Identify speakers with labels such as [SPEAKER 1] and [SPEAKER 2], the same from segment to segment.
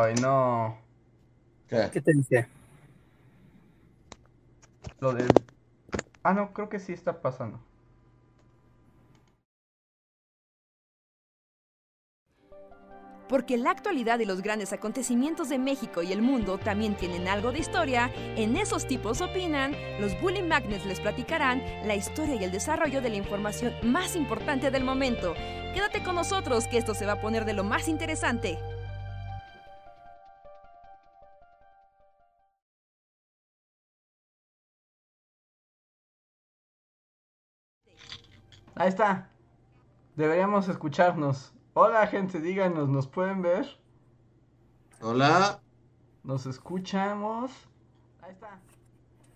[SPEAKER 1] Ay, no.
[SPEAKER 2] ¿Qué?
[SPEAKER 3] ¿Qué te dice?
[SPEAKER 1] Lo de... Ah, no, creo que sí está pasando.
[SPEAKER 4] Porque la actualidad y los grandes acontecimientos de México y el mundo también tienen algo de historia, en esos tipos opinan, los Bully Magnets les platicarán la historia y el desarrollo de la información más importante del momento. Quédate con nosotros que esto se va a poner de lo más interesante.
[SPEAKER 1] Ahí está. Deberíamos escucharnos. Hola, gente, díganos, ¿nos pueden ver?
[SPEAKER 2] Hola.
[SPEAKER 1] ¿Nos escuchamos? Ahí está.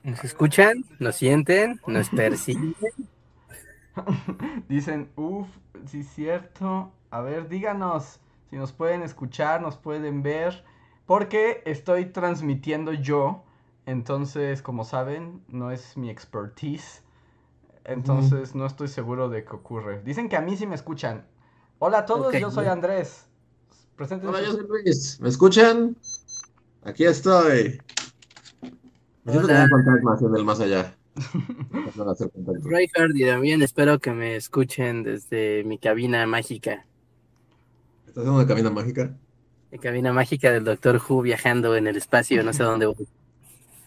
[SPEAKER 3] ¿Nos escuchan? ¿Nos sienten? ¿Nos persiguen?
[SPEAKER 1] Dicen, uff, sí cierto. A ver, díganos si nos pueden escuchar, nos pueden ver. Porque estoy transmitiendo yo. Entonces, como saben, no es mi expertise. Entonces, no estoy seguro de qué ocurre. Dicen que a mí sí me escuchan. Hola a todos, yo soy Andrés. Preséntense.
[SPEAKER 2] Hola, yo soy Luis. ¿Me escuchan? Aquí estoy. Me siento
[SPEAKER 3] Hola.
[SPEAKER 2] como un fantasma hacia el más allá. Tratando de hacer contacto.
[SPEAKER 3] Rayhard y también espero que me escuchen desde mi cabina mágica.
[SPEAKER 2] ¿Estás haciendo una cabina mágica?
[SPEAKER 3] Mi cabina mágica del Doctor Who viajando en el espacio, no sé dónde voy.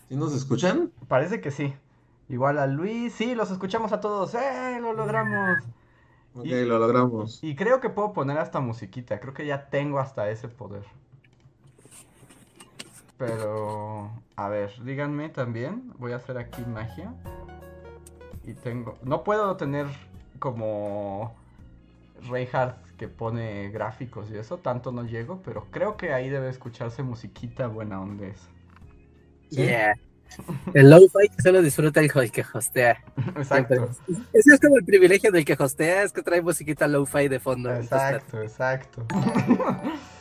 [SPEAKER 2] ¿Sí nos escuchan?
[SPEAKER 1] Parece que sí. Igual a Luis, sí, los escuchamos a todos. ¡Eh! Lo logramos.
[SPEAKER 2] Ok,
[SPEAKER 1] Y-
[SPEAKER 2] lo logramos.
[SPEAKER 1] Y creo que puedo poner hasta musiquita. Creo que ya tengo hasta ese poder. Pero, a ver, díganme también. Voy a hacer aquí magia. Y tengo... No puedo tener como Reinhardt que pone gráficos y eso. Tanto no llego, pero creo que ahí debe escucharse musiquita buena onda.
[SPEAKER 2] ¿Sí?
[SPEAKER 3] Yeah. El que solo disfruta el el que hostea.
[SPEAKER 1] Exacto.
[SPEAKER 3] Ese es como el privilegio del que hostea, es que trae musiquita lo-fi de fondo.
[SPEAKER 1] Exacto, exacto.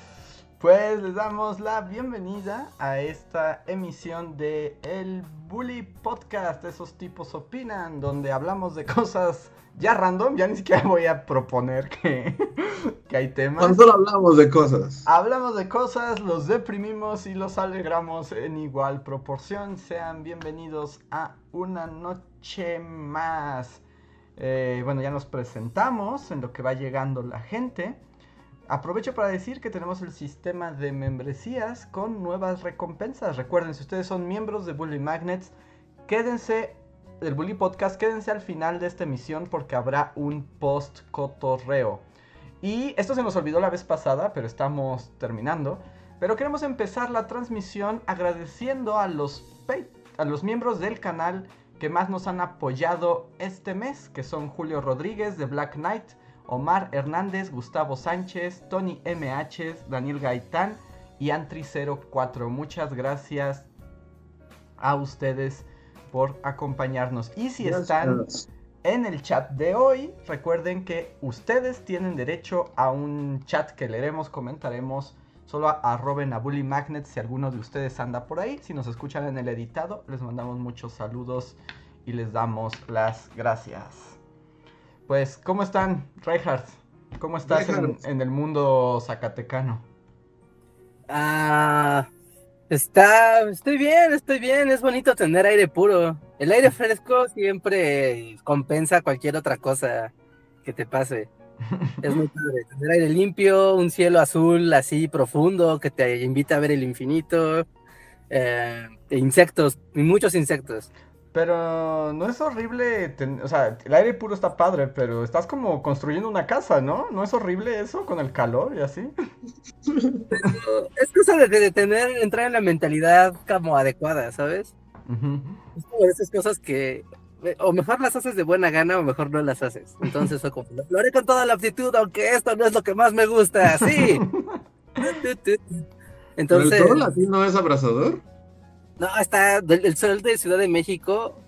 [SPEAKER 1] Pues les damos la bienvenida a esta emisión de El Bully Podcast. Esos tipos opinan, donde hablamos de cosas ya random. Ya ni siquiera voy a proponer que, que hay temas.
[SPEAKER 2] Cuando solo hablamos de cosas.
[SPEAKER 1] Hablamos de cosas, los deprimimos y los alegramos en igual proporción. Sean bienvenidos a una noche más. Eh, bueno, ya nos presentamos en lo que va llegando la gente. Aprovecho para decir que tenemos el sistema de membresías con nuevas recompensas. Recuerden, si ustedes son miembros de Bully Magnets, quédense del Bully Podcast, quédense al final de esta emisión porque habrá un post cotorreo. Y esto se nos olvidó la vez pasada, pero estamos terminando. Pero queremos empezar la transmisión agradeciendo a los, a los miembros del canal que más nos han apoyado este mes, que son Julio Rodríguez de Black Knight, Omar Hernández, Gustavo Sánchez, Tony MH, Daniel Gaitán y Antri04. Muchas gracias a ustedes por acompañarnos. Y si están en el chat de hoy, recuerden que ustedes tienen derecho a un chat que leeremos, comentaremos. Solo a- arroben a Bully Magnet si alguno de ustedes anda por ahí. Si nos escuchan en el editado, les mandamos muchos saludos y les damos las gracias. Pues, ¿cómo están, Reinhardt? ¿Cómo estás en, el mundo zacatecano?
[SPEAKER 3] Ah, está, estoy bien, estoy bien, es bonito tener aire puro. El aire fresco siempre compensa cualquier otra cosa que te pase. Es muy padre, tener aire limpio, un cielo azul así profundo que te invita a ver el infinito, eh, e insectos, y muchos insectos.
[SPEAKER 1] Pero no es horrible, ten- o sea, el aire puro está padre, pero estás como construyendo una casa, ¿no? ¿No es horrible eso con el calor y así?
[SPEAKER 3] Es cosa de, de tener, entrar en la mentalidad como adecuada, ¿sabes?
[SPEAKER 1] Ujú.
[SPEAKER 3] Es como de esas cosas que eh, o mejor las haces de buena gana o mejor no las haces. Entonces fue como, lo haré con toda la aptitud, aunque esto no es lo que más me gusta, sí.
[SPEAKER 2] ¿Pero
[SPEAKER 3] Entonces,
[SPEAKER 2] el sol así no es abrasador?
[SPEAKER 3] No, está el sol de Ciudad de México.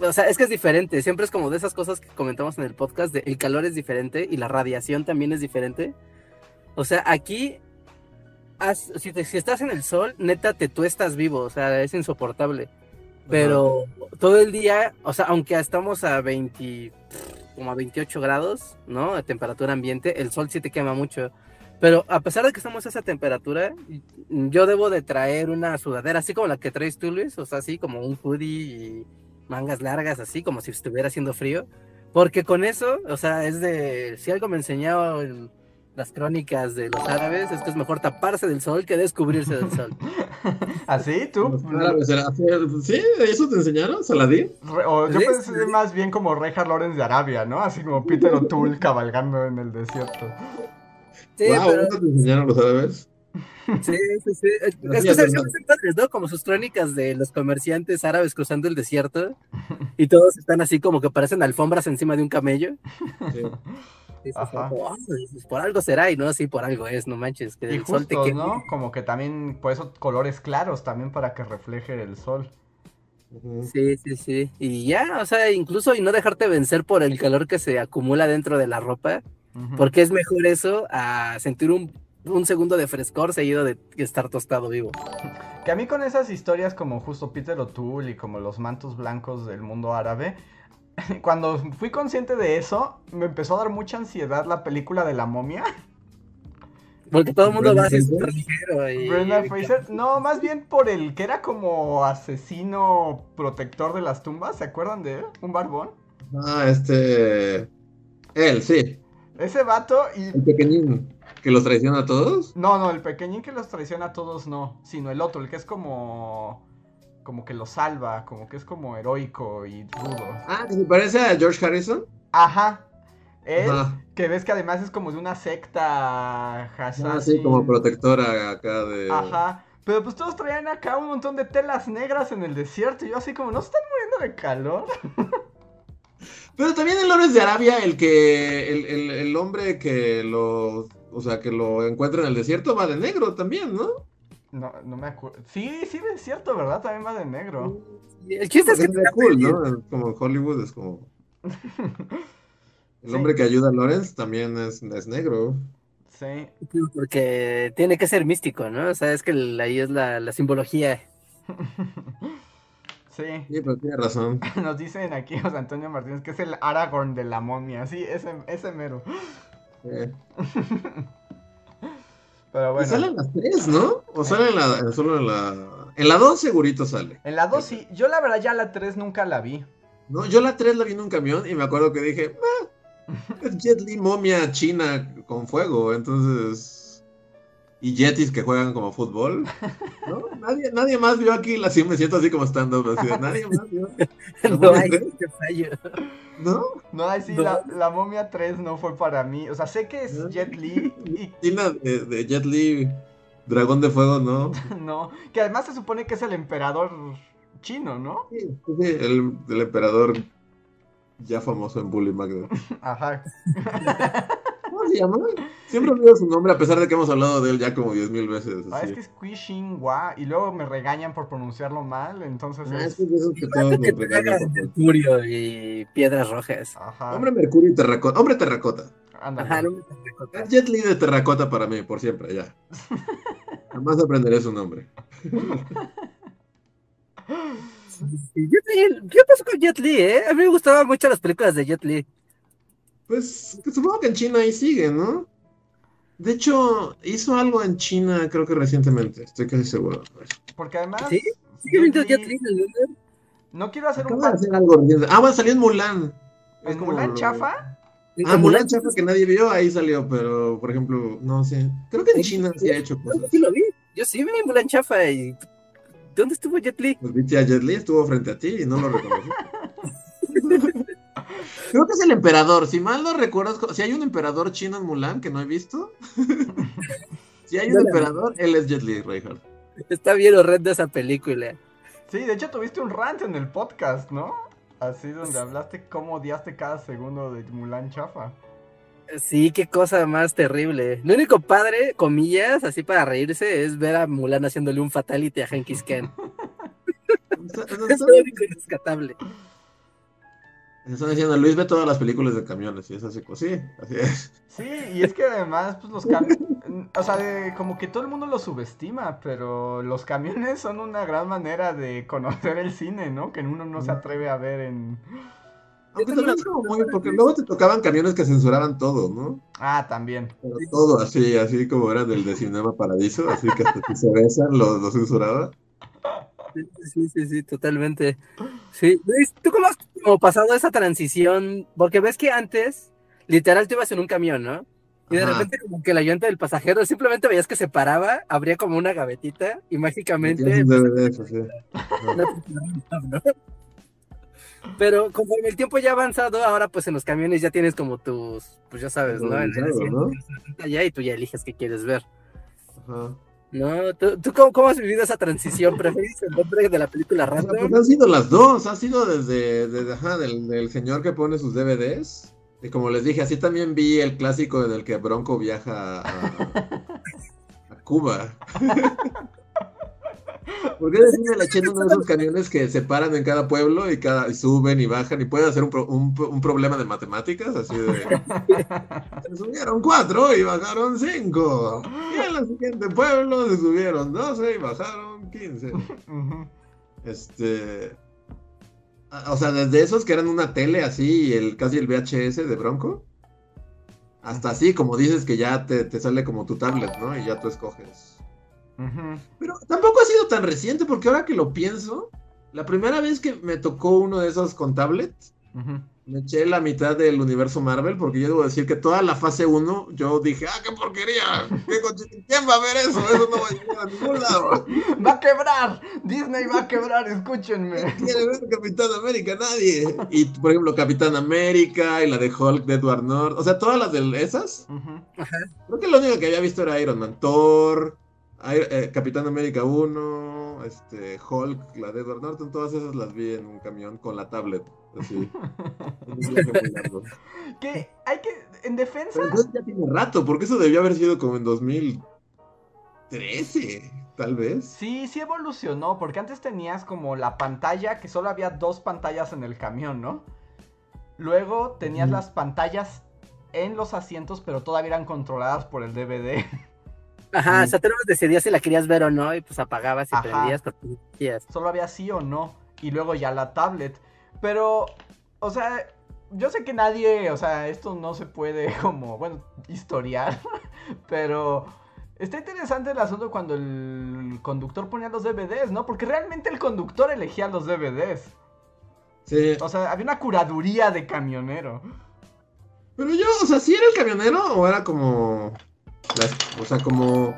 [SPEAKER 3] O sea, es que es diferente. Siempre es como de esas cosas que comentamos en el podcast. De, el calor es diferente y la radiación también es diferente. O sea, aquí, si, te- si estás en el sol, neta, te tú estás vivo. O sea, es insoportable. Pero todo el día, o sea, aunque estamos a 20, como a 28 grados, ¿no? De temperatura ambiente, el sol sí te quema mucho. Pero a pesar de que estamos a esa temperatura, yo debo de traer una sudadera así como la que traes tú, Luis, o sea, así como un hoodie y mangas largas, así como si estuviera haciendo frío. Porque con eso, o sea, es de, si algo me enseñó el- las crónicas de los árabes, es que es mejor taparse del sol que descubrirse del sol.
[SPEAKER 1] ¿Así? ¿Tú?
[SPEAKER 2] Hacer- ¿Sí? ¿Eso te enseñaron, Saladín?
[SPEAKER 1] O yo
[SPEAKER 3] Sí,
[SPEAKER 1] pensé más bien como Reinhard Lawrence de Arabia, ¿no? Así como Peter O'Toole cabalgando en el desierto.
[SPEAKER 3] Sí,
[SPEAKER 2] Guau,
[SPEAKER 3] pero,
[SPEAKER 2] ¿eso te enseñaron los árabes?
[SPEAKER 3] sí, sí, sí. Es que padres, ¿no? Como sus crónicas de los comerciantes árabes cruzando el desierto y todos están así como que parecen alfombras encima de un camello.
[SPEAKER 2] Sí.
[SPEAKER 3] Sí, sí, sí,
[SPEAKER 1] Ajá.
[SPEAKER 3] como, "Ah, pues, por algo será y no así por algo es, no manches, que
[SPEAKER 1] Y
[SPEAKER 3] el sol te
[SPEAKER 1] justo,
[SPEAKER 3] quema.
[SPEAKER 1] ¿no? Como que también, por eso colores claros, también para que refleje el sol.
[SPEAKER 3] Sí, sí, sí. Y ya, o sea, incluso y no dejarte vencer por el calor que se acumula dentro de la ropa, Porque es mejor eso a sentir un, un segundo de frescor seguido de estar tostado vivo.
[SPEAKER 1] Que a mí con esas historias como justo Peter O'Toole y como los mantos blancos del mundo árabe, cuando fui consciente de eso, me empezó a dar mucha ansiedad la película de la momia.
[SPEAKER 3] Porque todo el mundo va así súper ligero
[SPEAKER 1] Fraser. No, más bien por el que era como asesino protector de las tumbas, ¿se acuerdan de él? Un barbón.
[SPEAKER 2] Ah, este... Él, sí.
[SPEAKER 1] Ese vato y...
[SPEAKER 2] El pequeñín que los traiciona a todos.
[SPEAKER 1] No, no, el pequeñín que los traiciona a todos no, sino el otro, el que es como... Como que los salva, como que es como heroico y rudo.
[SPEAKER 2] Ah, se parece a George Harrison.
[SPEAKER 1] Ajá. Él,
[SPEAKER 2] Ajá.
[SPEAKER 1] que ves que además es como de una secta
[SPEAKER 2] Ah,
[SPEAKER 1] Hassasin.
[SPEAKER 2] sí, como protectora acá de...
[SPEAKER 1] Ajá. Pero pues todos traían acá un montón de telas negras en el desierto. Y yo así como, ¿no se están muriendo de calor?
[SPEAKER 2] Pero también en Lores de Arabia, el que... El, el, el hombre que lo... O sea, que lo encuentra en el desierto va de negro también, ¿no?
[SPEAKER 1] No, no me acuerdo. Sí, sí, es cierto, ¿verdad? También va de negro.
[SPEAKER 3] Y El chiste es que
[SPEAKER 2] es cool. ¿no? Como Hollywood es como... El
[SPEAKER 1] Sí.
[SPEAKER 2] hombre que ayuda a Lawrence también es, es negro.
[SPEAKER 1] Sí.
[SPEAKER 3] Porque tiene que ser místico, ¿no? O sea, es que el- ahí es la, la simbología.
[SPEAKER 1] Sí.
[SPEAKER 2] Sí, pero tiene razón.
[SPEAKER 1] Nos dicen aquí José Antonio Martínez que es el Aragorn de la momia. Sí, ese, ese mero.
[SPEAKER 2] Eh,
[SPEAKER 1] Pero
[SPEAKER 2] y
[SPEAKER 1] bueno.
[SPEAKER 2] salen las tres, ¿no? O sale en la, en- solo en la... En la 2 segurito sale.
[SPEAKER 1] En la 2 sí. Yo la verdad ya la 3 nunca la vi.
[SPEAKER 2] No, yo la 3 la vi en un camión y me acuerdo que dije, "Ah, es Jet Li momia china con fuego, entonces... Y Yetis que juegan como fútbol. ¿No? Nadie, nadie más vio aquí, la, sí me siento así como de, nadie más vio. ¿La
[SPEAKER 3] No hay este fallo.
[SPEAKER 2] ¿No?
[SPEAKER 1] No, sí,
[SPEAKER 3] No.
[SPEAKER 1] La, la momia 3 no fue para mí. O sea, sé que es Jet Li y
[SPEAKER 2] China de, de Jet Li, dragón de fuego, ¿no?
[SPEAKER 1] no. Que además se supone que es el emperador chino, ¿no?
[SPEAKER 2] Sí, sí, el, el emperador ya famoso en Bully Magda.
[SPEAKER 1] Ajá.
[SPEAKER 2] ¿Cómo se llama? Siempre olvido su nombre a pesar de que hemos hablado de él ya como 10.000 veces.
[SPEAKER 1] Ah, es que es Quishin Hua y luego me regañan por pronunciarlo mal, entonces
[SPEAKER 2] Ah,
[SPEAKER 1] es...
[SPEAKER 2] es que todos
[SPEAKER 3] te
[SPEAKER 2] regañan.
[SPEAKER 3] Mercurio y piedras rojas.
[SPEAKER 1] Ajá.
[SPEAKER 2] Hombre Mercurio y terracota. Hombre terracota.
[SPEAKER 1] Ándale.
[SPEAKER 3] Ajá, no me terracota.
[SPEAKER 2] Es Jet Li de terracota para mí, por siempre, ya. Jamás aprenderé su nombre.
[SPEAKER 3] Sí, Li, ¿Qué pasó con Jet Li, eh? A mí me gustaban mucho las películas de Jet Li.
[SPEAKER 2] Pues supongo que en China ahí sigue, ¿no? De hecho, hizo algo en China, creo que recientemente, estoy casi seguro.
[SPEAKER 1] Porque además...
[SPEAKER 3] ¿Sí? ¿Sigue viendo
[SPEAKER 1] Jet
[SPEAKER 3] Jet
[SPEAKER 1] Li-
[SPEAKER 3] Li en el mundo?
[SPEAKER 1] No quiero hacer un...
[SPEAKER 2] Acaba
[SPEAKER 1] pa-
[SPEAKER 2] hacer algo. Ah, bueno, salió en Mulan. Es
[SPEAKER 1] ¿En
[SPEAKER 2] como
[SPEAKER 1] Mulan chafa?
[SPEAKER 2] Ah, Mulan chafa que nadie vio, ahí salió, pero por ejemplo, no sé. Creo que en China sí ha hecho
[SPEAKER 3] Yo
[SPEAKER 2] cosas.
[SPEAKER 3] sí lo vi. Yo sí vi Mulan Chafa y... ¿Dónde estuvo Jet Li?
[SPEAKER 2] Pues viste a Jet Li, estuvo frente a ti y no lo reconocí. Creo que es el emperador. Si mal no recuerdo, si hay un emperador chino en Mulan que no he visto. si hay un
[SPEAKER 3] No
[SPEAKER 2] emperador, él es Jet Li, Reinhardt.
[SPEAKER 3] Está bien horrenda esa película.
[SPEAKER 1] Sí, de hecho tuviste un rant en el podcast, ¿no? Así donde hablaste cómo odiaste cada segundo de Mulan chafa.
[SPEAKER 3] Sí, qué cosa más terrible. Lo único padre, comillas, así para reírse, es ver a Mulan haciéndole un fatality a Khan.
[SPEAKER 2] Está-
[SPEAKER 3] Es lo único rescatable.
[SPEAKER 2] Están diciendo, Luis ve todas las películas de camiones y es así, pues sí, así es.
[SPEAKER 1] Sí, y es que además, pues los camiones, o sea, de- como que todo el mundo los subestima, pero los camiones son una gran manera de conocer el cine, ¿no? Que uno no se atreve a ver en...
[SPEAKER 2] Porque también es como muy, porque luego te tocaban camiones que censuraban todo, ¿no?
[SPEAKER 1] Ah, también.
[SPEAKER 2] Pero todo así, así como era del de Cinema Paradiso, así que hasta si se besan lo, lo censuraba.
[SPEAKER 3] Sí, sí, sí, sí, totalmente. Sí, Luis, ¿tú cómo has como pasado esa transición? Porque ves que antes, literal, te ibas en un camión, ¿no? Y de
[SPEAKER 2] Ajá.
[SPEAKER 3] repente como que la llanta del pasajero simplemente veías que se paraba, abría como una gavetita y mágicamente...
[SPEAKER 2] DVDs, así. Ajá.
[SPEAKER 3] ¿no? Pero conforme el tiempo ya ha avanzado, ahora pues en los camiones ya tienes como tus, pues ya sabes, ¿no? En el asiento y tú ya eliges qué quieres ver.
[SPEAKER 2] Ajá.
[SPEAKER 3] ¿No? ¿Tú, tú cómo, cómo has vivido esa transición? ¿Prefieres el nombre de la película
[SPEAKER 2] sea,
[SPEAKER 3] random?
[SPEAKER 2] pues han sido las dos, ha sido desde, desde ajá, del, del señor que pone sus DVDs. Y como les dije, así también vi el clásico en el que Bronco viaja a, a Cuba. ¿Por qué decirme la chena uno de esos camiones que se paran en cada pueblo y, cada, y suben y bajan y pueden hacer un, pro- un, un problema de matemáticas? Así de. Se subieron cuatro y bajaron cinco. Y en el siguiente pueblo se subieron doce y bajaron quince. Este. O sea, desde esos que eran una tele así, y el, casi el VHS de Bronco. Hasta así, como dices que ya te, te sale como tu tablet, ¿no? Y ya tú escoges. Pero tampoco ha sido tan reciente, porque ahora que lo pienso, la primera vez que me tocó uno de esos con tablet, me eché la mitad del universo Marvel, porque yo debo decir que toda la fase 1, yo dije, ¡ah, qué porquería! ¿Qué coche- ¿Quién va a ver eso? Eso no va a llegar a ningún lado.
[SPEAKER 1] Va a quebrar. Disney va a quebrar, escúchenme.
[SPEAKER 2] quiere ver Capitán América? Nadie. Y, por ejemplo, Capitán América y la de Hulk de Edward Norton. O sea, todas las de esas. Creo que lo único que había visto era Iron Man. Thor, Eh, Capitán América 1, este, Hulk, la de Edward Norton. Todas esas las vi en un camión con la tablet. Así.
[SPEAKER 1] Que hay que, en defensa,
[SPEAKER 2] Pero ya tiene rato, porque eso debió haber sido como en 2013, tal vez.
[SPEAKER 1] sí, sí evolucionó, porque antes tenías como la pantalla, que solo había dos pantallas en el camión, ¿no? Luego tenías las pantallas en los asientos, pero todavía eran controladas por el DVD.
[SPEAKER 3] Ajá,
[SPEAKER 2] Mm.
[SPEAKER 3] o sea, tú no decidías si la querías ver o no, y pues apagabas y
[SPEAKER 1] Ajá.
[SPEAKER 3] prendías.
[SPEAKER 1] Solo había sí o no. Y luego ya la tablet. Pero, o sea, yo sé que nadie, o sea, esto no se puede como, bueno, historiar. Pero está interesante el asunto cuando el conductor ponía los DVDs, ¿no? Porque realmente el conductor elegía los DVDs.
[SPEAKER 2] Sí.
[SPEAKER 1] O sea, había una curaduría de camionero.
[SPEAKER 2] Pero yo, o sea, ¿sí era el camionero o era como. Las- o sea, como.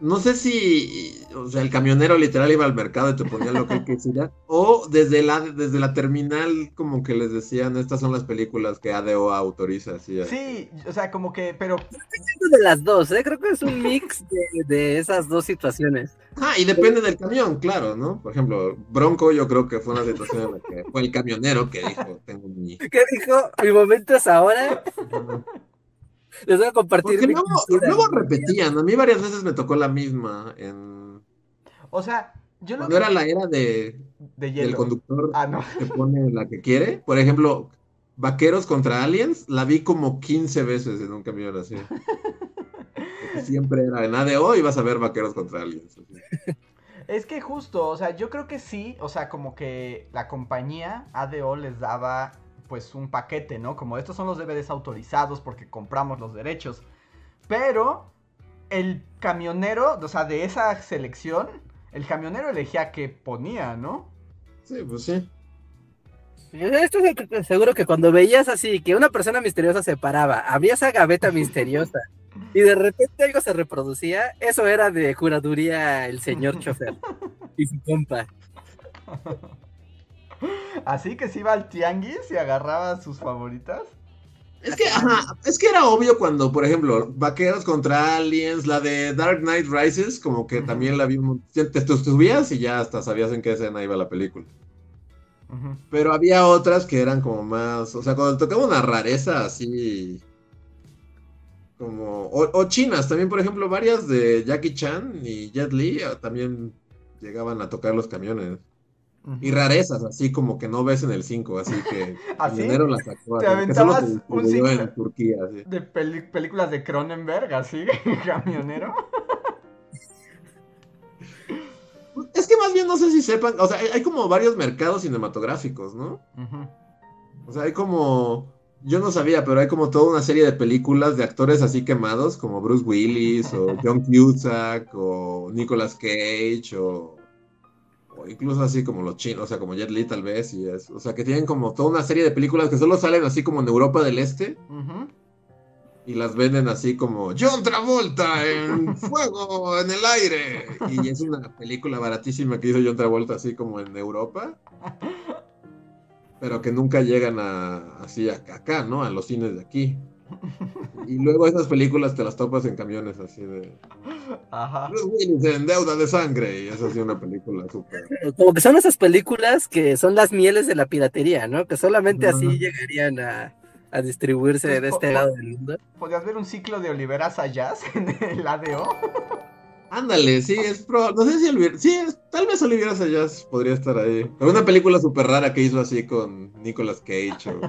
[SPEAKER 2] No sé si. O sea, el camionero literal iba al mercado y te ponía lo que él quisiera. O desde la, desde la terminal, como que les decían, estas son las películas que ADO autoriza. Así.
[SPEAKER 1] Sí, o sea, como que, pero
[SPEAKER 3] de las dos, ¿eh? Creo que es un mix de, de esas dos situaciones.
[SPEAKER 2] Ah, y depende del camión, claro, ¿no? Por ejemplo, Bronco, yo creo que fue una situación en la que fue el camionero que dijo: Tengo mi.
[SPEAKER 3] ¿Qué dijo? Mi momento es ahora. Les voy a compartir
[SPEAKER 2] Porque luego, luego repetían. A mí varias veces me tocó la misma. En...
[SPEAKER 1] o sea, yo lo
[SPEAKER 2] Cuando era la era de,
[SPEAKER 1] de
[SPEAKER 2] del conductor
[SPEAKER 1] Ah, no.
[SPEAKER 2] que pone la que quiere. Por ejemplo, Vaqueros contra Aliens, la vi como 15 veces en un camión así. Porque siempre era en ADO y vas a ver Vaqueros contra Aliens. así.
[SPEAKER 1] Es que justo, o sea, yo creo que sí, o sea, como que la compañía ADO les daba pues un paquete, ¿no? Como estos son los DVDs autorizados porque compramos los derechos. Pero el camionero, o sea, de esa selección, el camionero elegía qué ponía, ¿no?
[SPEAKER 2] Sí, pues sí.
[SPEAKER 3] Yo estoy se- seguro que cuando veías así que una persona misteriosa se paraba, abría esa gaveta misteriosa y de repente algo se reproducía, eso era de curaduría el señor chofer y su compa.
[SPEAKER 1] Así que se iba al tianguis y agarraba sus favoritas.
[SPEAKER 2] Es que, ajá, es que era obvio cuando, por ejemplo, Vaqueros contra Aliens, la de Dark Knight Rises, como que también la vi un mon- te, te subías y ya hasta sabías en qué escena iba la película. Pero había otras que eran como más, o sea, cuando tocaba una rareza así, como, o, o chinas, también por ejemplo, varias de Jackie Chan y Jet Li eh, también llegaban a tocar los camiones. Y rarezas, así como que no ves en el 5, así que
[SPEAKER 1] ¿Así?
[SPEAKER 2] el camionero las sacó,
[SPEAKER 1] ¿Te
[SPEAKER 2] que
[SPEAKER 1] aventabas
[SPEAKER 2] se
[SPEAKER 1] un
[SPEAKER 2] en Turquía, así.
[SPEAKER 1] De películas de Cronenberg, así, camionero.
[SPEAKER 2] Es que más bien no sé si sepan, o sea, hay, hay como varios mercados cinematográficos, ¿no? O sea, hay como. Yo no sabía, pero hay como toda una serie de películas de actores así quemados, como Bruce Willis, o John Cusack, o Nicolas Cage, o, o incluso así como los chinos, o sea, como Jet Li tal vez, y es, o sea, que tienen como toda una serie de películas que solo salen así como en Europa del Este, y las venden así como John Travolta en fuego en el aire. Y es una película baratísima que hizo John Travolta así como en Europa. Pero que nunca llegan a así a- acá, ¿no? A los cines de aquí. Y luego esas películas te las topas en camiones así de
[SPEAKER 1] Ajá.
[SPEAKER 2] Bruce Willis en Deuda de Sangre. Y es así una película súper.
[SPEAKER 3] Como que son esas películas que son las mieles de la piratería, ¿no? Que solamente así llegarían a, a distribuirse
[SPEAKER 1] Pues,
[SPEAKER 3] de este lado del mundo.
[SPEAKER 1] ¿Podrías ver un ciclo de Olivera Sayas en el ADO?
[SPEAKER 2] Ándale, sí, es pro... No sé si Olivier... Sí, es- tal vez Olivera Sayas podría estar ahí. Pero una película súper rara que hizo así con Nicolas Cage o...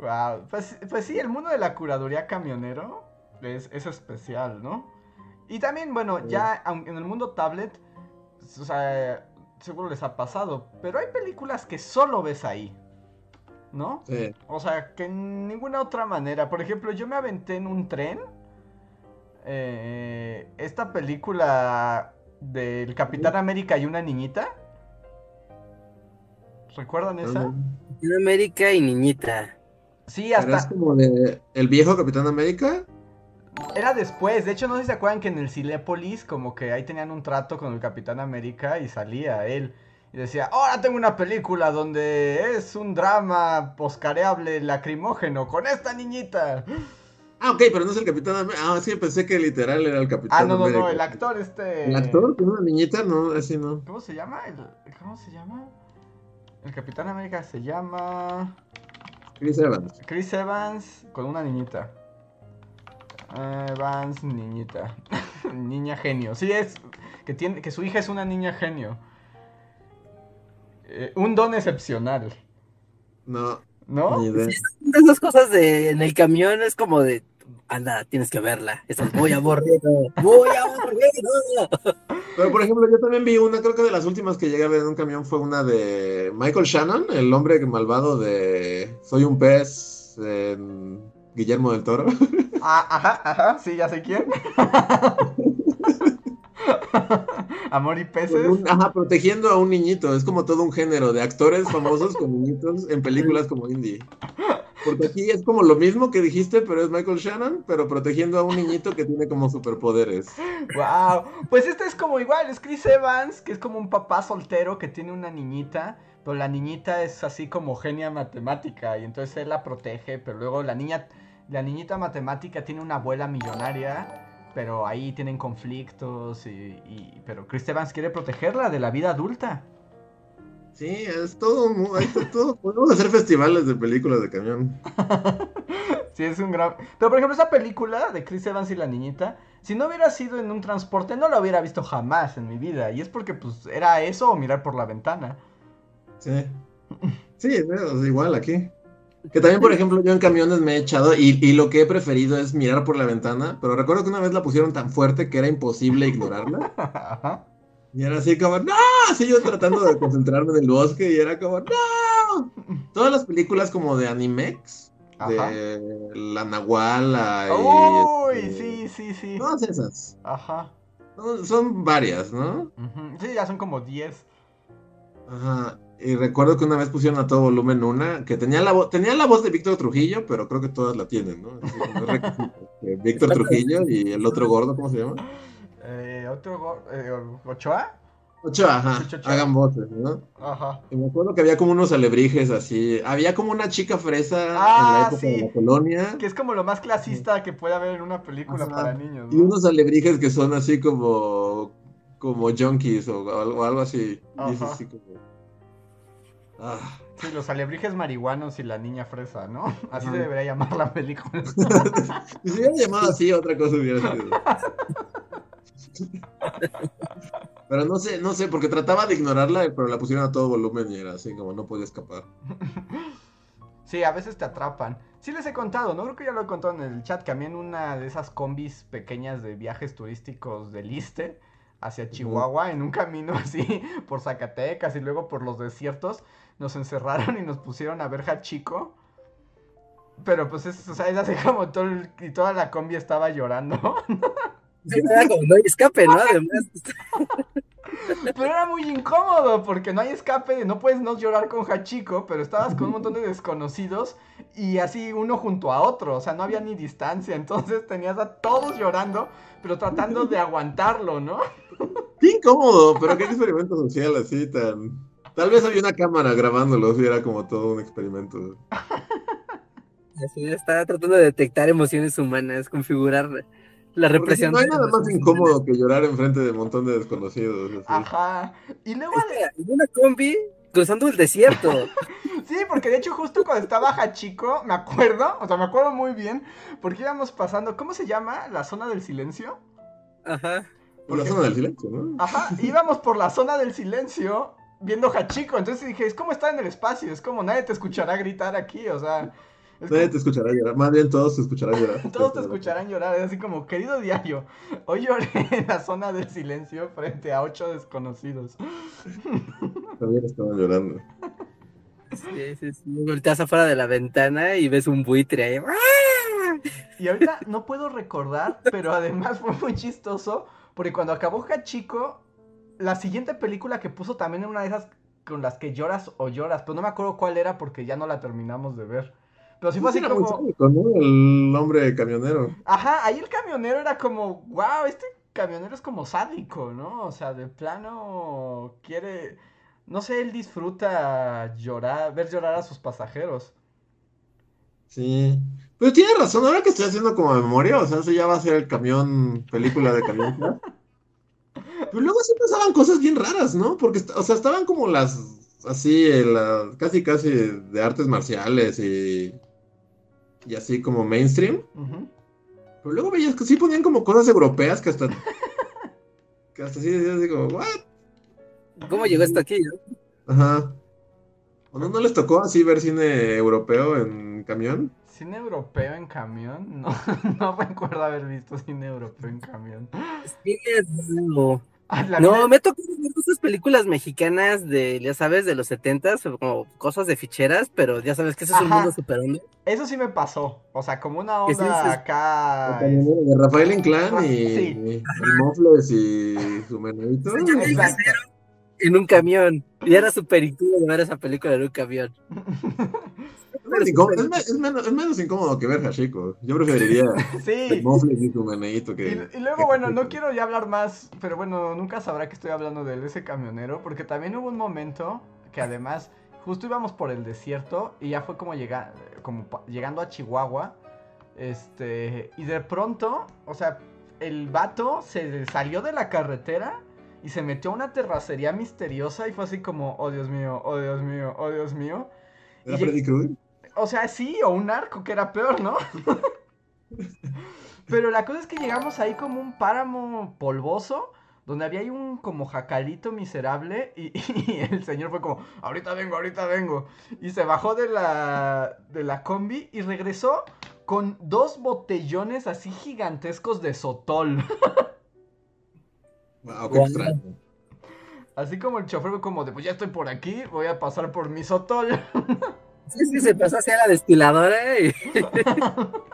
[SPEAKER 1] Wow. Pues, pues sí, el mundo de la curaduría camionero es, es especial, ¿no? Y también, bueno,
[SPEAKER 2] Sí.
[SPEAKER 1] ya en el mundo tablet, o sea, seguro les ha pasado, pero hay películas que solo ves ahí, ¿no?
[SPEAKER 2] Sí.
[SPEAKER 1] O sea, que en ninguna otra manera. Por ejemplo, yo me aventé en un tren. eh, esta película del Capitán América y una niñita. ¿Recuerdan esa?
[SPEAKER 3] Capitán América y Niñita.
[SPEAKER 1] Sí, hasta.
[SPEAKER 2] como de el viejo Capitán América.
[SPEAKER 1] Era después. De hecho, no sé si se acuerdan que en el Cinépolis, como que ahí tenían un trato con el Capitán América y salía él. Y decía, ahora tengo una película donde es un drama poscareable lacrimógeno con esta niñita.
[SPEAKER 2] Ah, ok, pero no es el Capitán América. Ah, sí, pensé que literal era el Capitán
[SPEAKER 1] Ah, no, no,
[SPEAKER 2] América.
[SPEAKER 1] no, el actor este...
[SPEAKER 2] ¿El actor? ¿Con una niñita? No, así no.
[SPEAKER 1] ¿Cómo se llama? El- ¿Cómo se llama? El Capitán América se llama
[SPEAKER 2] Chris Evans.
[SPEAKER 1] Chris Evans con una niñita. Evans, niñita. niña genio. Sí, es que tiene que su hija es una niña genio. Eh, un don excepcional,
[SPEAKER 2] No,
[SPEAKER 1] ¿no?
[SPEAKER 2] ni idea.
[SPEAKER 3] De esas cosas de en el camión es como de anda, tienes que verla. Eso es muy aburrido. Muy aburrido.
[SPEAKER 2] Pero por ejemplo, yo también vi una, creo que de las últimas que llegué a ver en un camión fue una de Michael Shannon, el hombre malvado de Soy un pez en Guillermo del Toro.
[SPEAKER 1] Ah, ajá, ajá, sí, ya sé quién. Amor y peces.
[SPEAKER 2] un- ajá, protegiendo a un niñito. Es como todo un género de actores famosos con niñitos en películas como indie. Porque aquí es como lo mismo que dijiste, pero es Michael Shannon, pero protegiendo a un niñito que tiene como superpoderes.
[SPEAKER 1] Wow. Pues este es como igual, es Chris Evans, que es como un papá soltero que tiene una niñita, pero la niñita es así como genia matemática y entonces él la protege, pero luego la niña, la niñita matemática tiene una abuela millonaria, pero ahí tienen conflictos y, y- pero Chris Evans quiere protegerla de la vida adulta.
[SPEAKER 2] Sí, es todo, está todo. Podemos hacer festivales de películas de camión.
[SPEAKER 1] Sí, es un gran... Pero por ejemplo, esa película de Chris Evans y la niñita, si no hubiera sido en un transporte, no la hubiera visto jamás en mi vida. Y es porque pues era eso o mirar por la ventana.
[SPEAKER 2] Sí. Sí, es igual aquí. Que también, por ejemplo, yo en camiones me he echado y, y lo que he preferido es mirar por la ventana, pero recuerdo que una vez la pusieron tan fuerte que era imposible ignorarla.
[SPEAKER 1] Ajá.
[SPEAKER 2] Y era así como, ¡no! Así yo tratando de concentrarme en el bosque y era como, ¡no! Todas las películas como de Animex,
[SPEAKER 1] Ajá.
[SPEAKER 2] de la Nahuala y...
[SPEAKER 1] Uy,
[SPEAKER 2] este,
[SPEAKER 1] sí, sí, sí.
[SPEAKER 2] Todas esas.
[SPEAKER 1] Ajá.
[SPEAKER 2] Son, son varias, ¿no?
[SPEAKER 1] Sí, ya son como 10.
[SPEAKER 2] Ajá. Y recuerdo que una vez pusieron a todo volumen una que tenía la, vo- tenía la voz de Víctor Trujillo, pero creo que todas la tienen, ¿no? Víctor Trujillo y el otro gordo, ¿cómo se llama?
[SPEAKER 1] Eh, ¿Otro eh, Ochoa?
[SPEAKER 2] Ochoa, ajá.
[SPEAKER 1] Ochoa.
[SPEAKER 2] Hagan voces, ¿no?
[SPEAKER 1] Ajá.
[SPEAKER 2] Y me acuerdo que había como unos alebrijes así. Había como una chica fresa en
[SPEAKER 1] Ah,
[SPEAKER 2] la época
[SPEAKER 1] sí.
[SPEAKER 2] de la colonia.
[SPEAKER 1] Que es como lo más clasista que puede haber en una película
[SPEAKER 2] Ajá.
[SPEAKER 1] para niños,
[SPEAKER 2] Y
[SPEAKER 1] ¿no?
[SPEAKER 2] unos alebrijes que son así como. como junkies o, algo, algo así. Y es
[SPEAKER 1] Ajá.
[SPEAKER 2] así como. Ah.
[SPEAKER 1] Sí, los alebrijes marihuanos y la niña fresa, ¿no? Así se debería llamar la película.
[SPEAKER 2] si se hubiera llamado así, otra cosa hubiera sido. Pero no sé, no sé, porque trataba de ignorarla, pero la pusieron a todo volumen y era así como no podía escapar.
[SPEAKER 1] Sí, a veces te atrapan. Sí les he contado, ¿no? Creo que ya lo he contado en el chat, que a mí en una de esas combis pequeñas de viajes turísticos del Iste, hacia Chihuahua en un camino así por Zacatecas y luego por los desiertos. Nos encerraron y nos pusieron a ver Hachiko. Pero pues es, o sea, es así como todo el- y toda la combi estaba llorando.
[SPEAKER 3] Sí, era como, no hay escape, ¿no? Además,
[SPEAKER 1] Pero era muy incómodo porque no hay escape, no puedes no llorar con Hachiko, pero estabas con un montón de desconocidos y así uno junto a otro, o sea, no había ni distancia, entonces tenías a todos llorando, pero tratando de aguantarlo, ¿no?
[SPEAKER 2] Qué incómodo, pero qué experimento social así tan. Tal vez había una cámara grabándolos y era como todo un experimento.
[SPEAKER 3] así está tratando de detectar emociones humanas, configurar la
[SPEAKER 2] Porque si
[SPEAKER 3] represión.
[SPEAKER 2] no hay nada más incómodo que llorar enfrente de un montón de desconocidos. así.
[SPEAKER 1] Ajá. Y luego.
[SPEAKER 3] Espera, en una combi cruzando el desierto.
[SPEAKER 1] sí, porque de hecho justo cuando estaba Hachiko, me acuerdo, o sea, me acuerdo muy bien, porque íbamos pasando, ¿cómo se llama? La zona del silencio.
[SPEAKER 3] Ajá.
[SPEAKER 2] Por la zona del silencio, ¿no?
[SPEAKER 1] Ajá, íbamos por la zona del silencio viendo Hachiko, entonces dije, es como estar en el espacio, es como nadie te escuchará gritar aquí, o sea,
[SPEAKER 2] Nadie te escuchará llorar. Más bien todos te escucharán llorar.
[SPEAKER 1] todos te escucharán llorar, es así como, querido diario, hoy lloré en la zona del silencio frente a ocho desconocidos.
[SPEAKER 2] También estaban llorando.
[SPEAKER 3] Sí, sí, sí. Volteas afuera de la ventana y ves un buitre ahí.
[SPEAKER 1] Y ahorita no puedo recordar, pero además fue muy chistoso, porque cuando acabó Hachiko, la siguiente película que puso también era una de esas con las que lloras o lloras, pero no me acuerdo cuál era porque ya no la terminamos de ver. Pero sí fue así como...
[SPEAKER 2] sádico, ¿no? El hombre camionero.
[SPEAKER 1] Ajá, ahí el camionero era como, wow, este camionero es como sádico, ¿no? O sea, de plano quiere, no sé, él disfruta llorar, ver llorar a sus pasajeros.
[SPEAKER 2] Sí. Pero tiene razón, ahora que estoy haciendo como memoria, o sea, eso ya va a ser el camión, película de camión. ¿no? Pero luego sí pasaban cosas bien raras, ¿no? Porque, o sea, estaban como las, así, eh, la- casi, casi de artes marciales y, y así como mainstream. Pero luego veías que sí ponían como cosas europeas que hasta, que hasta sí decías, digo, ¿what?
[SPEAKER 3] ¿Cómo llegó esto aquí? no?
[SPEAKER 2] Ajá. ¿O no, no les tocó así ver cine europeo en camión?
[SPEAKER 1] ¿Cine europeo en camión? No, no recuerdo haber visto cine europeo en camión.
[SPEAKER 3] Sí, es nuevo.
[SPEAKER 1] Ah, la
[SPEAKER 3] No,
[SPEAKER 1] vida-
[SPEAKER 3] me tocó ver esas películas mexicanas de, ya sabes, de los setentas, como cosas de ficheras, pero ya sabes que ese es un mundo super hondo.
[SPEAKER 1] Eso sí me pasó. O sea, como una onda
[SPEAKER 3] sí, sí.
[SPEAKER 1] acá.
[SPEAKER 2] De Rafael Inclán y,
[SPEAKER 1] Sí.
[SPEAKER 2] y Mofles y su menudito.
[SPEAKER 3] En un camión. Y era súper incómodo ver esa película en un camión.
[SPEAKER 2] Es menos incómodo- es me- es menos, es menos incómodo que ver Hashiko. Yo preferiría el
[SPEAKER 1] Sí.
[SPEAKER 2] Mofles y su que.
[SPEAKER 1] Y, y luego,
[SPEAKER 2] que
[SPEAKER 1] bueno, no quiero ya hablar más, pero bueno, nunca sabrá que estoy hablando de él, ese camionero, porque también hubo un momento que además justo íbamos por el desierto y ya fue como, llega, como llegando a Chihuahua, este, y de pronto, o sea, el vato se salió de la carretera y se metió a una terracería misteriosa y fue así como, oh Dios mío, oh Dios mío, oh Dios mío.
[SPEAKER 2] ¿Era
[SPEAKER 1] y-
[SPEAKER 2] Freddy Krueger?
[SPEAKER 1] O sea, sí, o un arco, que era peor, ¿no? Pero la cosa es que llegamos ahí como un páramo polvoso, donde había ahí un como jacalito miserable, y, y el señor fue como, ahorita vengo, ahorita vengo. Y se bajó de la, de la combi y regresó con dos botellones así gigantescos de sotol.
[SPEAKER 2] Wow, qué
[SPEAKER 3] Wow.
[SPEAKER 2] extraño.
[SPEAKER 1] Así como el chofer fue como de, pues ya estoy por aquí, voy a pasar por mi sotol.
[SPEAKER 3] Sí, sí, se pasó hacia la destiladora y.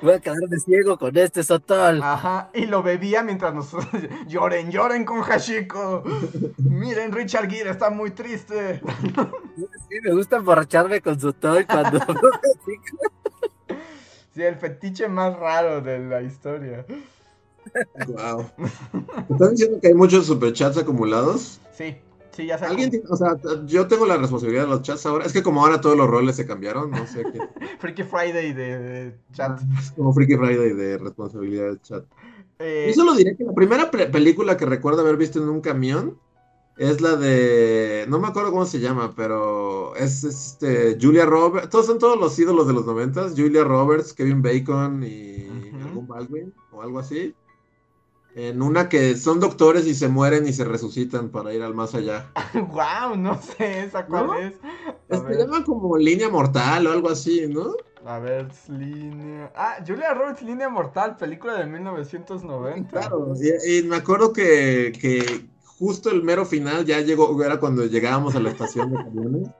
[SPEAKER 3] Voy a quedar de ciego con este sotol.
[SPEAKER 1] Ajá, y lo bebía mientras nos lloren, lloren con Hashiko. Miren, Richard Gere está muy triste.
[SPEAKER 3] Sí, me gusta emborracharme con sotol cuando.
[SPEAKER 1] Sí, el fetiche más raro de la historia.
[SPEAKER 2] Wow. ¿Están diciendo que hay muchos superchats acumulados?
[SPEAKER 1] Sí, sí, ya sabes.
[SPEAKER 2] ¿Alguien o sea, yo tengo la responsabilidad de los chats ahora. Es que como ahora todos los roles se cambiaron, no sé quién.
[SPEAKER 1] Freaky Friday de, de chat.
[SPEAKER 2] Es como Freaky Friday de responsabilidad del chat.
[SPEAKER 1] Eh,
[SPEAKER 2] Yo solo diré que la primera película que recuerdo haber visto en un camión es la de. No me acuerdo cómo se llama, pero es, este Julia Roberts. Todos son todos los ídolos de los noventas. Julia Roberts, Kevin Bacon y
[SPEAKER 1] Ujú.
[SPEAKER 2] algún Baldwin o algo así. En una que son doctores y se mueren y se resucitan para ir al más allá.
[SPEAKER 1] wow, no sé esa cuál
[SPEAKER 2] ¿No?
[SPEAKER 1] es.
[SPEAKER 2] Se
[SPEAKER 1] ver,
[SPEAKER 2] llama como línea mortal o algo así, ¿no?
[SPEAKER 1] a ver, línea. Ah, Julia Roberts, Línea Mortal, película de 1990.
[SPEAKER 2] Claro, y, y me acuerdo que, que justo el mero final ya llegó, era cuando llegábamos a la estación de camiones.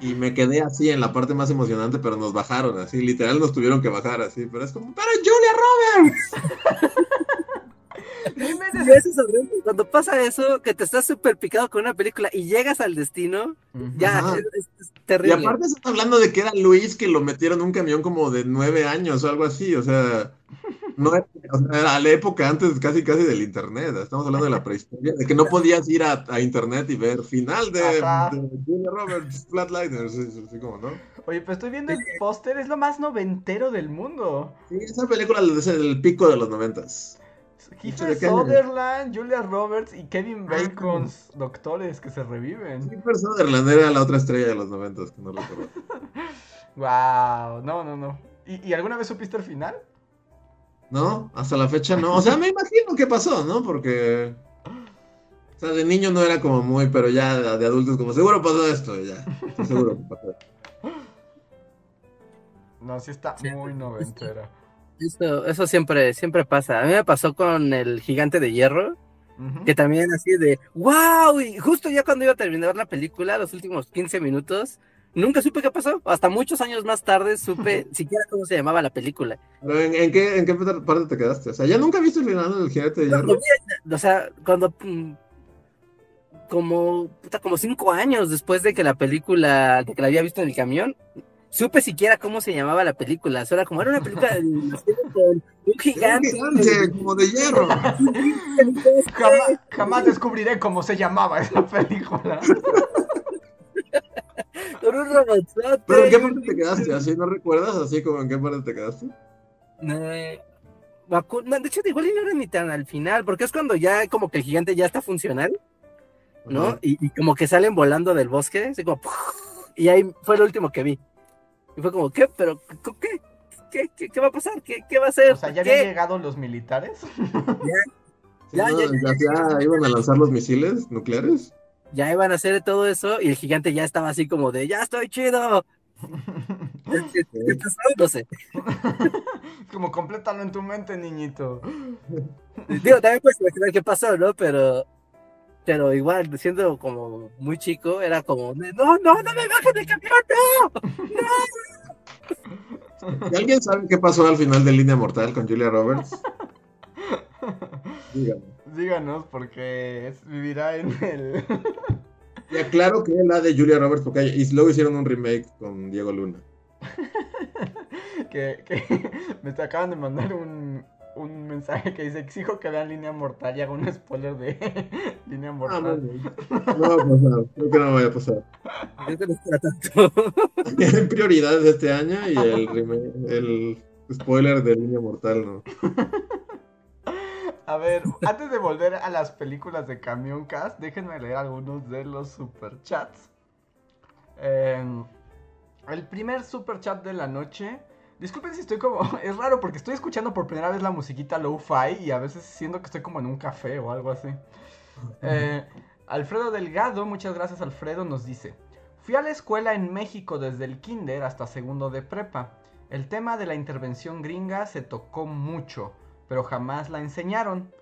[SPEAKER 2] Y me quedé así en la parte más emocionante, pero nos bajaron así, literal nos tuvieron que bajar así, pero es como, ¡pero Julia Roberts!
[SPEAKER 3] Sí, eso es horrible. Cuando pasa eso, que te estás súper picado con una película y llegas al destino, ya
[SPEAKER 2] Ajá.
[SPEAKER 3] es, es- es
[SPEAKER 2] Y
[SPEAKER 3] terrible.
[SPEAKER 2] aparte están hablando de que era Luis que lo metieron en un camión como de nueve años o algo así, o sea, no era, o sea, era la época antes casi casi del internet, estamos hablando de la prehistoria, de que no podías ir a, a internet y ver final de, de Julia Roberts, Flatliners, así como, ¿no?
[SPEAKER 1] Oye, pero estoy viendo el póster, es lo más noventero del mundo.
[SPEAKER 2] Sí, esa película es el pico de los noventas.
[SPEAKER 1] Kiefer. Sutherland, Julia Roberts y Kevin
[SPEAKER 2] Ah.
[SPEAKER 1] Bacon, doctores que se reviven.
[SPEAKER 2] Kiefer Sutherland era la otra estrella de los noventas, que no recuerdo.
[SPEAKER 1] Wow, no, no, no. ¿Y, y alguna vez supiste el final?
[SPEAKER 2] No, hasta la fecha no. O sea, me imagino qué pasó, ¿no? Porque. O sea, de niño no era como muy, pero ya de, de adultos, como seguro pasó esto, ya. Seguro que pasó.
[SPEAKER 1] No, sí está
[SPEAKER 3] Sí.
[SPEAKER 1] muy noventera.
[SPEAKER 3] Eso, eso siempre, siempre pasa. A mí me pasó con el gigante de hierro,
[SPEAKER 1] Ujú.
[SPEAKER 3] que también así de wow, y justo ya cuando iba a terminar la película, los últimos 15 minutos, nunca supe qué pasó. Hasta muchos años más tarde supe siquiera cómo se llamaba la película.
[SPEAKER 2] ¿en, en qué, ¿en qué parte te quedaste? O sea, ¿ya nunca viste el final del jinete de
[SPEAKER 3] Lo
[SPEAKER 2] hierro?
[SPEAKER 3] o sea, cuando mm, como puta, como cinco años después de que la película, de que la había visto en el camión, supe siquiera cómo se llamaba la película. Eso era como era una película de animación con un
[SPEAKER 2] Un
[SPEAKER 3] gigante.
[SPEAKER 2] gigante, como de hierro.
[SPEAKER 1] Jamás, jamás descubriré cómo se llamaba esa película.
[SPEAKER 3] Con un robotzote.
[SPEAKER 2] ¿Pero en qué parte te quedaste? ¿Así no recuerdas? ¿Así como en qué parte te quedaste?
[SPEAKER 3] Eh, no, de hecho, igual no era ni tan al final, porque es cuando ya como que el gigante ya está funcional, ¿no? Y, y como que salen volando del bosque, así como, y ahí fue lo último que vi. Y fue como, ¿qué? ¿Pero qué? ¿Qué, qué, qué va a pasar? ¿Qué, qué va a hacer?
[SPEAKER 1] O sea, ¿ya
[SPEAKER 3] ¿Qué?
[SPEAKER 1] habían llegado los militares?
[SPEAKER 3] Ya,
[SPEAKER 2] ¿no?
[SPEAKER 3] ya,
[SPEAKER 2] Ya, ya iban a lanzar los misiles nucleares.
[SPEAKER 3] Ya iban a hacer todo eso y el gigante ya estaba así como de, ya estoy chido. ¿Qué? No sé.
[SPEAKER 1] Como complétalo en tu mente, niñito.
[SPEAKER 3] Digo, también puedes imaginar qué pasó, ¿no? Pero, pero igual, siendo como muy chico, era como, no, no, no me bajen del camión, no.
[SPEAKER 2] ¿Y alguien sabe qué pasó al final de Línea Mortal con Julia Roberts? Dígame.
[SPEAKER 1] Díganos, porque es- vivirá en el.
[SPEAKER 2] Y aclaro que la de Julia Roberts, porque hay- y luego hicieron un remake con Diego Luna.
[SPEAKER 1] que, que me te acaban de mandar un, un mensaje que dice: Exijo que vean Línea Mortal y hago un spoiler de Línea
[SPEAKER 2] Ah,
[SPEAKER 1] Mortal.
[SPEAKER 2] No va a pasar, creo que no vaya a pasar. Tienen prioridades este año y el, remake- el spoiler de Línea Mortal, ¿no?
[SPEAKER 1] A ver, antes de volver a las películas de Camión Cast, déjenme leer algunos de los superchats. Eh, el primer superchat de la noche. Disculpen si estoy como. Es raro porque estoy escuchando por primera vez la musiquita low-fi y a veces siento que estoy como en un café o algo así. Eh, Alfredo Delgado, muchas gracias Alfredo, nos dice: Fui a la escuela en México desde el kinder hasta segundo de prepa. El tema de la intervención gringa se tocó mucho, pero jamás la enseñaron.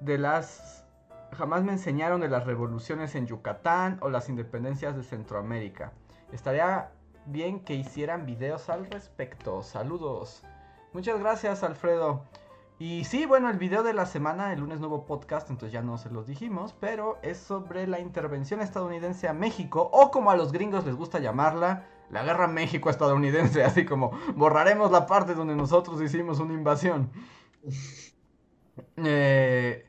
[SPEAKER 1] De las. Jamás me enseñaron de las revoluciones en Yucatán o las independencias de Centroamérica. Estaría bien que hicieran videos al respecto. Saludos. Muchas gracias, Alfredo. Y sí, bueno, el video de la semana, el lunes nuevo podcast, entonces ya no se los dijimos, pero es sobre la intervención estadounidense a México, o como a los gringos les gusta llamarla, la guerra México-estadounidense, así como borraremos la parte donde nosotros hicimos una invasión. Eh,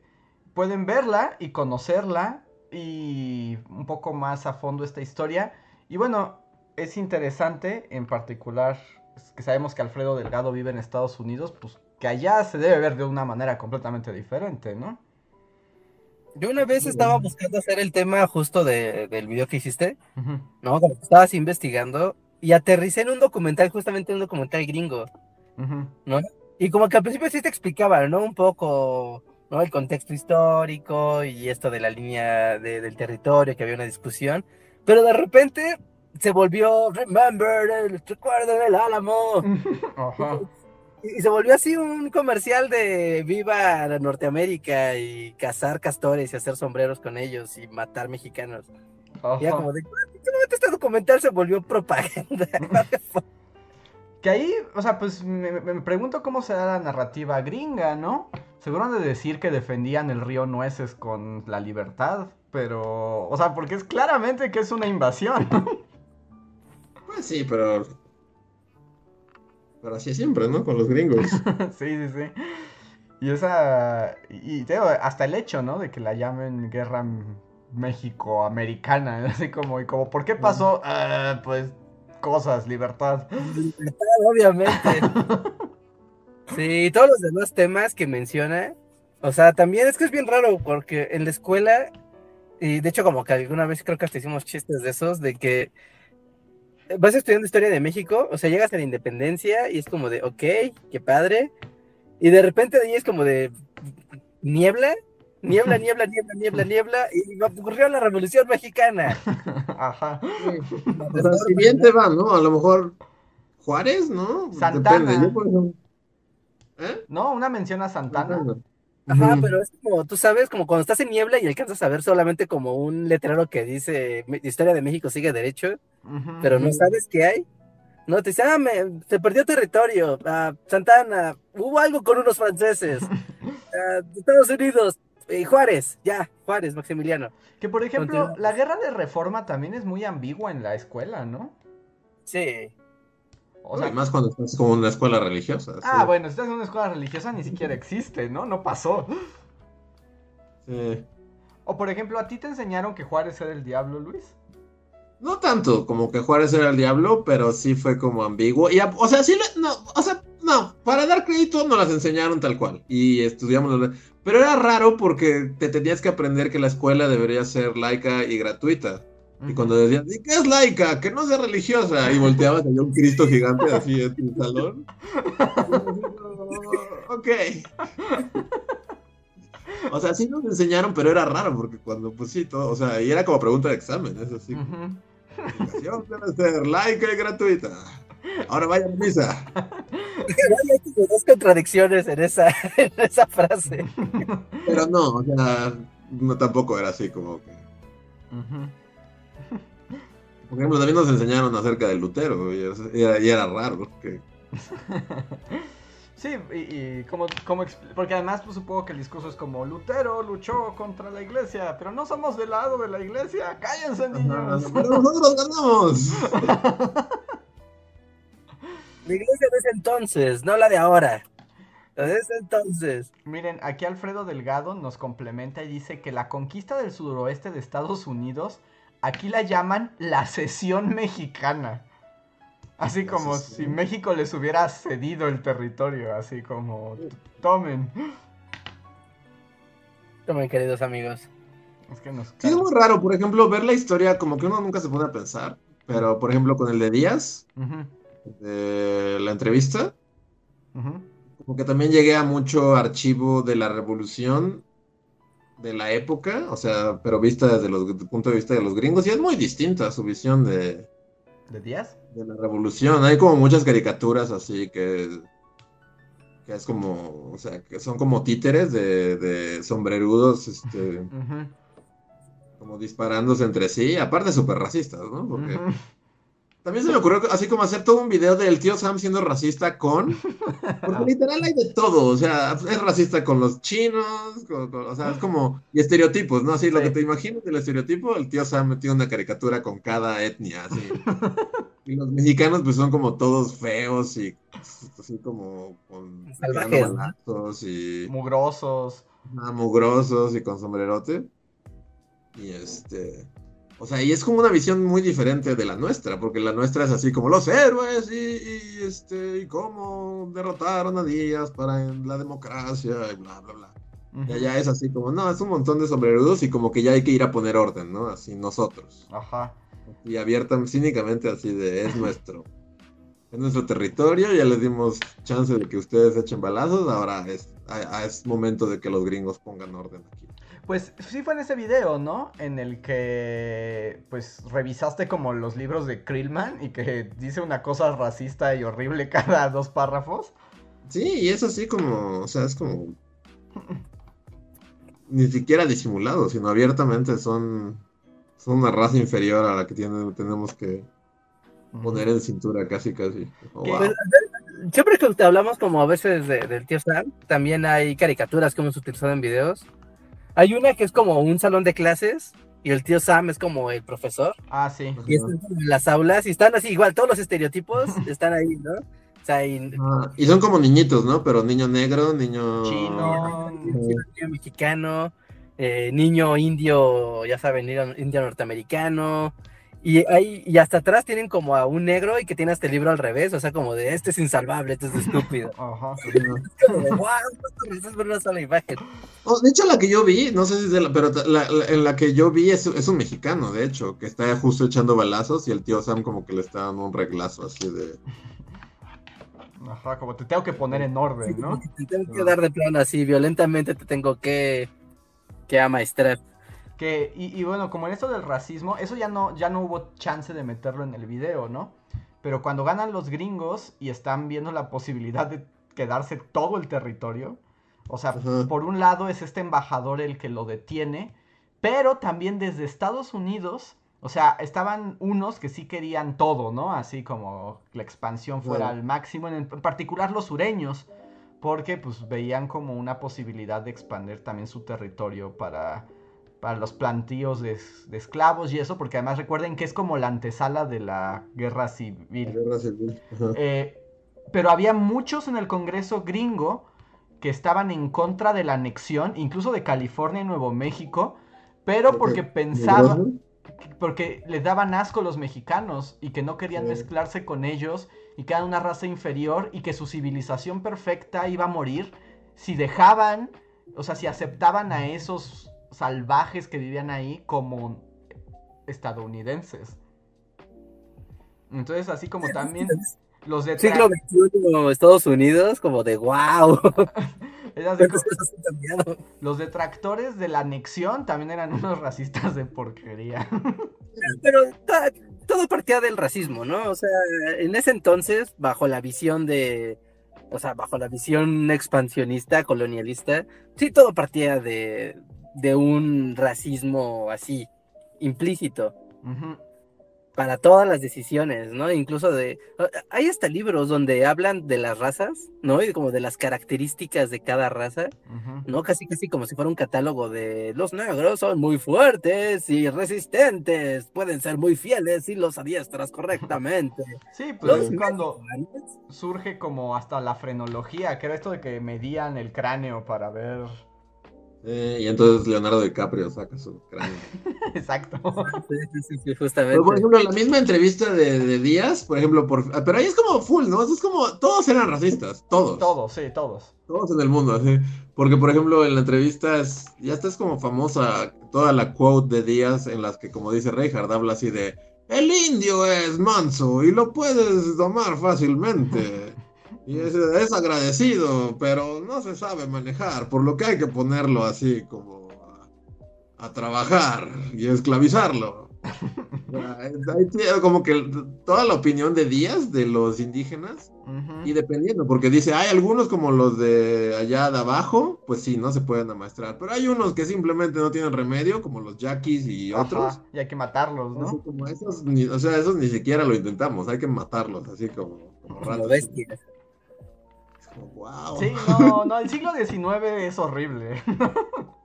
[SPEAKER 1] pueden verla y conocerla y un poco más a fondo esta historia. Y bueno, es interesante en particular que sabemos que Alfredo Delgado vive en Estados Unidos, pues que allá se debe ver de una manera completamente diferente, ¿no?
[SPEAKER 3] Yo una vez estaba buscando hacer el tema justo de, del video que hiciste,
[SPEAKER 1] Ujú.
[SPEAKER 3] ¿no? Como que estabas investigando y aterricé en un documental, justamente un documental gringo.
[SPEAKER 1] Ujú.
[SPEAKER 3] Y como que al principio sí te explicaba, ¿no? Un poco ¿no? El contexto histórico y esto de la línea de- del territorio, que había una discusión, pero de repente se volvió, remember, el recuerdo del Álamo,
[SPEAKER 1] Ajá.
[SPEAKER 3] y, y se volvió así un comercial de viva la Norteamérica y cazar castores y hacer sombreros con ellos y matar mexicanos. Y
[SPEAKER 1] Ajá.
[SPEAKER 3] como de, ¿en qué momento este documental se volvió propaganda?
[SPEAKER 1] Que ahí, o sea, pues me, me- me pregunto cómo será la narrativa gringa, ¿no? Seguro han de decir que defendían el río Nueces con la libertad, pero, o sea, porque es claramente que es una invasión.
[SPEAKER 2] Pues sí, pero. Pero así siempre, ¿no? Con los gringos.
[SPEAKER 1] sí, sí, sí. Y esa, y te digo, hasta el hecho, ¿no? De que la llamen guerra México-americana, así como, y como, ¿por qué pasó? "Ah, pues, cosas, libertad.
[SPEAKER 3] Obviamente. Sí, todos los demás temas que menciona, o sea, también es que es bien raro porque en la escuela, y de hecho como que alguna vez creo que hasta hicimos chistes de esos, de que vas estudiando historia de México, o sea, llegas a la independencia y es como de, ok, qué padre, y de repente de ahí es como de niebla, niebla, niebla, niebla, niebla, niebla, y ocurrió la Revolución Mexicana.
[SPEAKER 1] Ajá.
[SPEAKER 2] O sea, si bien te va, ¿no? A lo mejor Juárez, ¿no?
[SPEAKER 1] Santana.
[SPEAKER 2] Depende. Yo, por ejemplo. ¿Eh?
[SPEAKER 1] ¿No? Una mención a Santana.
[SPEAKER 3] Ajá, pero es como, tú sabes, como cuando estás en niebla y alcanzas a ver solamente como un letrero que dice "Me- Historia de México sigue derecho, pero no sabes qué hay. No, te dice, ah, me- se perdió territorio, ah, Santana, hubo algo con unos franceses, ah, Estados Unidos, y Juárez, ya, Juárez, Maximiliano.
[SPEAKER 1] Que por ejemplo,
[SPEAKER 3] Continúa.
[SPEAKER 1] la guerra de reforma también es muy ambigua en la escuela, ¿no?
[SPEAKER 3] Sí,
[SPEAKER 1] O sea,
[SPEAKER 2] Además, cuando estás como en una escuela religiosa.
[SPEAKER 1] ah, bueno, si estás en una escuela religiosa ni siquiera existe, ¿no? No pasó.
[SPEAKER 2] Sí.
[SPEAKER 1] O por ejemplo, ¿a ti te enseñaron que Juárez era el diablo, Luis?
[SPEAKER 2] No tanto como que Juárez era el diablo, pero sí fue como ambiguo. Y, o sea, sí, no, o sea, no, para dar crédito nos las enseñaron tal cual. Y estudiamos. las- Pero era raro porque te tenías que aprender que la escuela debería ser laica y gratuita. Y cuando decías, ¿y qué es laica? Que no sea religiosa. Y volteabas y había un Cristo gigante así en tu salón. ok. O sea, sí nos enseñaron, pero era raro porque cuando, pues sí, todo, o sea, y era como pregunta de examen, es así.
[SPEAKER 1] Ujú.
[SPEAKER 2] Educación debe ser laica y gratuita. Ahora vaya a misa.
[SPEAKER 3] dos contradicciones en esa, en esa frase.
[SPEAKER 2] Pero no, o sea, no tampoco era así como que.
[SPEAKER 1] Ujú.
[SPEAKER 2] Por ejemplo, también nos enseñaron acerca del Lutero y era, y era raro. Que,
[SPEAKER 1] Sí, y, y como, como expl- porque además pues, supongo que el discurso es como Lutero luchó contra la iglesia, pero no somos del lado de la iglesia, cállense niños.
[SPEAKER 2] pero nosotros ganamos.
[SPEAKER 3] La iglesia de ese entonces, no la de ahora. De ese entonces.
[SPEAKER 1] Miren, aquí Alfredo Delgado nos complementa y dice que la conquista del suroeste de Estados Unidos, aquí la llaman la cesión mexicana. Así
[SPEAKER 2] La
[SPEAKER 1] como si México les hubiera cedido el territorio, así como, tomen.
[SPEAKER 3] Tomen, queridos amigos.
[SPEAKER 1] Es que nos...
[SPEAKER 2] Sí, es muy raro, por ejemplo, ver la historia, como que uno nunca se pone a pensar. Pero, por ejemplo, con el de Díaz, de la entrevista, como que también llegué a mucho archivo de la revolución de la época, o sea, pero vista desde los- desde el punto de vista de los gringos, y es muy distinta su visión de,
[SPEAKER 1] ¿De Díaz?
[SPEAKER 2] de la revolución. Hay como muchas caricaturas así que, que es como, o sea, que son como títeres de, de sombrerudos, este, como disparándose entre sí, aparte súper racistas, ¿no? Porque. También se me ocurrió así como hacer todo un video del tío Sam siendo racista con, porque literal hay de todo, o sea, es racista con los chinos, con- con- o sea, es como, y estereotipos, ¿no? Así, lo que te imaginas del estereotipo, el tío Sam metió una caricatura con cada etnia, así. Y los mexicanos pues son como todos feos y así como con
[SPEAKER 3] Salvajes,
[SPEAKER 2] y
[SPEAKER 1] Mugrosos.
[SPEAKER 2] ah, mugrosos y con sombrerote. Y este, o sea, y es como una visión muy diferente de la nuestra, porque la nuestra es así como los héroes y, y, este y cómo derrotaron a Díaz para la democracia y bla bla bla. Y allá es así como, no, es un montón de sombrerudos y como que ya hay que ir a poner orden, ¿no? Así nosotros.
[SPEAKER 1] Ajá.
[SPEAKER 2] Y abierta, cínicamente así de, es nuestro. Es nuestro territorio, ya les dimos chance de que ustedes echen balazos, ahora es es momento de que los gringos pongan orden aquí.
[SPEAKER 1] Pues sí fue en ese video, ¿no? En el que pues revisaste como los libros de Krillman y que dice una cosa racista y horrible cada dos párrafos.
[SPEAKER 2] Sí, y es así como, o sea, es como ni siquiera disimulado, sino abiertamente son, son una raza inferior a la que tiene- tenemos que poner en cintura casi casi. Oh.
[SPEAKER 3] Pues, Siempre que hablamos como a veces de- del tío Sam, también hay caricaturas que hemos utilizado en videos. Hay una que es como un salón de clases y el tío Sam es como el profesor.
[SPEAKER 1] Ah, sí.
[SPEAKER 3] Y están como en las aulas y están así, igual, todos los estereotipos están ahí, ¿no? O sea, y-
[SPEAKER 2] Ah, y son como niñitos, ¿no? Pero niño negro, niño
[SPEAKER 1] Chino.
[SPEAKER 3] niño mexicano, eh, niño indio, ya saben, niño indio norteamericano. Y, ahí, y hasta atrás tienen como a un negro y que tiene este libro al revés, o sea, como de este es insalvable, este es estúpido.
[SPEAKER 1] Ajá.
[SPEAKER 3] Como de, wow, esto es ver una sola imagen.
[SPEAKER 2] Oh, de hecho, la que yo vi, no sé si es de la, pero la- la- en la que yo vi es, es un mexicano, de hecho, que está justo echando balazos y el tío Sam como que le está dando un reglazo así de...
[SPEAKER 1] Ajá, como te tengo que poner en orden, ¿no?
[SPEAKER 3] Te tengo que dar de plano así, violentamente te tengo que, que amaestrar.
[SPEAKER 1] Que, y, y bueno, como en esto del racismo, eso ya no, ya no hubo chance de meterlo en el video, ¿no? Pero cuando ganan los gringos y están viendo la posibilidad de quedarse todo el territorio, o sea, por un lado es este embajador el que lo detiene, pero también desde Estados Unidos, o sea, estaban unos que sí querían todo, ¿no? Así como la expansión fuera al máximo, en, en particular los sureños, porque pues veían como una posibilidad de expandir también su territorio para, para los plantíos de, es- de esclavos y eso, porque además recuerden que es como la antesala de la guerra civil.
[SPEAKER 2] Guerra civil.
[SPEAKER 1] Eh, pero había muchos en el Congreso gringo que estaban en contra de la anexión, incluso de California y Nuevo México, pero porque pensaban, porque les daban asco los mexicanos y que no querían
[SPEAKER 2] Sí.
[SPEAKER 1] mezclarse con ellos y que eran una raza inferior y que su civilización perfecta iba a morir si dejaban, o sea, si aceptaban a esos salvajes que vivían ahí como estadounidenses. Entonces, así como también los de
[SPEAKER 3] Siglo XXI, Estados Unidos, como de wow.
[SPEAKER 1] Los detractores de la anexión también eran unos racistas de porquería.
[SPEAKER 3] Pero todo partía del racismo, ¿no? O sea, en ese entonces, bajo la visión de, o sea, bajo la visión expansionista, colonialista, sí, todo partía de, de un racismo así, implícito. Para todas las decisiones, ¿no? Incluso de... Hay hasta libros donde hablan de las razas, ¿no? Y como de las características de cada raza. ¿no? Casi, casi como si fuera un catálogo de los negros son muy fuertes y resistentes, pueden ser muy fieles si los adiestras correctamente.
[SPEAKER 1] Sí, pues
[SPEAKER 3] Los
[SPEAKER 1] cuando surge como hasta la frenología, que era esto de que medían el cráneo para ver.
[SPEAKER 2] Eh, y entonces Leonardo DiCaprio saca su cráneo.
[SPEAKER 1] Exacto.
[SPEAKER 3] Sí, sí, sí, justamente.
[SPEAKER 2] Pero, por ejemplo, la misma entrevista de, de Díaz, por ejemplo, por, ah, pero ahí es como full, ¿no? Es como, todos eran racistas, todos.
[SPEAKER 1] Todos, sí, todos.
[SPEAKER 2] Todos en el mundo, así. Porque, por ejemplo, en la entrevista es, ya está es como famosa toda la quote de Díaz en las que, como dice Reinhardt, habla así de, el indio es manso y lo puedes domar fácilmente. Y es, es agradecido, pero no se sabe manejar, por lo que hay que ponerlo así como a, a trabajar y esclavizarlo. Ahí como que toda la opinión de Díaz de los indígenas y dependiendo, porque dice, hay algunos como los de allá de abajo, pues sí, no se pueden amaestrar, pero hay unos que simplemente no tienen remedio, como los yaquis y
[SPEAKER 1] Ajá,
[SPEAKER 2] otros.
[SPEAKER 1] Y hay que matarlos, ¿no?
[SPEAKER 2] como esos, ni- o sea, esos ni siquiera lo intentamos, hay que matarlos, así como, como
[SPEAKER 3] como
[SPEAKER 2] ratos.
[SPEAKER 3] bestias.
[SPEAKER 2] Wow.
[SPEAKER 1] Sí, no, no, el siglo XIX es horrible.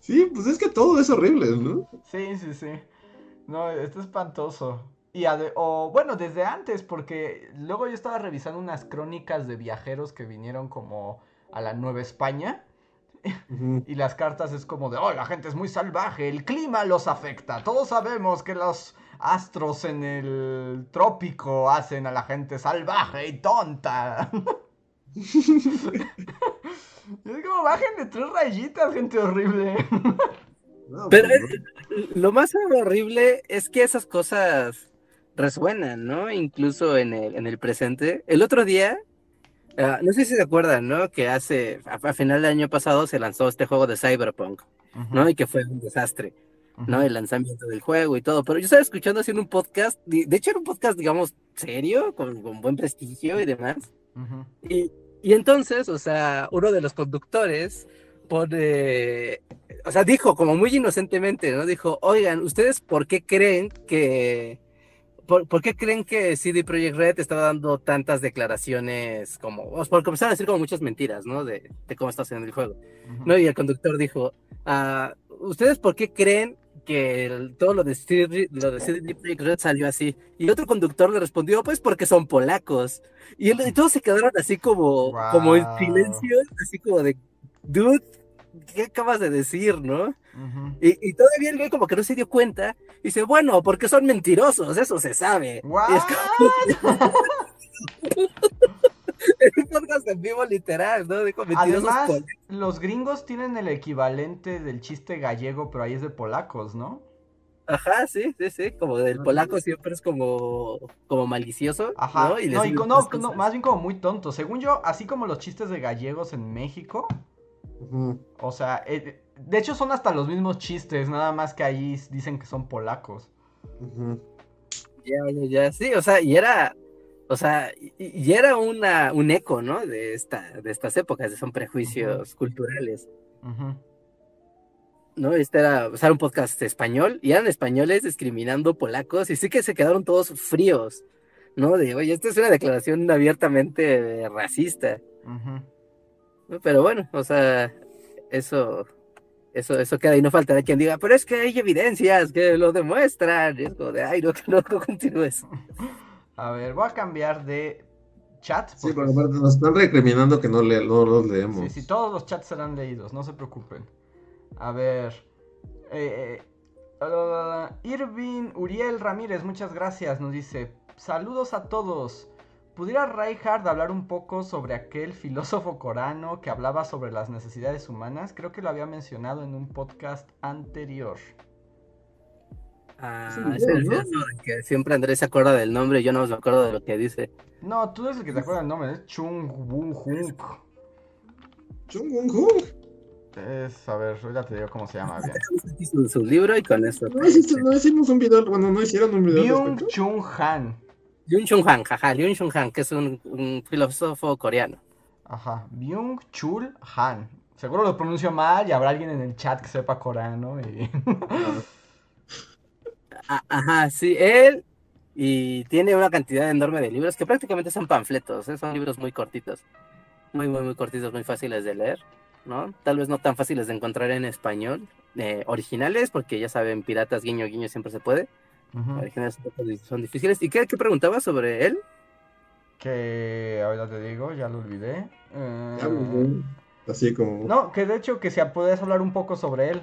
[SPEAKER 2] Sí, pues es que todo es horrible, ¿no?
[SPEAKER 1] Sí, sí, sí. No, esto es espantoso. Y o bueno, desde antes, porque luego yo estaba revisando unas crónicas de viajeros que vinieron como a la Nueva España. Y las cartas es como de, oh, la gente es muy salvaje, el clima los afecta. Todos sabemos que los astros en el trópico hacen a la gente salvaje y tonta. Es como, bajen de tres rayitas, gente horrible.
[SPEAKER 3] Pero
[SPEAKER 2] pues,
[SPEAKER 3] es- lo más horrible es que esas cosas resuenan, ¿no? Incluso en el, en el presente. El otro día, Ah, no sé si se acuerdan, ¿no? Que hace, a, a final del año pasado se lanzó este juego de Cyberpunk, ¿no? Y que fue un desastre, ¿no? El lanzamiento del juego y todo. Pero yo estaba escuchando haciendo un podcast, de hecho era un podcast, digamos, serio, con, con buen prestigio y demás. Y, y entonces, o sea, uno de los conductores pone, o sea, dijo como muy inocentemente, ¿no? Dijo, oigan, ¿ustedes por qué creen que, por, por qué creen que CD Projekt Red está dando tantas declaraciones como, o sea, porque empezaron a decir como muchas mentiras, ¿no? De, de cómo está haciendo el juego. ¿no? Y el conductor dijo, ah, ¿ustedes por qué creen que el- todo lo de, lo Projekt Red salió así? Y otro conductor le respondió, pues porque son polacos. Y, él- y todos se quedaron así como, como en silencio, así como de, dude, ¿qué acabas de decir, no?
[SPEAKER 1] Ujú.
[SPEAKER 3] Y, y todavía el güey como que no se dio cuenta, y dice, bueno, porque son mentirosos, eso se sabe. Y es un podcast en vivo literal, ¿no? Dijo, mentirosos
[SPEAKER 1] Además, los gringos tienen el equivalente del chiste gallego, pero ahí es de polacos, ¿no?
[SPEAKER 3] Ajá, sí, sí, sí, como del polaco siempre es como, como malicioso,
[SPEAKER 1] Ajá.
[SPEAKER 3] ¿no? Y
[SPEAKER 1] no, no, no, más bien como muy tonto. Según yo, así como los chistes de gallegos en México,
[SPEAKER 2] Ujú.
[SPEAKER 1] o sea, eh, de hecho son hasta los mismos chistes, nada más que ahí dicen que son polacos.
[SPEAKER 2] Ujú.
[SPEAKER 3] Ya, ya, ya, sí, o sea, y era, o sea, y, y era una, un eco, ¿no? De esta, de estas épocas, son prejuicios culturales. ¿no? Este era, o sea, era un podcast español, y eran españoles discriminando polacos, y sí que se quedaron todos fríos, ¿no? De, oye, esta es una declaración abiertamente racista. Pero bueno, o sea, eso, eso, eso queda, y no faltará quien diga, pero es que hay evidencias que lo demuestran, y es como de, ay, no, no, no continúes.
[SPEAKER 1] A ver, voy a cambiar de chat.
[SPEAKER 2] Sí,
[SPEAKER 1] porque-
[SPEAKER 2] pero aparte nos están recriminando que no, le, no los leemos.
[SPEAKER 1] Sí, sí, todos los chats serán leídos, no se preocupen. A ver. eh, eh, Irving Uriel Ramírez, muchas gracias. Nos dice: Saludos a todos. ¿Pudiera Reinhardt hablar un poco sobre aquel filósofo corano que hablaba sobre las necesidades humanas? Creo que lo había mencionado en un podcast anterior.
[SPEAKER 3] Ah,
[SPEAKER 2] Sí,
[SPEAKER 3] es el del que siempre Andrés se acuerda del nombre y yo no me acuerdo de lo que dice.
[SPEAKER 1] No, tú eres el que te acuerdas el nombre, es Chung Woo Hunk.
[SPEAKER 2] Chung Wung Hung.
[SPEAKER 1] Es, a ver, ahorita te digo cómo se llama bien.
[SPEAKER 3] Aquí Su, su libro y con eso.
[SPEAKER 2] No, hiciste- no hicimos un video, bueno, no hicieron un video.
[SPEAKER 1] Byung. Chung Han.
[SPEAKER 3] Yun Chung Han, jaja, Yun Chung Han, que es un, un filósofo coreano.
[SPEAKER 1] Ajá, Byung Chul Han. Seguro lo pronuncio mal y habrá alguien en el chat que sepa coreano. Y...
[SPEAKER 3] Ah, Ajá, sí, él y tiene una cantidad enorme de libros que prácticamente son panfletos, ¿eh? son libros muy cortitos, muy, muy, muy cortitos, muy fáciles de leer, ¿no? Tal vez no tan fáciles de encontrar en español, eh, originales, porque ya saben, piratas, guiño, guiño, siempre se puede, originales son difíciles. ¿Y qué, qué preguntabas sobre él?
[SPEAKER 1] Que ahorita te digo, ya lo olvidé. Eh,
[SPEAKER 2] Ya, muy bien. Así como.
[SPEAKER 1] No, que de hecho que si puedes hablar un poco sobre él.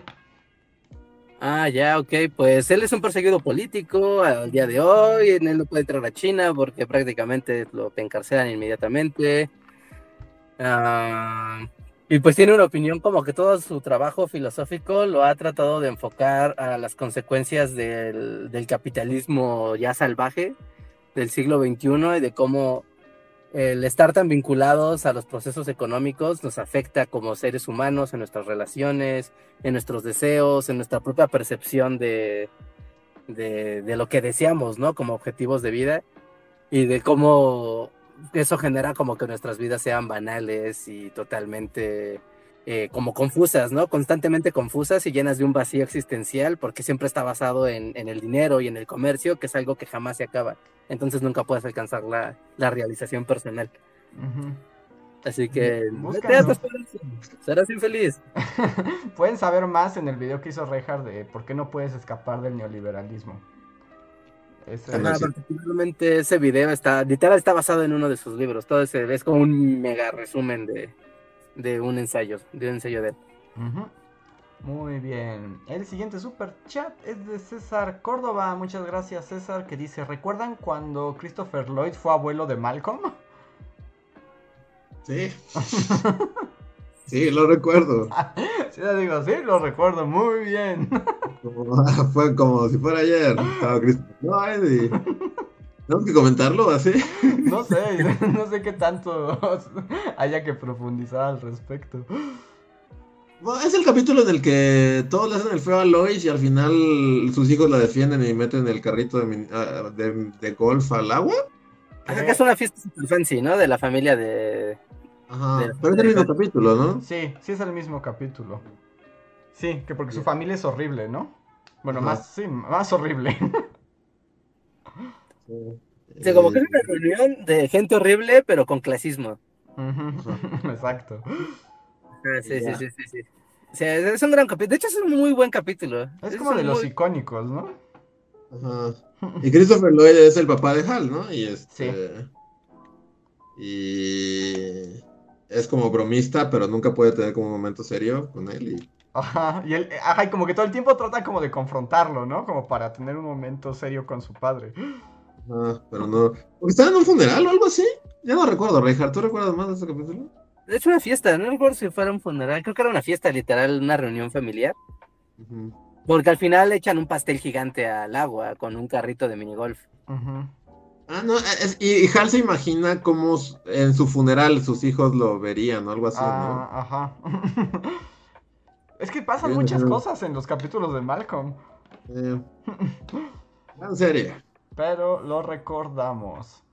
[SPEAKER 3] Ah, ya, ok, pues él es un perseguido político al día de hoy, en él no puede entrar a China porque prácticamente lo encarcelan inmediatamente. Ah, y pues tiene una opinión como que todo su trabajo filosófico lo ha tratado de enfocar a las consecuencias del, del capitalismo ya salvaje del siglo XXI y de cómo el estar tan vinculados a los procesos económicos nos afecta como seres humanos en nuestras relaciones, en nuestros deseos, en nuestra propia percepción de, de, de lo que deseamos, ¿no? Como objetivos de vida y de cómo eso genera como que nuestras vidas sean banales y totalmente eh, como confusas, ¿no? Constantemente confusas y llenas de un vacío existencial porque siempre está basado en, en el dinero y en el comercio, que es algo que jamás se acaba. Entonces nunca puedes alcanzar la, la realización personal.
[SPEAKER 1] Ujú.
[SPEAKER 3] Así que eso. Serás infeliz.
[SPEAKER 1] Pueden saber más en el video que hizo Reinhardt de por qué no puedes escapar del neoliberalismo. Ese-
[SPEAKER 2] Ah, sí.
[SPEAKER 3] particularmente ese video está, literal está basado en uno de sus libros. Todo ese es como un mega resumen de, de un ensayo, de un ensayo de él.
[SPEAKER 1] Muy bien. El siguiente super chat es de César Córdoba. Muchas gracias, César. Que dice: ¿Recuerdan cuando Christopher Lloyd fue abuelo de Malcolm?
[SPEAKER 2] Sí. sí, lo recuerdo.
[SPEAKER 1] Sí, le digo, sí, lo recuerdo muy bien.
[SPEAKER 2] Como- fue como si fuera ayer. Estaba Christopher Lloyd y ¿Tenemos que comentarlo así?
[SPEAKER 1] No sé, no sé qué tanto haya que profundizar al respecto.
[SPEAKER 2] Bueno, es el capítulo en el que todos le hacen el feo a Lois y al final sus hijos la defienden y meten el carrito de, ah, de- de golf al agua.
[SPEAKER 3] Creo que es una fiesta super fancy, ¿no? De la familia de.
[SPEAKER 2] Ajá.
[SPEAKER 3] De-
[SPEAKER 2] Pero es el mismo capítulo, ¿no?
[SPEAKER 1] Sí, sí es el mismo capítulo. Sí, que porque su familia es horrible, ¿no? Bueno,
[SPEAKER 2] Ajá.
[SPEAKER 1] más, sí, más horrible.
[SPEAKER 3] O sea, como que es una reunión de gente horrible, pero con clasismo.
[SPEAKER 1] Exacto.
[SPEAKER 3] Ah, sí, sí, sí, sí, sí. O sea, es un gran capítulo. De hecho, es un muy buen capítulo.
[SPEAKER 1] Es como de los icónicos, ¿no?
[SPEAKER 2] Ajá. Y Christopher Lloyd es el papá de Hal, ¿no? Y este. Y. Es como bromista, pero nunca puede tener como un momento serio con él. Y...
[SPEAKER 1] Ajá, y él, ajá, y como que todo el tiempo trata como de confrontarlo, ¿no? Como para tener un momento serio con su padre.
[SPEAKER 2] Ajá, pero no. Porque estaba en un funeral o algo así. Ya no recuerdo, Reinhardt. ¿Tú recuerdas más de ese capítulo?
[SPEAKER 3] Hecho, una fiesta. No recuerdo si fuera un funeral. Creo que era una fiesta literal, una reunión familiar. Porque al final echan un pastel gigante al agua con un carrito de minigolf.
[SPEAKER 2] Ah, no, es- y, y Hal se imagina cómo en su funeral sus hijos lo verían o algo así,
[SPEAKER 1] Ah, ajá. es que pasan
[SPEAKER 2] Bien,
[SPEAKER 1] muchas cosas en los capítulos de Malcolm,
[SPEAKER 2] ¿no? Eh, en serio.
[SPEAKER 1] Pero lo recordamos.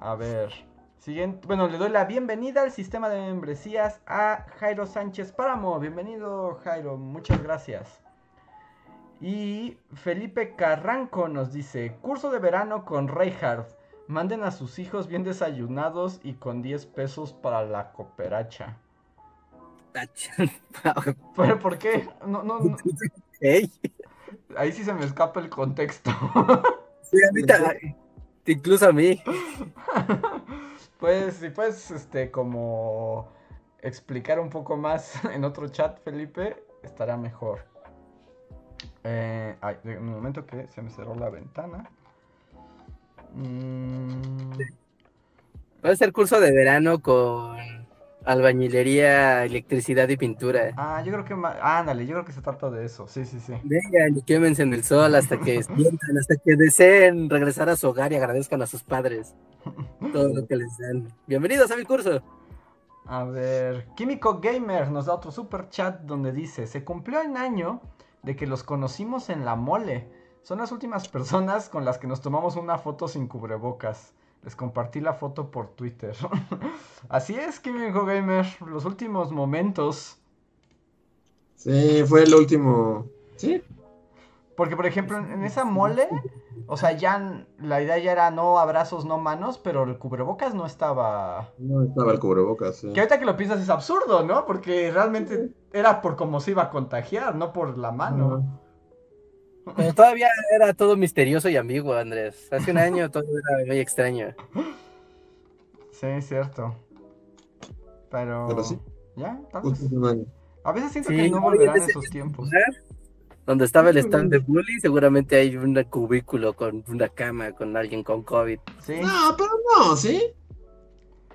[SPEAKER 1] A ver. Siguiente, bueno, le doy la bienvenida al sistema de membresías a Jairo Sánchez Páramo. Bienvenido, Jairo, muchas gracias. Y Felipe Carranco nos dice: Curso de verano con Reinhardt. Manden a sus hijos bien desayunados y con 10 pesos para la cooperacha. ¿Pero por qué? No, no, no. Ahí sí se me escapa el contexto.
[SPEAKER 3] incluso a mí.
[SPEAKER 1] Pues, si puedes, este, como explicar un poco más en otro chat, Felipe, estará mejor. Eh, ay, un momento que se me cerró la ventana. Mm,
[SPEAKER 3] Va a ser curso de verano con albañilería, electricidad y pintura.
[SPEAKER 1] ah, yo creo que, ándale, yo creo que se trata de eso. Sí, sí, sí.
[SPEAKER 3] Vengan y quémense en el sol hasta que sientan, hasta que deseen regresar a su hogar y agradezcan a sus padres todo lo que les dan. Bienvenidos a mi curso.
[SPEAKER 1] A ver, Químico Gamer nos da otro super chat donde dice, se cumplió un año de que los conocimos en la mole. Son las últimas personas con las que nos tomamos una foto sin cubrebocas. Les compartí la foto por Twitter. Así es, Químico Gamer, los últimos momentos.
[SPEAKER 2] Sí, fue el último. Sí.
[SPEAKER 1] Porque, por ejemplo, en, esa mole, o sea, ya la idea ya era no abrazos, no manos, pero el cubrebocas no estaba...
[SPEAKER 2] No estaba el cubrebocas, sí.
[SPEAKER 1] Que ahorita que lo piensas es absurdo, ¿no? Porque realmente era por cómo se iba a contagiar, no por la mano.
[SPEAKER 3] Pero todavía era todo misterioso y ambiguo, Andrés. Hace un año todo era muy extraño.
[SPEAKER 1] Sí, es cierto. Pero...
[SPEAKER 2] Pero sí.
[SPEAKER 1] ¿Ya?
[SPEAKER 2] año.
[SPEAKER 1] A veces siento
[SPEAKER 3] Sí,
[SPEAKER 1] que no volverán esos tiempos.
[SPEAKER 3] Donde estaba el stand de bully, seguramente hay un cubículo con una cama con alguien con COVID.
[SPEAKER 1] Sí.
[SPEAKER 2] No, pero no, ¿sí?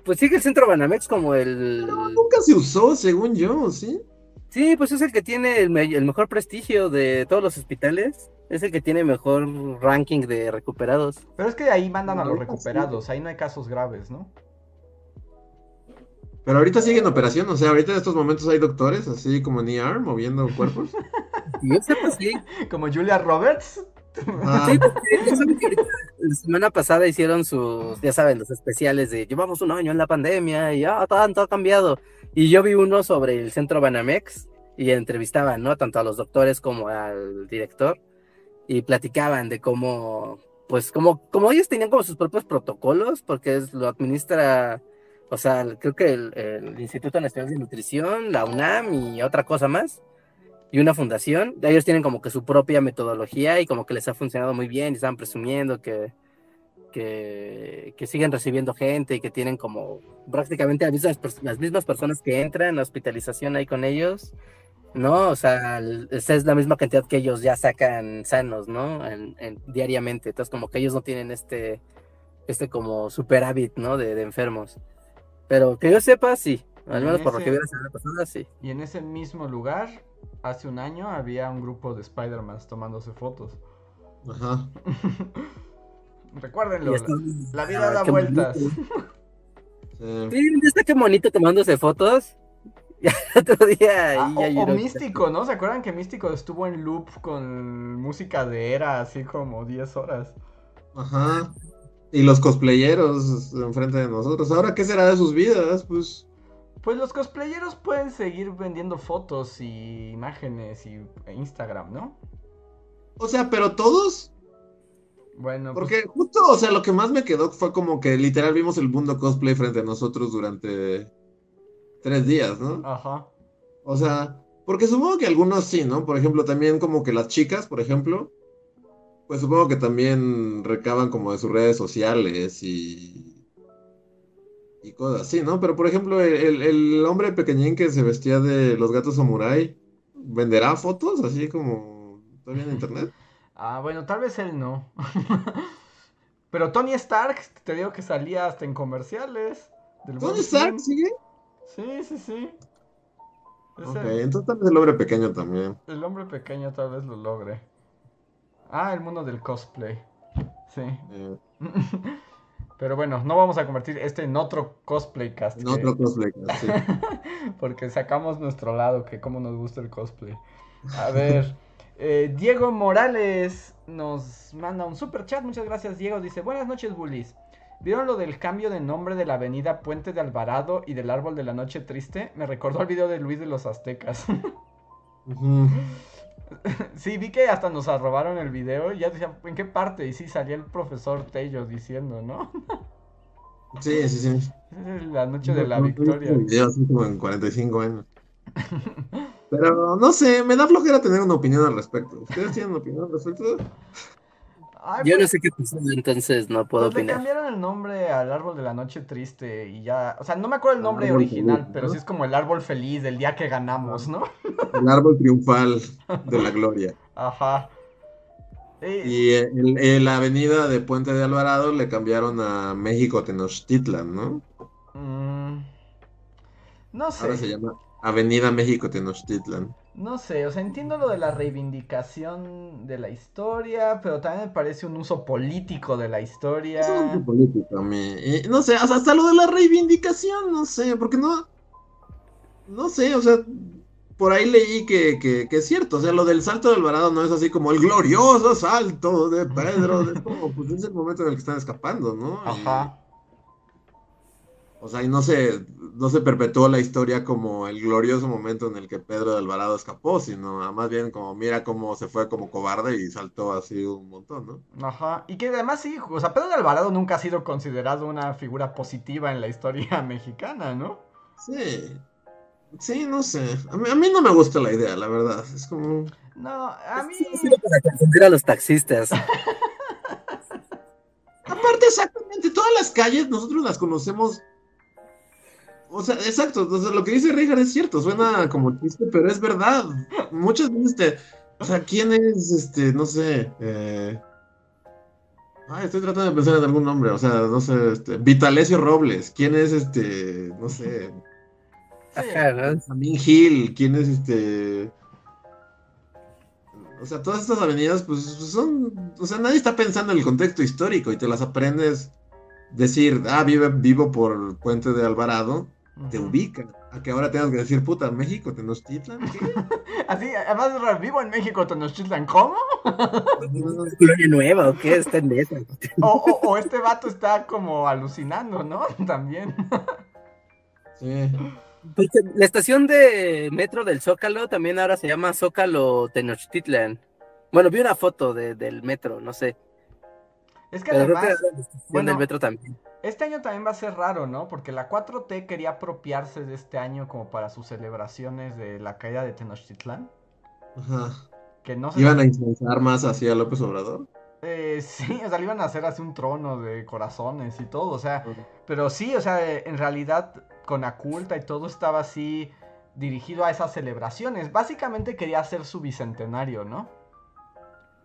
[SPEAKER 3] Pues sigue el centro Banamex como el...
[SPEAKER 2] No, nunca se usó, según yo, ¿sí?
[SPEAKER 3] Sí, pues es el que tiene el, me- el mejor prestigio de todos los hospitales. Es el que tiene mejor ranking de recuperados.
[SPEAKER 1] Pero es que ahí mandan a los
[SPEAKER 2] sí.
[SPEAKER 1] recuperados. Ahí no hay casos graves, ¿no?
[SPEAKER 2] Pero ahorita sigue en operación, o sea, ahorita en estos momentos hay doctores, así como en ER, moviendo cuerpos.
[SPEAKER 3] Y yo sepa, sí.
[SPEAKER 1] Como Julia Roberts.
[SPEAKER 2] Ah,
[SPEAKER 3] Sí, ahorita, la semana pasada hicieron sus, ya saben, los especiales de llevamos un año en la pandemia y ya tanto ha cambiado. Y yo vi uno sobre el centro Banamex y entrevistaban, ¿no? Tanto a los doctores como al director y platicaban de cómo, pues, como, como ellos tenían como sus propios protocolos, porque es, lo administra, o sea, creo que el, el Instituto Nacional de Nutrición, la UNAM y otra cosa más y una fundación. Ellos tienen como que su propia metodología y como que les ha funcionado muy bien y estaban presumiendo que, que, siguen recibiendo gente y que tienen como prácticamente las mismas, las mismas personas que entran a hospitalización ahí con ellos. ¿No? O sea, esa es la misma cantidad que ellos ya sacan sanos, ¿no? En- diariamente. Entonces, como que ellos no tienen este, este como superávit, ¿no? De, de enfermos. Pero que yo sepa, sí. Al menos por lo que
[SPEAKER 1] Ese-
[SPEAKER 3] vi la semana pasada, sí.
[SPEAKER 1] Y en ese mismo lugar, hace un año, había un grupo de Spider-Man tomándose fotos.
[SPEAKER 2] ajá.
[SPEAKER 1] Recuérdenlo, la vida
[SPEAKER 3] Ah,
[SPEAKER 1] da
[SPEAKER 3] qué
[SPEAKER 1] vueltas.
[SPEAKER 2] Sí.
[SPEAKER 3] Sí, está que bonito tomándose fotos. Otro día
[SPEAKER 1] Ah, o, o. Místico, ¿no? ¿Se acuerdan que Místico estuvo en loop con música de era, así como 10 horas?
[SPEAKER 2] Ajá. Y los cosplayeros enfrente de nosotros. ¿Ahora qué será de sus vidas? Pues.
[SPEAKER 1] Pues los cosplayeros pueden seguir vendiendo fotos y imágenes y Instagram, ¿no?
[SPEAKER 2] O sea, pero todos.
[SPEAKER 1] Bueno, pues,
[SPEAKER 2] Porque justo, o sea, lo que más me quedó fue como que literal vimos el mundo cosplay frente a nosotros durante tres días, ¿no?
[SPEAKER 1] ajá.
[SPEAKER 2] O sea, porque supongo que algunos sí, ¿no? Por ejemplo, también como que las chicas, por ejemplo, pues supongo que también recaban como de sus redes sociales y, y cosas así, ¿no? Pero por ejemplo, el, el- hombre pequeñín que se vestía de los gatos samurai, ¿venderá fotos así como todavía en internet?
[SPEAKER 1] Ah, bueno, tal vez él no. Pero Tony Stark, te digo que salía hasta en comerciales. Del
[SPEAKER 2] ¿Tony Stark sigue?
[SPEAKER 1] Sí, sí, sí. Es
[SPEAKER 2] Ok,
[SPEAKER 1] el,
[SPEAKER 2] entonces tal vez el hombre pequeño también.
[SPEAKER 1] el hombre pequeño tal vez lo logre. Ah, el mundo del cosplay. Sí.
[SPEAKER 2] Eh,
[SPEAKER 1] Pero bueno, no vamos a convertir este en otro cosplay cast.
[SPEAKER 2] en
[SPEAKER 1] que-
[SPEAKER 2] otro cosplay, sí.
[SPEAKER 1] Porque sacamos nuestro lado, que como nos gusta el cosplay. A ver, eh, Diego Morales nos manda un super chat. Muchas gracias, Diego. Dice: Buenas noches, bullies. ¿Vieron lo del cambio de nombre de la avenida Puente de Alvarado y del Árbol de la Noche Triste? Me recordó al video de Luis de los Aztecas. sí, vi que hasta nos robaron el video y ya decía, ¿en qué parte? Y sí, salía el profesor Tello diciendo, ¿no?
[SPEAKER 2] Sí, sí, sí.
[SPEAKER 1] La noche de la
[SPEAKER 2] No,
[SPEAKER 1] victoria.
[SPEAKER 2] video así como en 45 años. Pero no sé, me da flojera tener una opinión al respecto. ¿Ustedes tienen una opinión al respecto?
[SPEAKER 1] Ay,
[SPEAKER 3] Yo
[SPEAKER 1] pues-
[SPEAKER 3] no sé qué pasó, entonces no puedo
[SPEAKER 1] Pues le
[SPEAKER 3] opinar.
[SPEAKER 1] cambiaron el nombre al árbol de la noche triste y ya, o sea, no me acuerdo el nombre
[SPEAKER 2] Árbol
[SPEAKER 1] original,
[SPEAKER 2] feliz,
[SPEAKER 1] pero sí es como el árbol feliz del día que ganamos, ¿no?
[SPEAKER 2] El árbol triunfal de la gloria.
[SPEAKER 1] Ajá. Eh,
[SPEAKER 2] Y eh, el- el- la avenida de Puente de Alvarado le cambiaron a México Tenochtitlan, ¿no?
[SPEAKER 1] mm, no
[SPEAKER 2] Ahora se
[SPEAKER 1] sé,
[SPEAKER 2] llama Avenida México Tenochtitlan.
[SPEAKER 1] No sé, o sea, entiendo lo de la reivindicación de la historia, pero también me parece un uso político de la
[SPEAKER 2] Es un
[SPEAKER 1] historia.
[SPEAKER 2] uso político a mí. Y no sé, sea, hasta lo de la reivindicación, no sé, porque no. No sé, o sea, por ahí leí que, que, que es cierto, o sea, lo del salto de Alvarado no es así como el glorioso salto de Pedro, de como, pues es el momento en el que están escapando, ¿no? Y,
[SPEAKER 1] Ajá.
[SPEAKER 2] o sea, y no se, no se perpetuó la historia como el glorioso momento en el que Pedro de Alvarado escapó, sino ah, más bien como mira cómo se fue como cobarde y saltó así un montón, ¿no?
[SPEAKER 1] Ajá, y que además sí, o sea, Pedro de Alvarado nunca ha sido considerado una figura positiva en la historia mexicana, ¿no?
[SPEAKER 2] Sí, sí, no sé. A mí, a mí no me gusta la idea, la verdad. Es como.
[SPEAKER 1] No, a mí...
[SPEAKER 3] Ha sido para confundir a los taxistas.
[SPEAKER 2] Aparte, exactamente, todas las calles nosotros las conocemos. O sea, exacto, entonces lo que dice Richard es cierto, suena como chiste, pero es verdad. Muchas veces te. O sea, ¿quién es este? No sé. Eh... Ay, estoy tratando de pensar en algún nombre, o sea, no sé, este, Vitalesio Robles, ¿quién es este? No sé. Benjamín Hill, ¿quién es este? O sea, todas estas avenidas, pues son. O sea, nadie está pensando en el contexto histórico y te las aprendes. Decir, ah, vive, vivo por Puente de Alvarado, te
[SPEAKER 1] Ujú.
[SPEAKER 2] ubica. A que ahora tengas que decir, puta, México, Tenochtitlan.
[SPEAKER 1] Así, además vivo en México, Tenochtitlan, ¿cómo?
[SPEAKER 3] ¿Colonia nueva o qué? Está en esa.
[SPEAKER 1] O, o- o este vato está como alucinando, ¿no? También.
[SPEAKER 2] Sí.
[SPEAKER 3] Porque la estación de metro del Zócalo también ahora se llama Zócalo Tenochtitlan. Bueno, vi una foto de- del metro, no sé.
[SPEAKER 1] Es que
[SPEAKER 3] Pero creo que
[SPEAKER 1] además,
[SPEAKER 3] la estación
[SPEAKER 1] bueno,
[SPEAKER 3] del metro también.
[SPEAKER 1] Este año también va a ser raro, ¿no? Porque la 4T quería apropiarse de este año como para sus celebraciones de la caída de Tenochtitlán.
[SPEAKER 2] Ajá.
[SPEAKER 1] Que no se
[SPEAKER 2] Iban a incensar más hacia López Obrador.
[SPEAKER 1] Eh, sí, o sea, le iban a hacer así un trono de corazones y todo, o sea, pero sí, o sea, en realidad con Aculta y todo estaba así dirigido a esas celebraciones. Básicamente quería hacer su bicentenario, ¿no?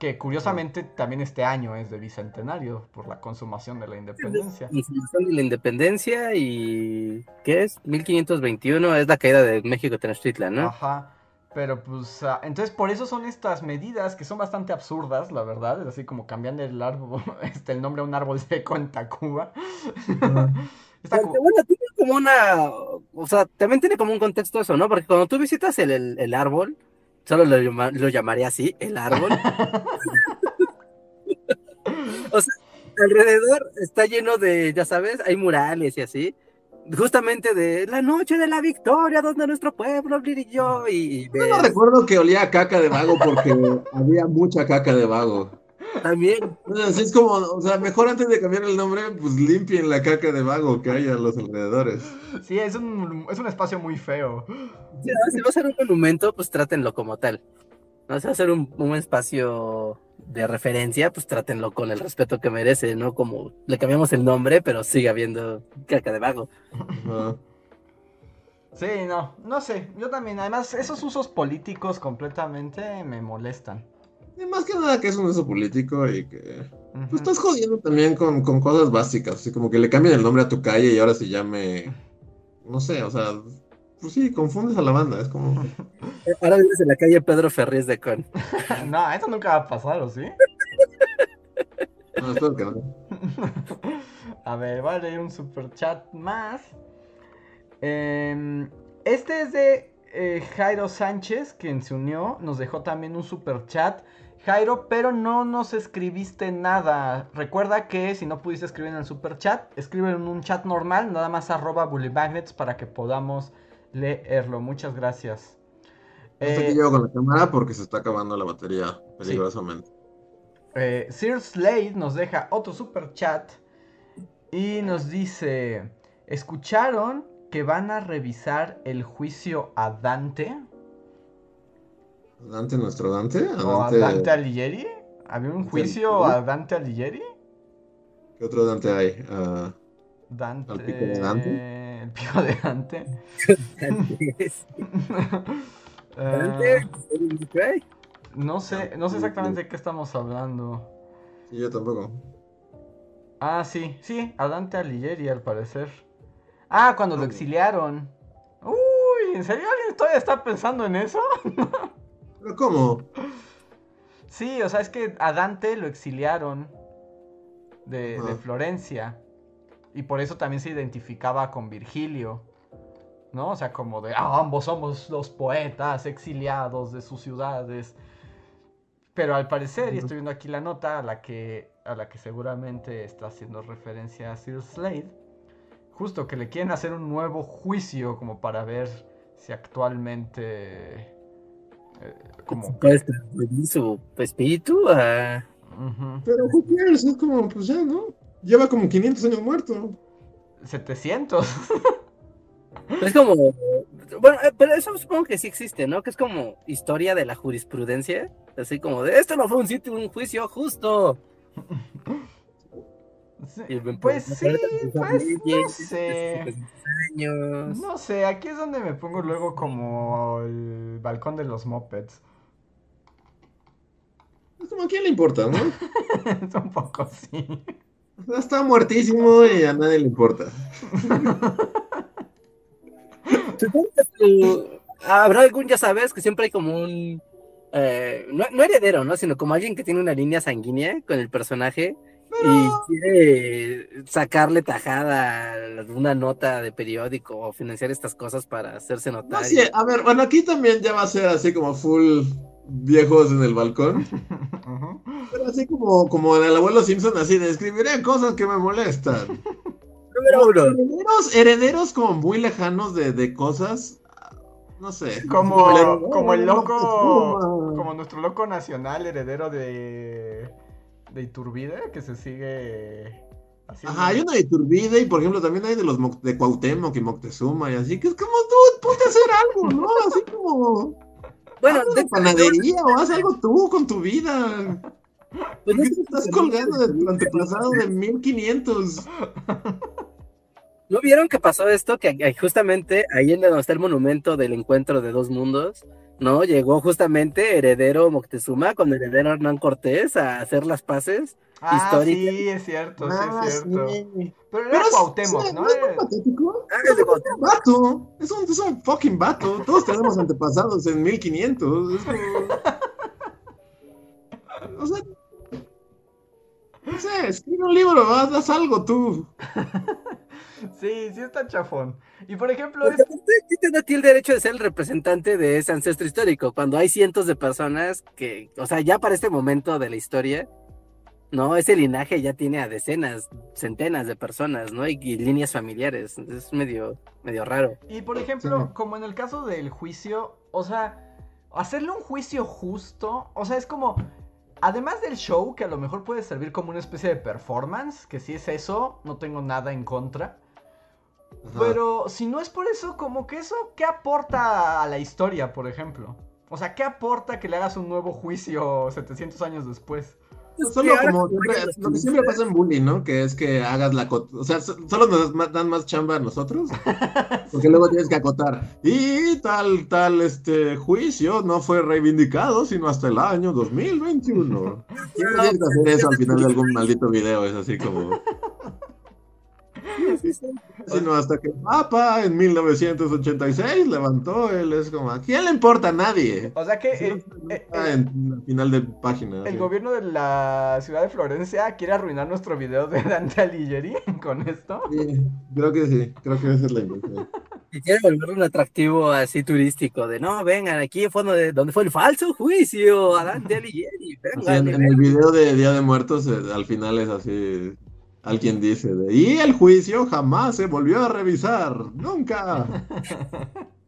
[SPEAKER 1] Que curiosamente también este año es de bicentenario por la consumación de la independencia.
[SPEAKER 3] Consumación de la independencia y. ¿Qué es? 1521 es la caída de México Tenochtitlan, ¿no?
[SPEAKER 1] Ajá. Pero pues, ah, entonces por eso son estas medidas que son bastante absurdas, la verdad. Es así como cambiando el árbol, este, el nombre a un árbol seco en Tacuba. Está
[SPEAKER 3] Porque,
[SPEAKER 1] como-
[SPEAKER 3] bueno, tiene como una, o sea, también tiene como un contexto eso, ¿no? Porque cuando tú visitas el, el- el árbol, solo lo, llama- lo llamaría así, el árbol. o sea, alrededor está lleno de, ya sabes, hay murales y así. Justamente de la noche de la victoria, donde nuestro pueblo brilló y,
[SPEAKER 2] Yo no recuerdo que olía a caca de vago porque había mucha caca de vago.
[SPEAKER 3] También
[SPEAKER 2] Así es como, o sea, mejor antes de cambiar el nombre, pues limpien la caca de vago que hay a los alrededores.
[SPEAKER 1] Sí, es un, es un espacio muy feo.
[SPEAKER 3] Si va- si va a ser un monumento, pues trátenlo como tal. No si va a ser un, un espacio de referencia, pues trátenlo con el respeto que merece, ¿no? Como le cambiamos el nombre, pero sigue habiendo caca de vago.
[SPEAKER 2] Ajá.
[SPEAKER 1] Sí, no, no sé. Yo también, además, esos usos políticos completamente me molestan.
[SPEAKER 2] Y más que nada que es un uso político y que pues, estás jodiendo también con, con cosas básicas, así como que le cambian el nombre a tu calle y ahora se llame, no sé, o sea, pues sí, confundes a la banda, es como...
[SPEAKER 3] Ahora vives en la calle Pedro Ferriz de Con.
[SPEAKER 1] No, eso nunca va a pasar, ¿o sí?
[SPEAKER 2] No, espero que no.
[SPEAKER 1] A ver, voy a leer un super chat más. Em, este es de eh, Jairo Sánchez, quien se unió. Nos dejó también un super chat. Jairo, pero no nos escribiste nada. Recuerda que si no pudiste escribir en el super chat, escribe en un chat normal, nada más arroba bullymagnets para que podamos leerlo. Muchas gracias.
[SPEAKER 2] Hasta
[SPEAKER 1] Eh,
[SPEAKER 2] que llego con la cámara porque se está acabando la batería peligrosamente.
[SPEAKER 1] Eh, Sir Slade nos deja otro super chat y nos dice: ¿Escucharon que van a revisar el juicio a Dante?
[SPEAKER 2] Dante, nuestro Dante. a
[SPEAKER 1] ¿O a
[SPEAKER 2] Dante-
[SPEAKER 1] Dante Alighieri? ¿Había un juicio a Dante Alighieri?
[SPEAKER 2] ¿Qué otro Dante hay? Ah,
[SPEAKER 1] Dante.
[SPEAKER 2] ¿Al pico de Dante?
[SPEAKER 1] El pico de Dante.
[SPEAKER 3] Dante,
[SPEAKER 1] Eh, no sé, no sé exactamente de qué estamos hablando.
[SPEAKER 2] sí, yo tampoco.
[SPEAKER 1] Ah, sí, sí, a Dante Alighieri al parecer. Ah, cuando lo exiliaron. Uy, ¿en serio alguien todavía está pensando en eso?
[SPEAKER 2] ¿Pero cómo?
[SPEAKER 1] Sí, o sea, es que a Dante lo exiliaron de. Florencia. Y por eso también se identificaba con Virgilio. ¿No? O sea, como de, ah, ambos somos los poetas exiliados de sus ciudades. Pero al parecer, y estoy viendo aquí la nota a la que, a la que seguramente está haciendo referencia a Sir Slade, justo que le quieren hacer un nuevo juicio como para ver si actualmente... eh, como...
[SPEAKER 3] Puedes transferir su espíritu a...
[SPEAKER 1] Ujú.
[SPEAKER 2] Pero who cares? Es como, pues ya, ¿no? Lleva como 500 años muerto.
[SPEAKER 1] 700.
[SPEAKER 3] Es como... Bueno, eh, pero eso supongo que sí existe, ¿no? Que es como historia de la jurisprudencia. Así como de, esto no fue un sitio, un juicio justo.
[SPEAKER 1] Sí, Pues sí, pues no sé.
[SPEAKER 3] años.
[SPEAKER 1] No sé, aquí es donde me pongo luego como el balcón de los mopeds.
[SPEAKER 2] Es como, ¿a quién le importa, no?
[SPEAKER 1] es un poco
[SPEAKER 2] sea, Está muertísimo y a nadie le importa.
[SPEAKER 3] Supongo que tú- Habrá algún, ya sabes, que siempre hay como un... eh, no, no heredero, ¿no? Sino como alguien que tiene una línea sanguínea con el personaje y quiere sacarle tajada a una nota de periódico o financiar estas cosas para hacerse
[SPEAKER 2] No,
[SPEAKER 3] notar.
[SPEAKER 2] sí, a ver, bueno, aquí también ya va a ser así como full viejos en el balcón. Pero así como, como en el abuelo Simpson, así de escribiré cosas que me molestan.
[SPEAKER 3] Número uno.
[SPEAKER 2] Herederos, herederos como muy lejanos de, de cosas. No sé.
[SPEAKER 1] Como, como el loco, como nuestro loco nacional heredero de, de Iturbide, que se sigue haciendo...
[SPEAKER 2] Ajá, hay uno de Iturbide y por ejemplo también hay de los Moc- de Cuauhtémoc y Moctezuma y así, que es como tú, ponte a hacer algo, ¿no? Así como,
[SPEAKER 3] Bueno,
[SPEAKER 2] haz
[SPEAKER 3] de
[SPEAKER 2] una panadería o haz algo tú con tu vida.
[SPEAKER 3] pues,
[SPEAKER 2] ¿Por qué te estás colgando de tu antepasado de 1500?
[SPEAKER 3] ¿No vieron que pasó esto? Que justamente ahí en donde está el monumento del encuentro de dos mundos, ¿no? Llegó justamente heredero Moctezuma con heredero Hernán Cortés a hacer las paces
[SPEAKER 1] Ah,
[SPEAKER 3] históricas.
[SPEAKER 1] sí, es cierto, sí
[SPEAKER 2] Ah,
[SPEAKER 1] es cierto.
[SPEAKER 2] sí.
[SPEAKER 1] Pero era
[SPEAKER 2] Pero es-
[SPEAKER 1] Cuauhtémoc,
[SPEAKER 2] sí,
[SPEAKER 1] ¿no?
[SPEAKER 2] ¿no es patético?
[SPEAKER 3] Ah, es de
[SPEAKER 2] un vato. Es un, es un fucking vato. Todos tenemos antepasados en 1500. Es como... O sea... No sé, escribe un libro, haz, haz algo tú.
[SPEAKER 1] Sí, sí está chafón. Y por ejemplo, es-
[SPEAKER 3] ¿quién te da a ti el derecho de ser el representante de ese ancestro histórico? Cuando hay cientos de personas que, o sea, ya para este momento de la historia, ¿no? Ese linaje ya tiene a decenas, centenas de personas, ¿no? Y, y líneas familiares. Es medio, medio raro.
[SPEAKER 1] y por ejemplo,
[SPEAKER 2] Sí.
[SPEAKER 1] como en el caso del juicio, o sea, hacerle un juicio justo, o sea, es como, además del show, que a lo mejor puede servir como una especie de performance, que si es eso, no tengo nada en contra.
[SPEAKER 2] Ajá.
[SPEAKER 1] Pero si no es por eso, como que eso, ¿qué aporta a la historia, por ejemplo? O sea, ¿qué aporta que le hagas un nuevo juicio 700 años después?
[SPEAKER 2] Solo como lo que siempre pasa en bullying, ¿no? Que es que hagas la... cot- O sea, so- solo nos dan más chamba a nosotros. Porque luego tienes que acotar. Y tal, tal, este juicio no fue reivindicado sino hasta el año 2021. Siempre tienes que hacer eso al final de algún maldito video. Es así como... Sino hasta que el Papa en 1986 levantó él. Es como, ¿a quién le importa? A nadie.
[SPEAKER 1] O sea que
[SPEAKER 2] Sí,
[SPEAKER 1] eh,
[SPEAKER 2] no
[SPEAKER 1] eh,
[SPEAKER 2] está
[SPEAKER 1] eh,
[SPEAKER 2] en la final de página.
[SPEAKER 1] el
[SPEAKER 2] así.
[SPEAKER 1] gobierno de la ciudad de Florencia quiere arruinar nuestro video de Dante Alighieri con esto.
[SPEAKER 2] Sí, creo que sí, creo que esa es la intención.
[SPEAKER 3] Y quiere volverlo un atractivo así turístico, de no, vengan, aquí fue donde, donde fue el falso juicio, a Dante Alighieri,
[SPEAKER 2] en, en el video de Día de Muertos, eh, al final es así, alguien dice, y el juicio jamás se volvió a revisar, nunca.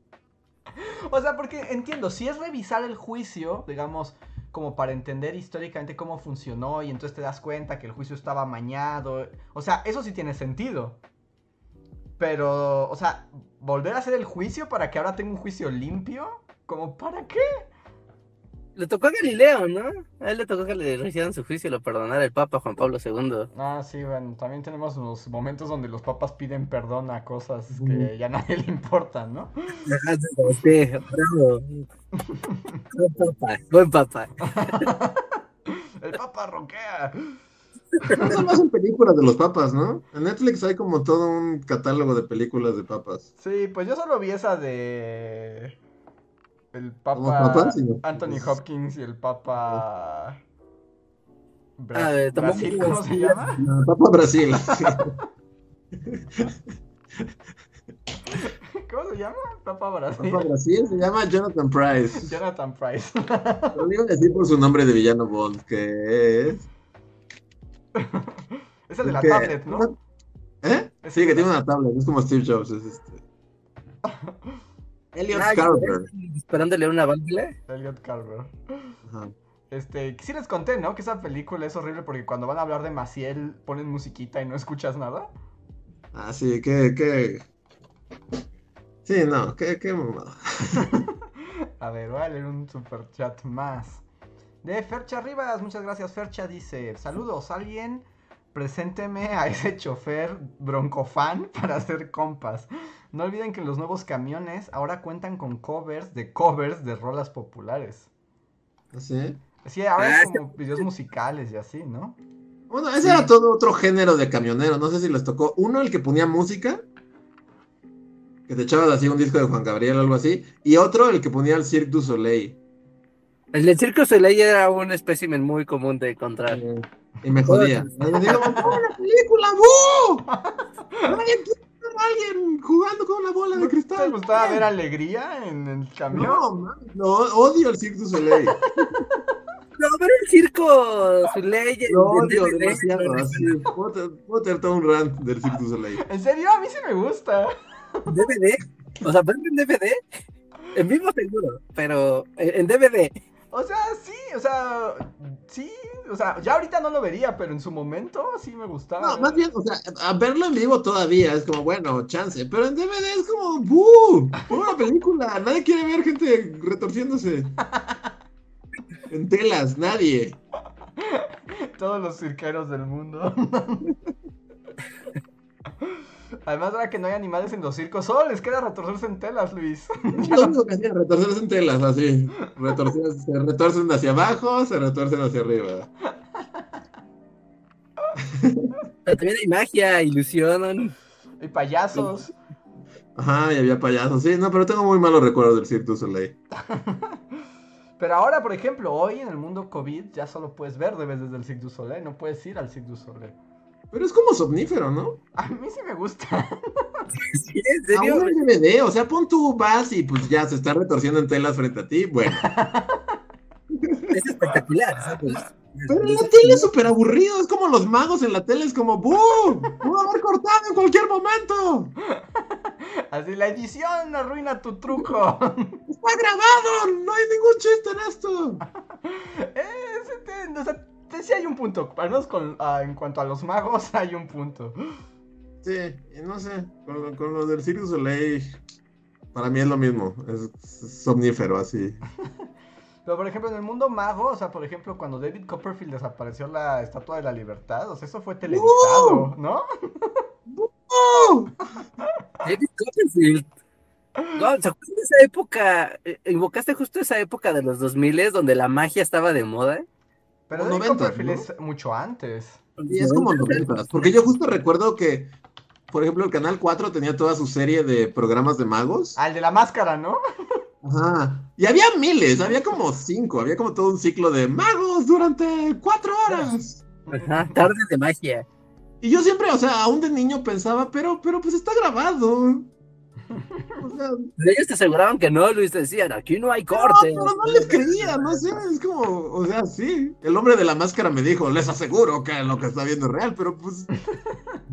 [SPEAKER 1] O sea, porque entiendo, si es revisar el juicio, digamos, como para entender históricamente cómo funcionó y entonces te das cuenta que el juicio estaba amañado. O sea, eso sí tiene sentido. Pero, o sea, volver a hacer el juicio para que ahora tenga un juicio limpio, ¿como para qué?
[SPEAKER 3] Le tocó a Galileo, ¿no? A él le tocó que le hicieran su juicio y lo perdonara el Papa Juan Pablo II.
[SPEAKER 1] Ah, sí, bueno, también tenemos los momentos donde los papas piden perdón a cosas que ya a nadie le importan, ¿no?
[SPEAKER 3] Sí, bravo. Buen papa, buen papa.
[SPEAKER 1] El papa roquea.
[SPEAKER 2] Nada más en películas de los papas, ¿no? En Netflix hay como todo un catálogo de películas de papas.
[SPEAKER 1] Sí, pues yo solo vi esa de. El
[SPEAKER 2] ¿Cómo
[SPEAKER 1] Papa. Anthony Hopkins y el Papa. Bra-
[SPEAKER 3] A ver, tomamos
[SPEAKER 1] Brasil, ¿cómo se llama?
[SPEAKER 2] No, Papa Brasil.
[SPEAKER 1] ¿Cómo se llama? Papa Brasil.
[SPEAKER 2] Papa Brasil se llama Jonathan Price.
[SPEAKER 1] Jonathan Price.
[SPEAKER 2] Lo digo así por su nombre de villano Bond, que es...
[SPEAKER 1] es el de la
[SPEAKER 2] que-
[SPEAKER 1] tablet, ¿no?
[SPEAKER 2] ¿Eh? Sí, que tiene una tablet, es como Steve Jobs, es este. Elliot
[SPEAKER 3] Ay,
[SPEAKER 2] Carver.
[SPEAKER 3] Esperándole una válvula.
[SPEAKER 1] Elliot Carver.
[SPEAKER 2] Ajá.
[SPEAKER 1] Este, sí les conté, ¿no? Que esa película es horrible porque cuando van a hablar de Maciel ponen musiquita y no escuchas nada.
[SPEAKER 2] Ah, sí, que, que... Sí, no, qué, qué mamada.
[SPEAKER 1] A ver, voy a leer un super chat más. De Fercha Rivas, muchas gracias. Fercha dice: Saludos, alguien presénteme a ese chofer broncofan para hacer compas. No olviden que los nuevos camiones ahora cuentan con covers de covers de rolas populares.
[SPEAKER 2] ¿Sí?
[SPEAKER 1] Sí, ahora
[SPEAKER 3] Ah,
[SPEAKER 1] es como videos musicales y así, ¿no?
[SPEAKER 2] Bueno, ese era todo otro género de camionero, no sé si les tocó. Uno, el que ponía música, que te echabas así un disco de Juan Gabriel o algo así, y otro, el que ponía el Cirque du Soleil.
[SPEAKER 3] El del Circo Soleil era un espécimen muy común de encontrar.
[SPEAKER 2] Y me jodía. Y me digo, ¡No, una película! ¡Bu! ¡Alguien ver jugando con una bola de
[SPEAKER 1] ¿No te
[SPEAKER 2] cristal!
[SPEAKER 1] gustaba ver alegría en el camión?
[SPEAKER 2] No, man, no, odio el Cirque du Soleil.
[SPEAKER 3] No, pero el Circo Soleil.
[SPEAKER 2] Lo odio demasiado. Así. Puedo, te- puedo tener todo un rant del Cirque du Soleil.
[SPEAKER 1] ¿En serio? A mí sí me gusta.
[SPEAKER 3] DVD. O sea, pero en DVD. En vivo seguro, pero en DVD.
[SPEAKER 1] O sea, sí, o sea, sí, o sea, ya ahorita no lo vería, pero en su momento sí me gustaba.
[SPEAKER 2] No, más bien, o sea, a verlo en vivo todavía es como, bueno, chance, pero en DVD es como, ¡buh! Por una película, nadie quiere ver gente retorciéndose. En telas, nadie.
[SPEAKER 1] Todos los cirqueros del mundo. Además, ahora que no hay animales en los circos, solo les queda retorcerse en telas, Luis.
[SPEAKER 2] Que hacía, retorcerse en telas, así. Retorcer- se retorcen hacia abajo, se retorcen hacia arriba.
[SPEAKER 3] Pero también hay magia, ilusión.
[SPEAKER 1] Y payasos.
[SPEAKER 2] Ajá, y había payasos. Sí, no, pero tengo muy malos recuerdos del Cirque du Soleil.
[SPEAKER 1] Pero ahora, por ejemplo, hoy en el mundo COVID ya solo puedes ver de desde el Cirque du Soleil, no puedes ir al Cirque du Soleil.
[SPEAKER 2] Pero es como somnífero, ¿no?
[SPEAKER 1] A mí sí me gusta.
[SPEAKER 3] ¿Sí? ¿En serio?
[SPEAKER 2] Aún en DVD, o sea, pon tú vas y pues ya se está retorciendo en telas frente a ti. Bueno,
[SPEAKER 3] Es espectacular. ¿sabes?
[SPEAKER 2] pero en la tele es súper aburrido. Es como los magos en la tele, es como ¡Bum! ¡Pudo haber cortado en cualquier momento!
[SPEAKER 1] Así la edición arruina tu truco.
[SPEAKER 2] ¡Está grabado! ¡No hay ningún chiste en esto!
[SPEAKER 1] Eh, ese te- o sea, te- sí hay un punto. Al menos con, ah, en cuanto a los magos hay un punto.
[SPEAKER 2] Sí, y no sé, con, con lo del Cirque Soleil, para mí es lo mismo. Es, es somnífero, así.
[SPEAKER 1] Pero por ejemplo, en el mundo mago, o sea, por ejemplo, cuando David Copperfield desapareció la Estatua de la Libertad, o sea, eso fue televisado, ¿no?
[SPEAKER 2] ¡Oh!
[SPEAKER 3] David Copperfield. No, ¿se acuerdan de esa época? Eh, Invocaste justo esa época de los 2000 donde la magia estaba de moda.
[SPEAKER 1] Pero David
[SPEAKER 2] 90,
[SPEAKER 1] Copperfield
[SPEAKER 2] ¿no?
[SPEAKER 1] es mucho antes.
[SPEAKER 2] Y es como noventas, porque yo justo recuerdo que, por ejemplo, el Canal 4 tenía toda su serie de programas de magos.
[SPEAKER 1] Al de la máscara, ¿no?
[SPEAKER 2] Ajá. Y había miles, había como cinco, había como todo un ciclo de magos durante cuatro horas.
[SPEAKER 3] Ajá, tardes de magia.
[SPEAKER 2] Y yo siempre, o sea, aún de niño pensaba, pero, pero pues está grabado. O sea,
[SPEAKER 3] Pero ellos te aseguraban que no, Luis, te decían, aquí no hay
[SPEAKER 2] no,
[SPEAKER 3] corte.
[SPEAKER 2] pero no les creía, no sé, es como, o sea, sí. El hombre de la máscara me dijo, les aseguro que lo que está viendo es real, pero pues,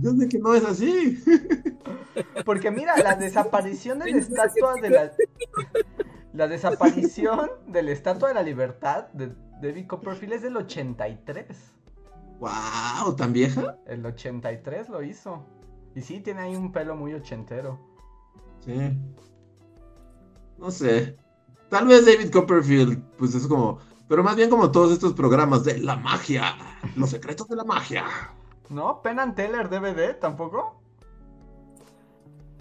[SPEAKER 2] yo sé que no es así.
[SPEAKER 1] Porque mira, la desaparición de la estatua de la. La desaparición de la estatua de la libertad de David Copperfield es del 83.
[SPEAKER 2] Wow, ¿tan vieja?
[SPEAKER 1] El 83 lo hizo. Y sí, tiene ahí un pelo muy ochentero.
[SPEAKER 2] Sí. No sé. Tal vez David Copperfield, pues es como. Pero más bien como todos estos programas de la magia. Los secretos de la magia.
[SPEAKER 1] ¿No? Penn and Teller DVD tampoco.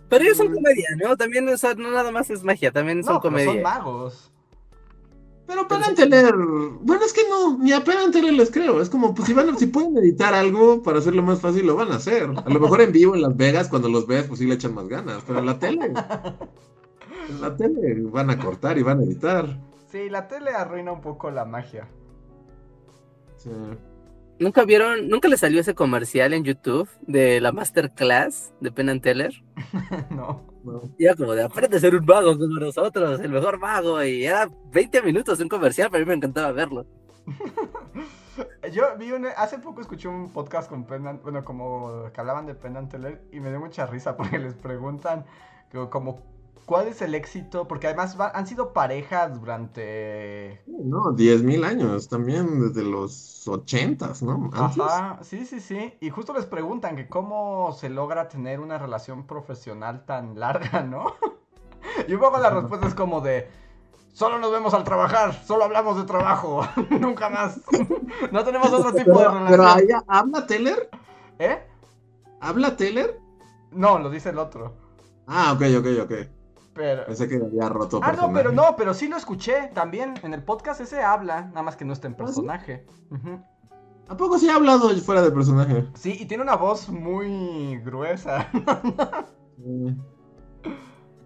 [SPEAKER 3] Pero ellos son comedia, ¿no? También, o sea, no nada más es magia, también son
[SPEAKER 1] No, pero
[SPEAKER 3] comedia.
[SPEAKER 1] son magos.
[SPEAKER 2] Pero Penn Teller. Bueno, es que no, ni a Penn Teller les creo. Es como, pues si, van, a- si pueden editar algo para hacerlo más fácil, lo van a hacer. A lo mejor en vivo en Las Vegas, cuando los ves, pues sí le echan más ganas. Pero en la tele. En la tele van a cortar y van a editar.
[SPEAKER 1] Sí, la tele arruina un poco la magia.
[SPEAKER 2] Sí.
[SPEAKER 3] ¿Nunca vieron, nunca les salió ese comercial en YouTube de la Masterclass de Penn and Teller?
[SPEAKER 1] no.
[SPEAKER 2] No.
[SPEAKER 3] Y era como de aprende a ser un mago como nosotros, el mejor mago. Y era 20 minutos de un comercial, pero a mí me encantaba verlo.
[SPEAKER 1] Yo vi un, hace poco escuché un podcast con Penn bueno, como que hablaban de Penn Teller y me dio mucha risa porque les preguntan como cuál es el éxito, porque además va- han sido parejas durante
[SPEAKER 2] No, 10.000 años también, desde los 80s, ¿no? Antes.
[SPEAKER 1] Ajá, sí, sí, sí. Y justo les preguntan que cómo se logra tener una relación profesional tan larga, ¿no? Y un poco la respuesta es como de, solo nos vemos al trabajar, solo hablamos de trabajo, nunca más. No tenemos otro tipo de
[SPEAKER 2] Pero, pero
[SPEAKER 1] relación.
[SPEAKER 2] ahí ¿habla Teller?
[SPEAKER 1] ¿Eh?
[SPEAKER 2] ¿Habla Teller?
[SPEAKER 1] No, lo dice el otro.
[SPEAKER 2] Ah, ok, ok, ok.
[SPEAKER 1] Pero...
[SPEAKER 2] Pensé que había roto
[SPEAKER 1] Ah, no, pero no, pero sí lo escuché también. En el podcast ese habla, nada más que no está en
[SPEAKER 2] ¿Ah, sí?
[SPEAKER 1] personaje. Ujú.
[SPEAKER 2] ¿A poco sí ha hablado fuera de personaje?
[SPEAKER 1] Sí, y tiene una voz muy gruesa.
[SPEAKER 2] Sí.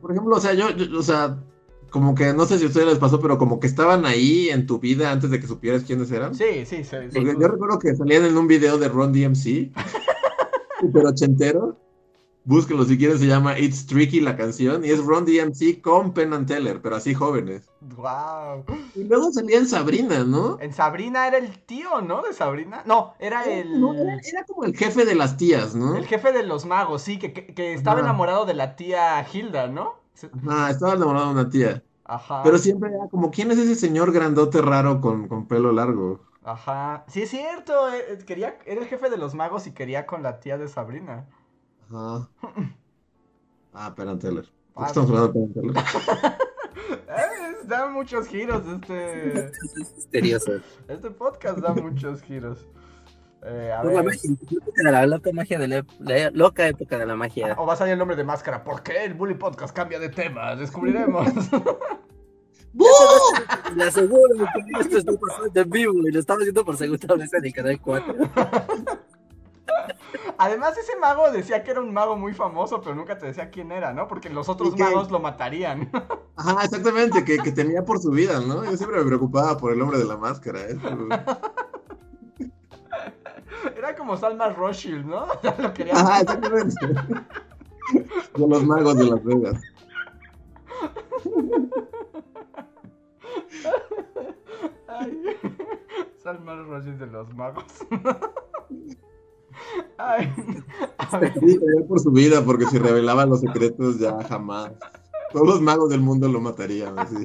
[SPEAKER 2] Por ejemplo, o sea, yo, yo- o sea, como que no sé si a ustedes les pasó, pero como que estaban ahí en tu vida antes de que supieras quiénes eran.
[SPEAKER 1] Sí, sí, sí. sí.
[SPEAKER 2] Porque yo recuerdo que salían en un video de Ron DMC, super ochentero. Búsquenlo si quieren, se llama It's Tricky la canción, y es Ron DMC con Penn and Teller, pero así jóvenes.
[SPEAKER 1] Wow.
[SPEAKER 2] Y luego salía en Sabrina, ¿no?
[SPEAKER 1] En Sabrina era el tío, ¿no? De Sabrina. No, era el,
[SPEAKER 2] No, era, era como el jefe de las tías, ¿no?
[SPEAKER 1] el jefe de los magos, sí, que, que, que estaba
[SPEAKER 2] Ajá.
[SPEAKER 1] enamorado de la tía Hilda, ¿no?
[SPEAKER 2] Ah, estaba enamorado de una tía.
[SPEAKER 1] Ajá.
[SPEAKER 2] Pero siempre era como, ¿quién es ese señor grandote raro con, con pelo largo?
[SPEAKER 1] Ajá. Sí, es cierto. eh, eh, Quería, era el jefe de los magos y quería con la tía de Sabrina.
[SPEAKER 2] Ajá. Ah, Penn Teller. ¿Por
[SPEAKER 1] Ah,
[SPEAKER 2] estamos hablando de Penn Teller?
[SPEAKER 1] Eh, da muchos giros este.
[SPEAKER 3] Es misterioso.
[SPEAKER 1] Este podcast da muchos giros. Eh, a
[SPEAKER 3] Por la
[SPEAKER 1] ver.
[SPEAKER 3] magia, la época de la loca magia de la, la loca época de la magia.
[SPEAKER 1] O va a salir el nombre de máscara. ¿Por qué el Bully Podcast cambia de tema? Descubriremos.
[SPEAKER 3] Le aseguro que esto está pasando en vivo y lo estamos haciendo por segunda vez en el canal 4.
[SPEAKER 1] Además, ese mago decía que era un mago muy famoso, pero nunca te decía quién era, ¿no? Porque los otros magos lo matarían.
[SPEAKER 2] Ajá, exactamente, que, que temía por su vida, ¿no? Yo siempre me preocupaba por el hombre de la máscara. ¿eh?
[SPEAKER 1] Era como Salma Rothschild, ¿no? Lo quería.
[SPEAKER 2] Ajá, exactamente. De los magos de Las Vegas.
[SPEAKER 1] Ay. Salma Rothschild de los magos. Ay. A ver.
[SPEAKER 2] Sí, temía por su vida, porque si revelaba los secretos ya jamás. Todos los magos del mundo lo matarían, así.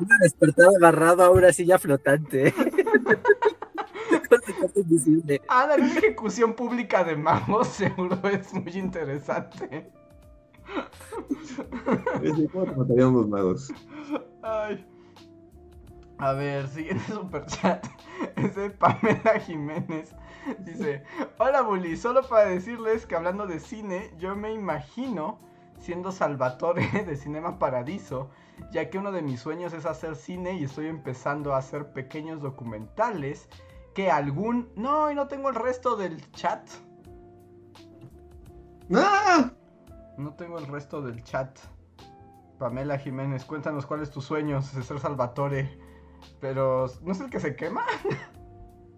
[SPEAKER 3] Una despertada agarrado a una silla flotante.
[SPEAKER 1] Ah, la ejecución pública de magos seguro es muy interesante.
[SPEAKER 2] Sí, ¿Cómo te matarían los magos?
[SPEAKER 1] Ay. A ver, siguiente superchat. Es de Pamela Jiménez. Dice: Hola Bully, solo para decirles que hablando de cine, yo me imagino siendo Salvatore de Cinema Paradiso, ya que uno de mis sueños es hacer cine y estoy empezando a hacer pequeños documentales que algún... No, y no tengo el resto del chat.
[SPEAKER 2] ¡Ah!
[SPEAKER 1] No tengo el resto del chat. Pamela Jiménez, cuéntanos cuál es tu sueño ser Salvatore. Pero, ¿no es el que se quema?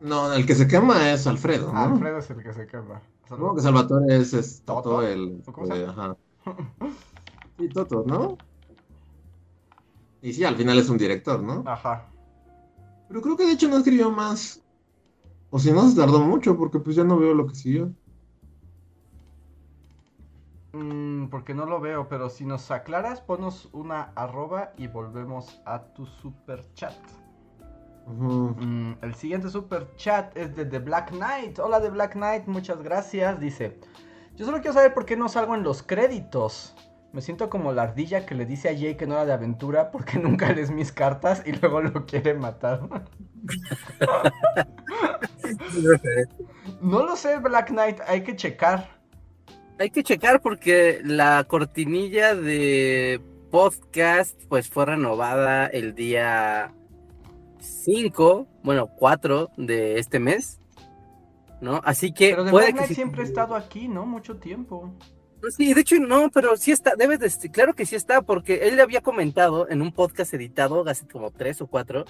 [SPEAKER 2] No, el que se quema es Alfredo, ¿no?
[SPEAKER 1] Alfredo es el que se quema.
[SPEAKER 2] Supongo que Salvatore es, es
[SPEAKER 1] ¿Toto?
[SPEAKER 2] Toto el...
[SPEAKER 1] ¿O cómo se
[SPEAKER 2] ajá. Sí, Toto, ¿no? Y sí, al final es un director, ¿no?
[SPEAKER 1] Ajá.
[SPEAKER 2] Pero creo que de hecho no escribió más. O si no, se tardó mucho, porque pues ya no veo lo que siguió.
[SPEAKER 1] Mm, porque no lo veo, pero si nos aclaras, ponos una arroba y volvemos a tu super chat. Mm, el siguiente super chat es de The Black Knight. Hola The Black Knight, muchas gracias. Dice, yo solo quiero saber por qué no salgo en los créditos. Me siento como la ardilla que le dice a Jay que no era de aventura porque nunca lees mis cartas y luego lo quiere matar. no lo sé, Black Knight, hay que checar.
[SPEAKER 3] Hay que checar porque la cortinilla de podcast pues fue renovada el día 5, bueno, 4 de este mes. ¿No? Así que
[SPEAKER 1] Pero
[SPEAKER 3] puede que sí-
[SPEAKER 1] siempre ha estado aquí, ¿no? Mucho tiempo.
[SPEAKER 3] Sí, de hecho no, pero sí está, debe de, claro que sí está, porque él le había comentado en un podcast editado hace como tres o cuatro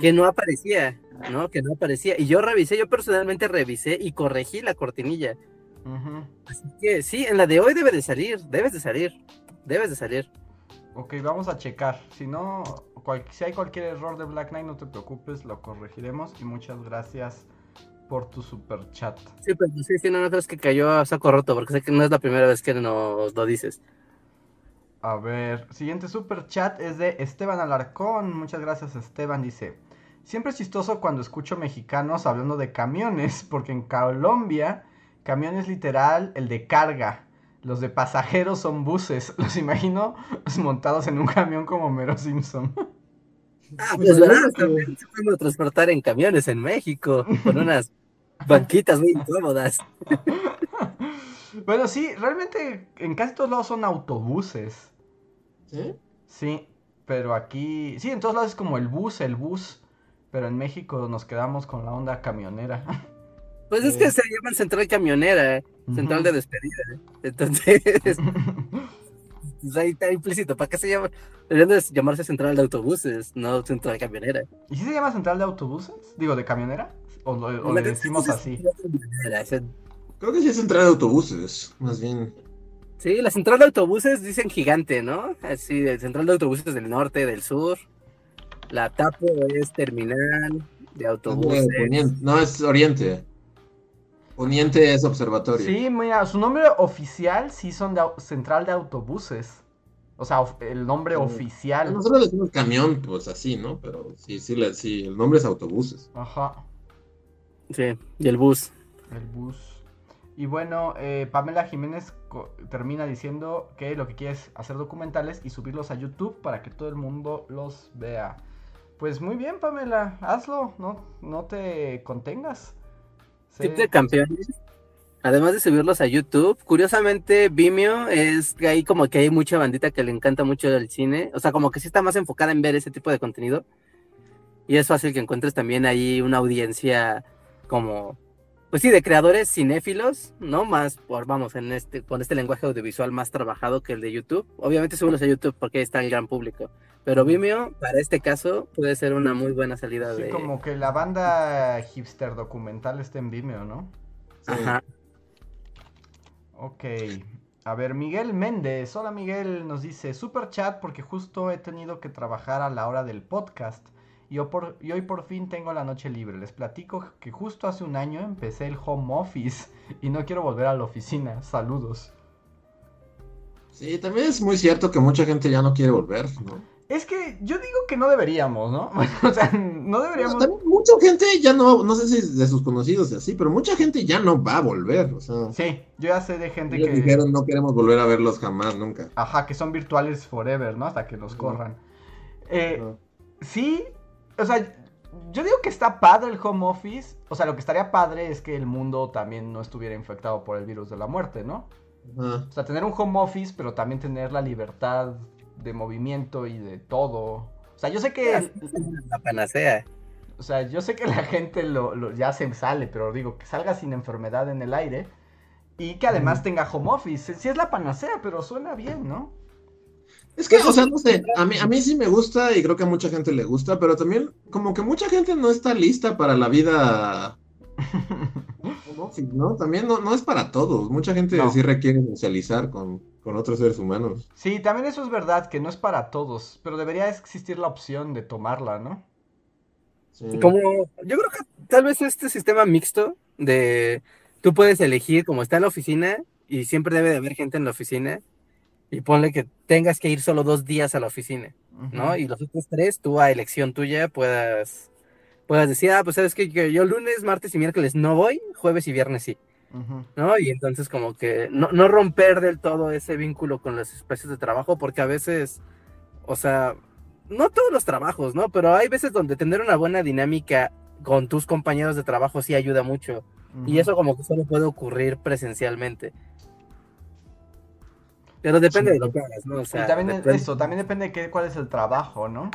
[SPEAKER 3] que no aparecía, ¿no? Que no aparecía. Y yo revisé, yo personalmente revisé y corregí la cortinilla. Así que sí, en la de hoy debe de salir, debes de salir, debes de salir.
[SPEAKER 1] Ok, vamos a checar. Si no, cual- si hay cualquier error de Black Knight, no te preocupes, lo corregiremos. Y muchas gracias por tu super chat.
[SPEAKER 3] Sí, pero sí, sí, no, no crees que cayó a saco roto, porque sé que no es la primera vez que nos lo dices.
[SPEAKER 1] A ver, siguiente super chat es de Esteban Alarcón. Muchas gracias, Esteban. Dice: Siempre es chistoso cuando escucho mexicanos hablando de camiones, porque en Colombia, camión es literal el de carga. Los de pasajeros son buses. Los imagino montados en un camión como Mero Simpson.
[SPEAKER 3] Ah,
[SPEAKER 2] Pues
[SPEAKER 3] pues
[SPEAKER 2] verdad,
[SPEAKER 3] verdad, también se pueden transportar en camiones en México, con unas banquitas muy incómodas.
[SPEAKER 1] bueno, sí, realmente en casi todos lados son autobuses.
[SPEAKER 2] ¿Sí?
[SPEAKER 1] Sí, pero aquí. Sí, en todos lados es como el bus, el bus. Pero en México nos quedamos con la onda camionera.
[SPEAKER 3] Pues es que se llaman central camionera, central
[SPEAKER 1] Ujú.
[SPEAKER 3] de despedida. Entonces, pues ahí está implícito. ¿Para qué se llama? Deberían de llamarse central de autobuses, no central camionera.
[SPEAKER 1] ¿Y si se llama central de autobuses? Digo, de camionera. ¿O, lo- o le decimos así?
[SPEAKER 2] Creo que sí es central de autobuses, más bien.
[SPEAKER 3] Sí, la central de autobuses dicen gigante, ¿no? Así, el central de autobuses del norte, del sur. La TAPO es terminal de autobuses.
[SPEAKER 2] Eh, poniente- No, es oriente. Poniente es observatorio.
[SPEAKER 1] Sí, mira, su nombre oficial sí son de central de autobuses. O sea, el nombre
[SPEAKER 2] Sí.
[SPEAKER 1] oficial.
[SPEAKER 2] Nosotros le decimos camión, pues así, ¿no? Pero sí, sí, le- sí, el nombre es autobuses.
[SPEAKER 1] Ajá.
[SPEAKER 3] Sí, y el bus.
[SPEAKER 1] El bus. Y bueno, eh, Pamela Jiménez termina diciendo que lo que quiere es hacer documentales y subirlos a YouTube para que todo el mundo los vea. Pues muy bien, Pamela, hazlo, no, no te contengas.
[SPEAKER 3] Tip de campeones. Además de subirlos a YouTube, curiosamente Vimeo es que ahí como que hay mucha bandita que le encanta mucho el cine, o sea, como que sí está más enfocada en ver ese tipo de contenido. Y es fácil que encuentres también ahí una audiencia como, pues sí, de creadores cinéfilos, ¿no? Más por, vamos, en este, con este lenguaje audiovisual más trabajado que el de YouTube. Obviamente súbelos a YouTube porque ahí está el gran público. Pero Vimeo, para este caso, puede ser una muy buena salida
[SPEAKER 1] Sí,
[SPEAKER 3] de...
[SPEAKER 1] como que la banda hipster documental está en Vimeo, ¿no?
[SPEAKER 2] Sí.
[SPEAKER 3] Ajá.
[SPEAKER 1] Ok. A ver, Miguel Méndez. Hola Miguel, nos dice super chat porque justo he tenido que trabajar a la hora del podcast. Y, ho- por- y hoy por fin tengo la noche libre. Les platico que justo hace un año empecé el home office y no quiero volver a la oficina. Saludos.
[SPEAKER 2] Sí, también es muy cierto que mucha gente ya no quiere volver, ¿no?
[SPEAKER 1] Es que yo digo que no deberíamos, ¿no? o sea, no deberíamos...
[SPEAKER 2] también mucha gente ya no, no sé si de sus conocidos y así, pero mucha gente ya no va a volver, o sea,
[SPEAKER 1] Sí, yo ya sé de gente que...
[SPEAKER 2] dijeron no queremos volver a verlos jamás, nunca.
[SPEAKER 1] Ajá, que son virtuales forever, ¿no? Hasta que los corran. Eh. Sí, o sea, yo digo que está padre el home office. O sea, lo que estaría padre es que el mundo también no estuviera infectado por el virus de la muerte, ¿no? O sea, tener un home office, pero también tener la libertad de movimiento y de todo. O sea, yo sé que,
[SPEAKER 3] La panacea.
[SPEAKER 1] o sea, yo sé que la gente lo, lo- ya se sale, pero digo que salga sin enfermedad en el aire y que además tenga home office. Sí es la panacea, pero suena bien, ¿no?
[SPEAKER 2] Es que, o sea, no sé, a mí, a mí sí me gusta y creo que a mucha gente le gusta, pero también como que mucha gente no está lista para la vida ¿no? También no, no es para todos, mucha gente
[SPEAKER 1] No.
[SPEAKER 2] sí requiere socializar con, con otros seres humanos.
[SPEAKER 1] Sí, también eso es verdad, que no es para todos, pero debería existir la opción de tomarla, ¿no?
[SPEAKER 2] Sí.
[SPEAKER 3] Como, yo creo que tal vez este sistema mixto de tú puedes elegir como está en la oficina y siempre debe de haber gente en la oficina y ponle que tengas que ir solo dos días a la oficina, ¿no? Y los otros tres tú a elección tuya puedas, puedas decir, ah, pues sabes que yo lunes, martes y miércoles no voy, jueves y viernes sí. ¿no? Y entonces como que no, no romper del todo ese vínculo con los espacios de trabajo porque a veces, o sea, no todos los trabajos, ¿no? Pero hay veces donde tener una buena dinámica con tus compañeros de trabajo sí ayuda mucho. Y eso como que solo puede ocurrir presencialmente. Pero depende
[SPEAKER 2] Sí.
[SPEAKER 3] de lo que hagas, ¿no? O
[SPEAKER 1] Y
[SPEAKER 3] sea,
[SPEAKER 1] también
[SPEAKER 3] depende,
[SPEAKER 1] eso, también depende de qué, cuál es el trabajo, ¿no?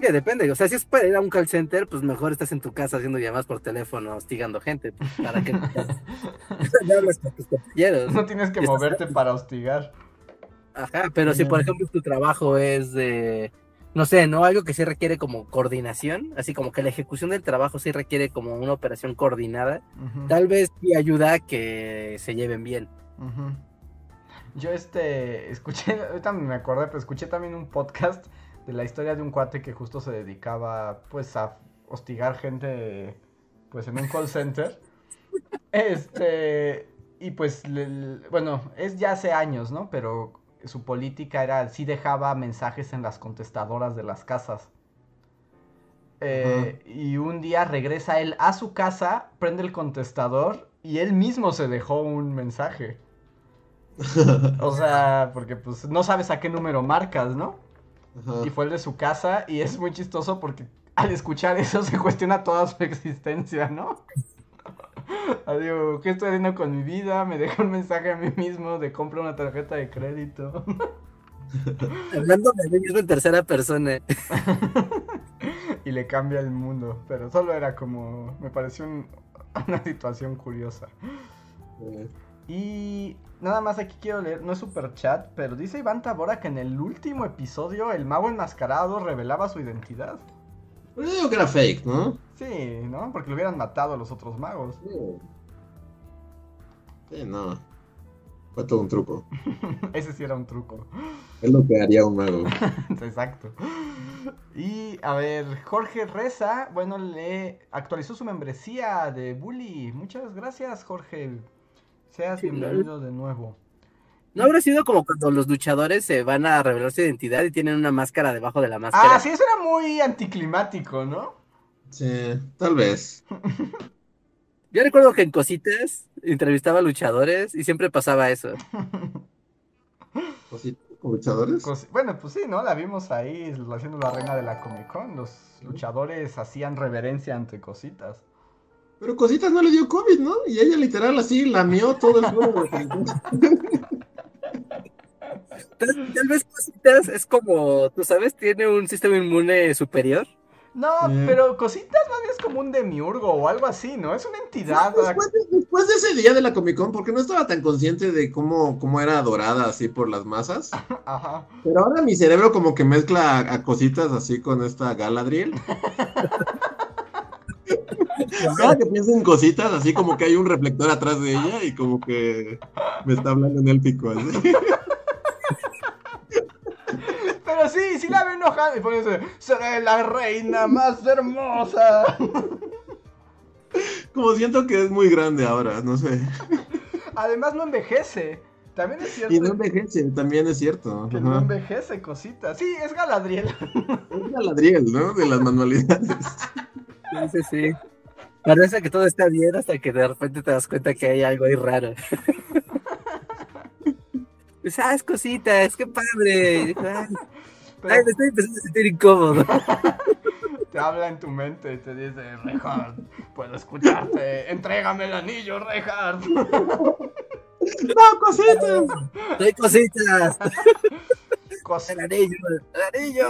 [SPEAKER 3] Sí, depende. O sea, si es para ir a un call center, pues mejor estás en tu casa haciendo llamadas por teléfono, hostigando gente, pues, para que no.
[SPEAKER 1] No tienes que
[SPEAKER 3] estás-
[SPEAKER 1] moverte para hostigar.
[SPEAKER 3] Ajá, pero si por ejemplo tu trabajo es de, no sé, ¿no? Algo que sí requiere como coordinación, así como que la ejecución del trabajo sí requiere como una operación coordinada, tal vez sí ayuda a que se lleven bien.
[SPEAKER 1] ujú. Yo este, escuché, ahorita me acordé, pero escuché también un podcast de la historia de un cuate que justo se dedicaba pues a hostigar gente pues en un call center. Este, y pues, le- bueno, es ya hace años, ¿no? Pero su política era, sí dejaba mensajes en las contestadoras de las casas. Eh, y un día regresa él a su casa, prende el contestador y él mismo se dejó un mensaje. O sea, porque pues no sabes a qué número marcas, ¿no?
[SPEAKER 2] Ajá.
[SPEAKER 1] Y fue el de su casa y es muy chistoso porque al escuchar eso se cuestiona toda su existencia, ¿no? Ah, Digo, ¿qué estoy haciendo con mi vida? Me dejo un mensaje a mí mismo de compra una tarjeta de crédito.
[SPEAKER 3] Hablando de mí mismo en tercera persona.
[SPEAKER 1] y le cambia el mundo. Pero solo era como, me pareció un- una situación curiosa. Y nada más aquí quiero leer, no es super chat, pero dice Iván Tabora que en el último episodio el mago enmascarado revelaba su identidad.
[SPEAKER 2] Yo digo que era fake, ¿no?
[SPEAKER 1] Sí, ¿no? Porque lo hubieran matado a los otros magos.
[SPEAKER 2] Sí. Sí, no. Fue todo un truco.
[SPEAKER 1] Ese sí era un truco.
[SPEAKER 2] Es lo que haría un mago.
[SPEAKER 1] Exacto. Y a ver, Jorge Reza, bueno, le actualizó su membresía de Bully. Muchas gracias, Jorge. Seas
[SPEAKER 3] Sí,
[SPEAKER 1] bienvenido de nuevo.
[SPEAKER 3] ¿No habrá sido como cuando los luchadores se van a revelar su identidad y tienen una máscara debajo de la máscara?
[SPEAKER 1] Ah, sí, eso era muy anticlimático, ¿no?
[SPEAKER 2] Sí, tal vez.
[SPEAKER 3] Yo recuerdo que en Cositas entrevistaba a luchadores y siempre pasaba eso.
[SPEAKER 2] ¿O sí, con luchadores?
[SPEAKER 1] Cos- Bueno, pues sí, ¿no? La vimos ahí haciendo la reina de la Comic Con. Los luchadores hacían reverencia ante cositas.
[SPEAKER 2] Pero Cositas no le dio COVID, ¿no? Y ella literal así lamió todo el juego.
[SPEAKER 3] Tal, tal vez Cositas es como, tú sabes, tiene un sistema inmune superior.
[SPEAKER 1] No,
[SPEAKER 2] Mm.
[SPEAKER 1] pero Cositas más bien es como un demiurgo o algo así, ¿no? Es una entidad.
[SPEAKER 2] Después de, después de ese día de la Comic Con, porque no estaba tan consciente de cómo, cómo era adorada así por las masas.
[SPEAKER 1] Ajá.
[SPEAKER 2] Pero ahora mi cerebro como que mezcla a, a cositas así con esta Galadriel. Cada que pienso en cositas, así como que hay un reflector atrás de ella y como que me está hablando en élfico. Así.
[SPEAKER 1] Pero sí, sí la ve enojada y pone ese, seré la reina más hermosa.
[SPEAKER 2] Como siento que es muy grande ahora, no sé.
[SPEAKER 1] Además no envejece. También es cierto
[SPEAKER 2] Y no envejece, también es cierto.
[SPEAKER 1] que no envejece Cositas. Sí, es Galadriel.
[SPEAKER 2] Es Galadriel, ¿no? De las manualidades.
[SPEAKER 3] Sí, sí, sí. Parece que todo está bien hasta que de repente te das cuenta que hay algo ahí raro. Pues, ah, es cosita, es que padre. Ay,
[SPEAKER 1] Pero
[SPEAKER 3] ay, me estoy empezando a sentir incómodo.
[SPEAKER 1] te habla en tu mente y te dice, Reinhardt, puedo escucharte. Entrégame el anillo, Reinhardt.
[SPEAKER 2] ¡No, cositas!
[SPEAKER 3] Hay cositas.
[SPEAKER 1] Cos-
[SPEAKER 3] El anillo, el anillo.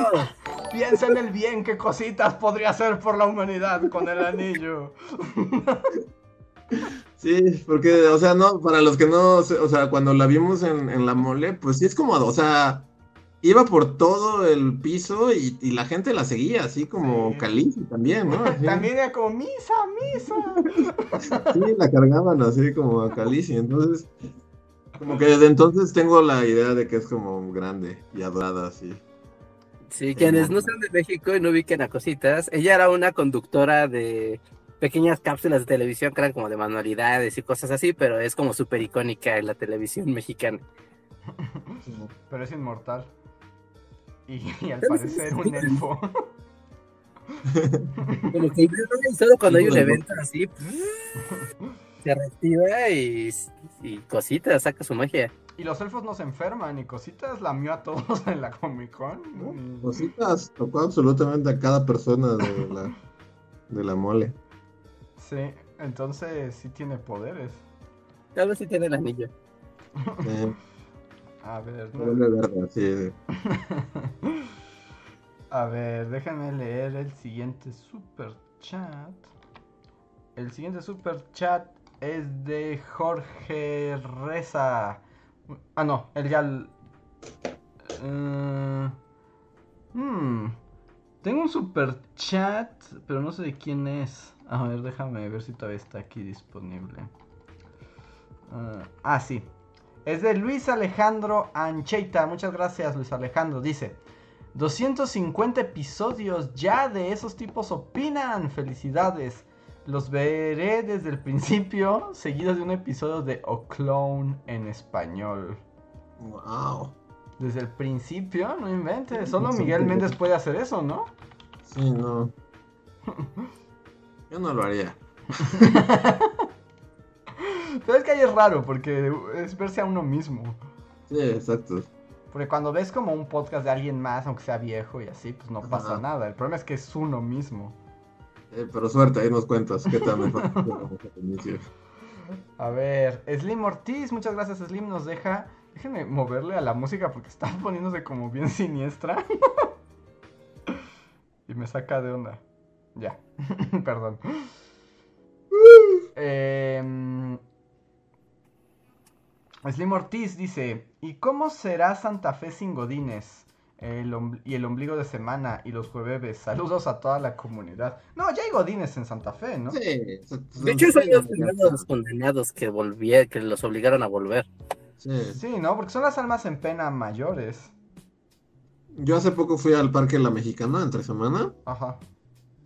[SPEAKER 1] Piensa en el bien que Cositas podría hacer por la humanidad con el anillo.
[SPEAKER 2] Sí, porque, o sea, no, para los que no, o sea, cuando la vimos en, en la mole, pues sí es como, o sea, iba por todo el piso y, y la gente la seguía, así como
[SPEAKER 1] Sí.
[SPEAKER 2] También, ¿no? Así.
[SPEAKER 1] También era como, misa, misa.
[SPEAKER 2] Sí, la cargaban así como a Calici, entonces, como que desde entonces tengo la idea de que es como grande y adorada, así.
[SPEAKER 3] Sí, quienes no sean de México y no ubiquen a cositas, ella era una conductora de pequeñas cápsulas de televisión que eran como de manualidades y cosas así, pero es como súper icónica en la televisión mexicana.
[SPEAKER 1] Pero es inmortal. Y, y al parecer un elfo.
[SPEAKER 3] Como que solo cuando hay un evento así, se reactiva y, y cositas, saca su magia.
[SPEAKER 1] Y los elfos no se enferman y Cositas lamió a todos en la Comic Con. Y-
[SPEAKER 2] Cositas tocó absolutamente a cada persona de la, de la mole.
[SPEAKER 1] Sí, entonces sí tiene poderes.
[SPEAKER 3] Tal vez sí tiene el anillo.
[SPEAKER 2] Eh,
[SPEAKER 1] A ver, no-
[SPEAKER 2] vuelve verde, así.
[SPEAKER 1] A ver, déjenme leer el siguiente super chat. El siguiente super chat es de Jorge Reza. Ah, no, él ya. Eh, hmm, Tengo un super chat, pero no sé de quién es. A ver, déjame ver si todavía está aquí disponible. Ah, ah, sí. Es de Luis Alejandro Ancheita. Muchas gracias, Luis Alejandro. Dice: 250 episodios ya de esos tipos opinan. Felicidades. Los veré desde el principio, seguidos de un episodio de O Clone en español.
[SPEAKER 2] Wow.
[SPEAKER 1] Desde el principio, no inventes. Solo Miguel Méndez puede hacer eso, ¿no?
[SPEAKER 2] Sí, no. Yo no lo haría.
[SPEAKER 1] Pero es que ahí es raro, porque es verse a uno mismo.
[SPEAKER 2] Sí, exacto.
[SPEAKER 1] Porque cuando ves como un podcast de alguien más, aunque sea viejo y así, pues no pasa
[SPEAKER 2] Ajá.
[SPEAKER 1] nada. El problema es que es uno mismo.
[SPEAKER 2] Eh, pero suerte, ahí nos cuentas qué tal me.
[SPEAKER 1] A ver, Slim Ortiz, muchas gracias Slim, nos deja... Déjenme moverle a la música porque está poniéndose como bien siniestra. y me saca de onda. Ya, perdón. Em, Slim Ortiz dice, ¿y cómo será Santa Fe sin Godines? El y el ombligo de semana y los jueves. Saludos a toda la comunidad. No, ya hay Godines en Santa Fe, ¿no?
[SPEAKER 2] Sí.
[SPEAKER 3] De hecho, son los primeros condenados que volvieron, que los obligaron a volver.
[SPEAKER 2] Sí.
[SPEAKER 1] Sí, ¿no? Porque son las almas en pena mayores.
[SPEAKER 2] Yo hace poco fui al Parque La Mexicana entre semana
[SPEAKER 1] Ajá.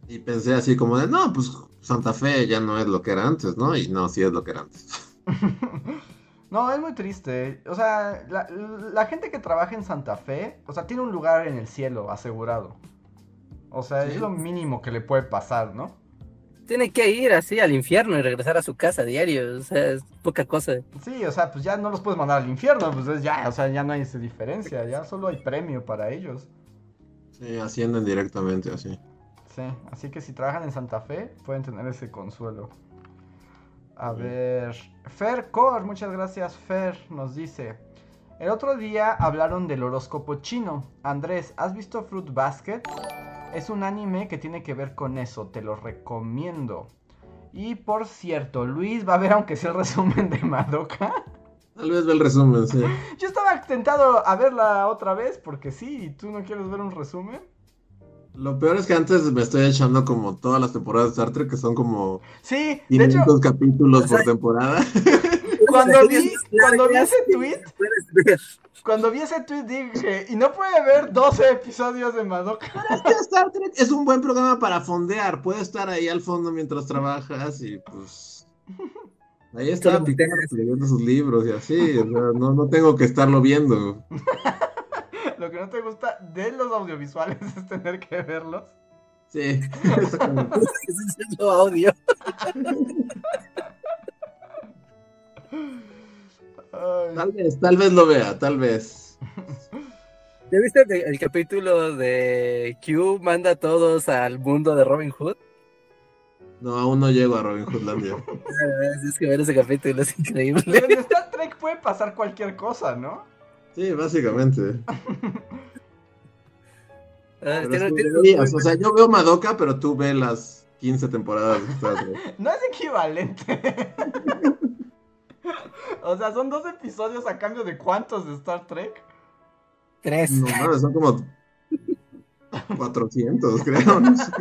[SPEAKER 2] y pensé así como de, no, pues Santa Fe ya no es lo que era antes, ¿no? Y no, sí es lo que era antes.
[SPEAKER 1] no, es muy triste. O sea, la, la gente que trabaja en Santa Fe, o sea, tiene un lugar en el cielo asegurado. O sea,
[SPEAKER 2] Sí.
[SPEAKER 1] es lo mínimo que le puede pasar, ¿no?
[SPEAKER 3] Tiene que ir así al infierno y regresar a su casa diario. O sea, es poca cosa.
[SPEAKER 1] Sí, o sea, pues ya no los puedes mandar al infierno, pues es ya, o sea, ya no hay esa diferencia, ya solo hay premio para ellos.
[SPEAKER 2] Sí, ascienden directamente así.
[SPEAKER 1] Sí, así que si trabajan en Santa Fe, pueden tener ese consuelo. A ver, Fer Core, muchas gracias Fer, nos dice. El otro día hablaron del horóscopo chino. Andrés, ¿has visto Fruit Basket? Es un anime que tiene que ver con eso, te lo recomiendo. Y por cierto, Luis va a ver aunque sea el resumen de Madoka.
[SPEAKER 2] Tal vez ve el resumen, sí.
[SPEAKER 1] Yo estaba tentado a verla otra vez porque sí, ¿y tú no quieres ver un resumen?
[SPEAKER 2] Lo peor es que antes me estoy echando como todas las temporadas de Star Trek, que son como
[SPEAKER 1] Sí, de hecho,
[SPEAKER 2] 500 capítulos
[SPEAKER 3] o sea,
[SPEAKER 2] por temporada.
[SPEAKER 1] cuando vi, cuando vi ese tweet, cuando vi ese tweet dije, y no puede ver 12 episodios de Madoka.
[SPEAKER 2] Es que Star Trek es un buen programa para fondear. Puedes estar ahí al fondo mientras trabajas y pues. Ahí está leyendo sus libros y así. o sea, no, no tengo que estarlo viendo.
[SPEAKER 1] Lo que no te gusta de los audiovisuales es tener que verlos.
[SPEAKER 2] Sí.
[SPEAKER 3] es lo audio.
[SPEAKER 2] Tal vez, tal vez lo vea, tal vez.
[SPEAKER 3] ¿Ya viste el, el capítulo de Q manda a todos al mundo de Robin Hood?
[SPEAKER 2] No, aún no llego a Robin Hoodlandia.
[SPEAKER 3] Ah, Es que ver ese capítulo es increíble.
[SPEAKER 1] Pero en Star Trek puede pasar cualquier cosa, ¿no?
[SPEAKER 2] Sí, básicamente.
[SPEAKER 3] Ah,
[SPEAKER 2] Pero deberías, o sea, yo veo Madoka, pero tú ve las 15 temporadas de Star Trek.
[SPEAKER 1] No es equivalente. o sea, son dos episodios a cambio de cuántos de Star Trek.
[SPEAKER 3] Tres.
[SPEAKER 2] No son como 400, creo. no sé.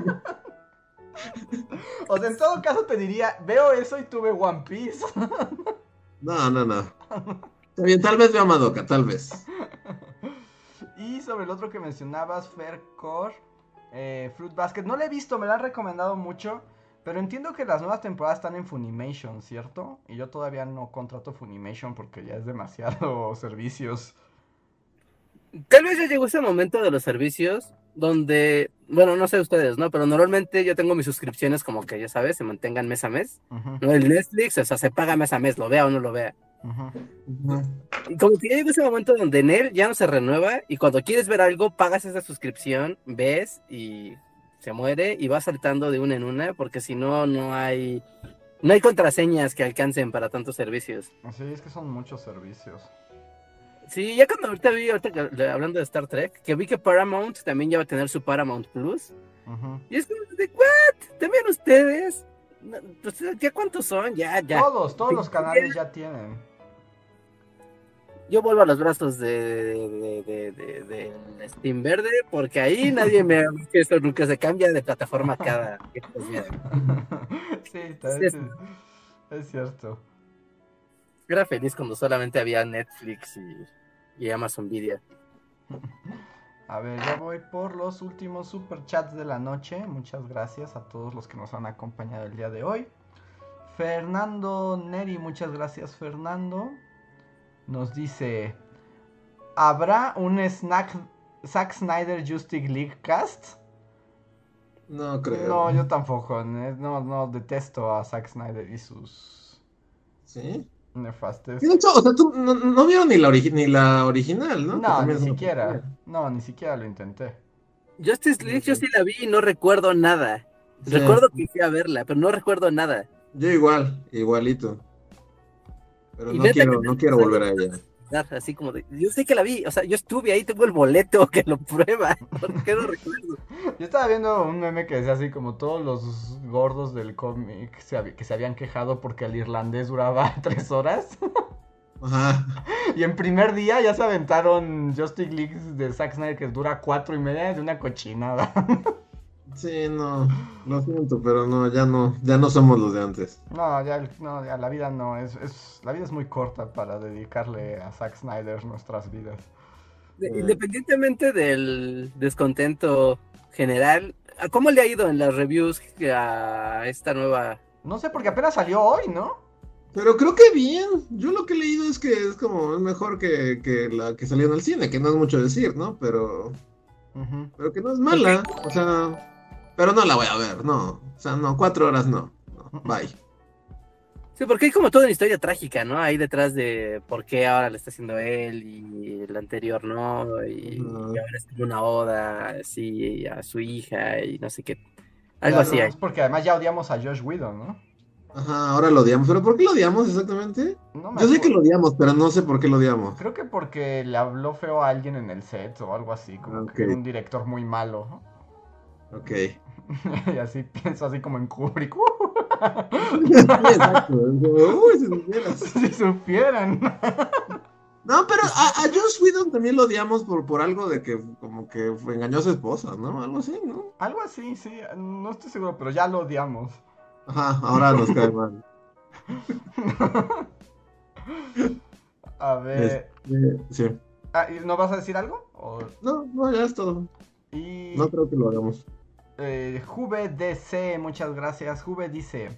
[SPEAKER 1] O sea, en todo caso te diría, veo eso y tuve One Piece.
[SPEAKER 2] No, no, no. Está bien, tal vez veo Madoka, tal vez.
[SPEAKER 1] y sobre el otro que mencionabas, Faircore, eh, Fruit Basket, no lo he visto, me lo han recomendado mucho. Pero entiendo que las nuevas temporadas están en Funimation, ¿cierto? Y yo todavía no contrato Funimation porque ya es demasiado servicios.
[SPEAKER 3] Tal vez ya llegó ese momento de los servicios donde, bueno, no sé ustedes, ¿no? Pero normalmente yo tengo mis suscripciones como que, ya sabes, se mantengan mes a mes. No, el Netflix, o sea, se paga mes a mes, lo vea o no lo vea. Y como que ya llegó ese momento donde en él ya no se renueva y cuando quieres ver algo, pagas esa suscripción, ves y se muere y va saltando de una en una porque si no, no hay... No hay contraseñas que alcancen para tantos servicios.
[SPEAKER 1] Sí, es que son muchos servicios.
[SPEAKER 3] Sí, ya cuando ahorita vi, ahorita hablando de Star Trek, que vi que Paramount también ya va a tener su Paramount Plus. Y es como de, ¿what? ¿También ustedes? Pues, ¿Ya cuántos son? Ya, ya.
[SPEAKER 1] Todos, todos los canales ya tienen.
[SPEAKER 3] Yo vuelvo a los brazos de, de, de, de- del Steam Verde porque ahí nadie me... que Esto nunca se cambia de plataforma cada...
[SPEAKER 1] sí, es-
[SPEAKER 3] es
[SPEAKER 1] cierto.
[SPEAKER 3] Era feliz cuando solamente había Netflix y, y Amazon Video.
[SPEAKER 1] A ver, ya voy por los últimos superchats de la noche. Muchas gracias a todos los que nos han acompañado el día de hoy. Fernando Neri, muchas gracias Fernando. Nos dice, ¿habrá un snack Zack Snyder Justice League cast?
[SPEAKER 2] No creo.
[SPEAKER 1] No, yo tampoco. No, no, detesto a Zack Snyder y sus
[SPEAKER 2] ¿Sí?
[SPEAKER 1] nefastes.
[SPEAKER 2] De hecho, o sea, tú no, no vieron ni la, origi- ni la original, ¿no?
[SPEAKER 1] No, ni siquiera. No, ni siquiera lo intenté.
[SPEAKER 3] Justice League yo sí la vi y no recuerdo nada.
[SPEAKER 2] Sí.
[SPEAKER 3] Recuerdo que fui a verla, pero no recuerdo nada.
[SPEAKER 2] Yo igual, igualito. Pero
[SPEAKER 3] Y
[SPEAKER 2] no quiero, no quiero volver a ella.
[SPEAKER 3] Así como de, yo sé que la vi, o sea, yo estuve ahí, tengo el boleto que lo prueba. ¿Por qué no recuerdo?
[SPEAKER 1] Yo estaba viendo un meme que decía así como todos los gordos del cómic que se habían quejado porque el irlandés duraba tres horas.
[SPEAKER 2] Ajá.
[SPEAKER 1] Y en primer día ya se aventaron Justice League de Zack Snyder que dura cuatro y media de una cochinada.
[SPEAKER 2] Sí, no, lo siento, pero no, ya no, ya no somos los de antes.
[SPEAKER 1] No, ya, no, ya la vida no, es, es, la vida es muy corta para dedicarle a Zack Snyder nuestras vidas.
[SPEAKER 3] De-
[SPEAKER 2] Mm.
[SPEAKER 3] Independientemente del descontento general, ¿a ¿cómo le ha ido en las reviews a esta nueva?
[SPEAKER 1] No sé, porque apenas salió hoy, ¿no?
[SPEAKER 2] Pero creo que bien. Yo lo que he leído es que es como es mejor que, que la que salió en el cine, que no es mucho decir, ¿no? Pero, pero que no es mala. O sea, pero no la voy a ver, no. O sea, no, cuatro horas no. no, Bye.
[SPEAKER 3] Sí, porque hay como toda una historia trágica, ¿no? Ahí detrás de por qué ahora le está haciendo él y el anterior no, y, ahora es como una oda, así, a su hija y no sé qué. Algo así
[SPEAKER 1] no, es porque además ya odiamos a Josh Whedon, ¿no?
[SPEAKER 2] Ajá, ahora lo odiamos. ¿Pero por qué lo odiamos exactamente?
[SPEAKER 1] No me
[SPEAKER 2] Yo sé que lo odiamos, pero no sé por qué lo odiamos.
[SPEAKER 1] Creo que porque le habló feo a alguien en el set o algo así, como
[SPEAKER 2] Ok.
[SPEAKER 1] que era un director muy malo.
[SPEAKER 2] Ok.
[SPEAKER 1] y así pienso así como en Kubrick.
[SPEAKER 2] Exacto. Uy, si supieras.
[SPEAKER 1] si supieran.
[SPEAKER 2] No, pero a, a Joss Whedon también lo odiamos por, por algo de que como que engañó a su esposa, ¿no? Algo así, ¿no?
[SPEAKER 1] Algo así, sí, no estoy seguro, pero ya lo odiamos.
[SPEAKER 2] Ajá, ahora nos cae mal.
[SPEAKER 1] A ver.
[SPEAKER 2] Este, sí.
[SPEAKER 1] Ah, ¿y ¿No vas a decir algo? O-
[SPEAKER 2] No, no, ya es todo.
[SPEAKER 1] Y
[SPEAKER 2] No creo que lo hagamos.
[SPEAKER 1] Eh, Juve DC, muchas gracias. Juve dice: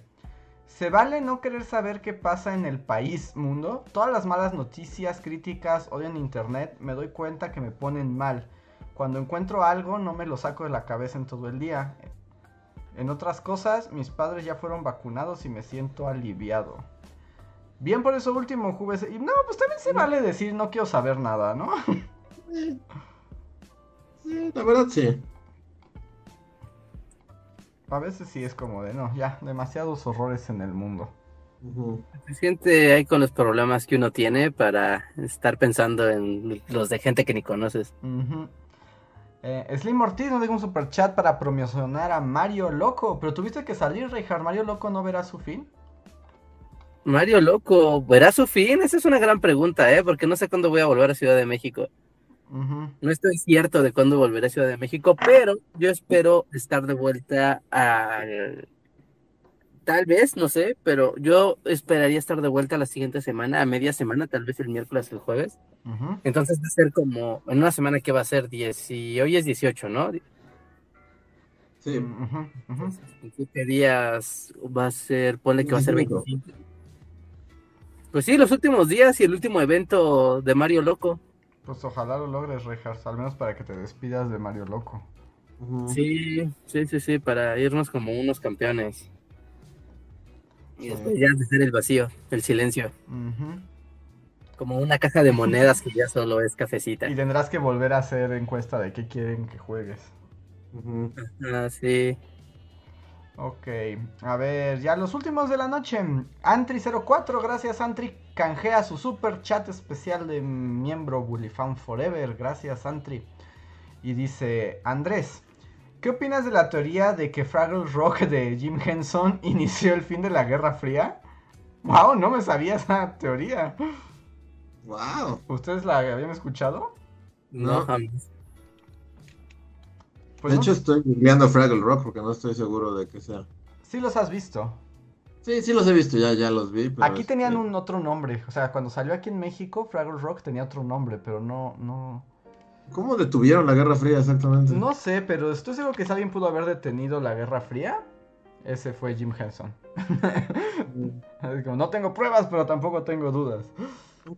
[SPEAKER 1] ¿Se vale no querer saber qué pasa en el país, mundo? Todas las malas noticias, críticas, odio en internet, me doy cuenta que me ponen mal. Cuando encuentro algo, no me lo saco de la cabeza en todo el día. En otras cosas, mis padres ya fueron vacunados y me siento aliviado. Bien por eso último, Juve. Y no, pues también se vale decir no quiero saber nada, ¿no?
[SPEAKER 2] Sí, la verdad sí.
[SPEAKER 1] A veces sí es como de no, ya, demasiados horrores en el mundo.
[SPEAKER 2] Ujú.
[SPEAKER 3] Suficiente hay con los problemas que uno tiene para estar pensando en los de gente que ni conoces.
[SPEAKER 1] Eh, Slim Ortiz nos deja un super chat para promocionar a Mario Loco. Pero tuviste que salir, Reinhardt. ¿Mario Loco no verá su fin?
[SPEAKER 3] Mario Loco, ¿verá su fin? Esa es una gran pregunta, ¿eh? Porque no sé cuándo voy a volver a Ciudad de México. No estoy cierto de cuándo volveré a Ciudad de México, pero yo espero estar de vuelta a... Tal vez, no sé, pero yo esperaría estar de vuelta la siguiente semana, a media semana, tal vez el miércoles o el jueves. Entonces va a ser como, en una semana que va a ser 10 y hoy es 18, ¿no?
[SPEAKER 2] Sí.
[SPEAKER 3] En siete días va a ser, ponle que va a ser
[SPEAKER 2] 25.
[SPEAKER 3] 25. Pues sí, los últimos días y el último evento de Mario Loco.
[SPEAKER 1] Pues ojalá lo logres, Reinhardt. Al menos para que te despidas de Mario Loco.
[SPEAKER 3] Sí, sí, sí, sí, para irnos como unos campeones. Y
[SPEAKER 1] Sí.
[SPEAKER 3] después ya hacer el vacío, el silencio. Como una caja de monedas que ya solo es cafecita.
[SPEAKER 1] Y tendrás que volver a hacer encuesta de qué quieren que juegues.
[SPEAKER 3] Ah, sí.
[SPEAKER 1] Ok, a ver, ya los últimos de la noche. Antri04, gracias Antri. Canjea su super chat especial de miembro Bullifan Forever. Gracias Antri. Y dice, Andrés, ¿qué opinas de la teoría de que Fraggle Rock de Jim Henson inició el fin de la Guerra Fría? Wow, no me sabía esa teoría.
[SPEAKER 2] Wow.
[SPEAKER 1] ¿Ustedes la habían escuchado?
[SPEAKER 3] No.
[SPEAKER 1] Pues
[SPEAKER 2] de
[SPEAKER 1] no-
[SPEAKER 2] hecho, estoy googleando Fraggle Rock porque no estoy seguro de que sea.
[SPEAKER 1] sí los has visto.
[SPEAKER 2] Sí, sí los he visto, ya, ya los vi. pero
[SPEAKER 1] Aquí tenían
[SPEAKER 2] este,
[SPEAKER 1] un otro nombre. O sea, cuando salió aquí en México, Fraggle Rock tenía otro nombre, pero no, no...
[SPEAKER 2] ¿Cómo detuvieron la Guerra Fría exactamente?
[SPEAKER 1] No sé, pero estoy seguro que si alguien pudo haber detenido la Guerra Fría, ese fue Jim Henson. Es como, no tengo pruebas, pero tampoco tengo dudas.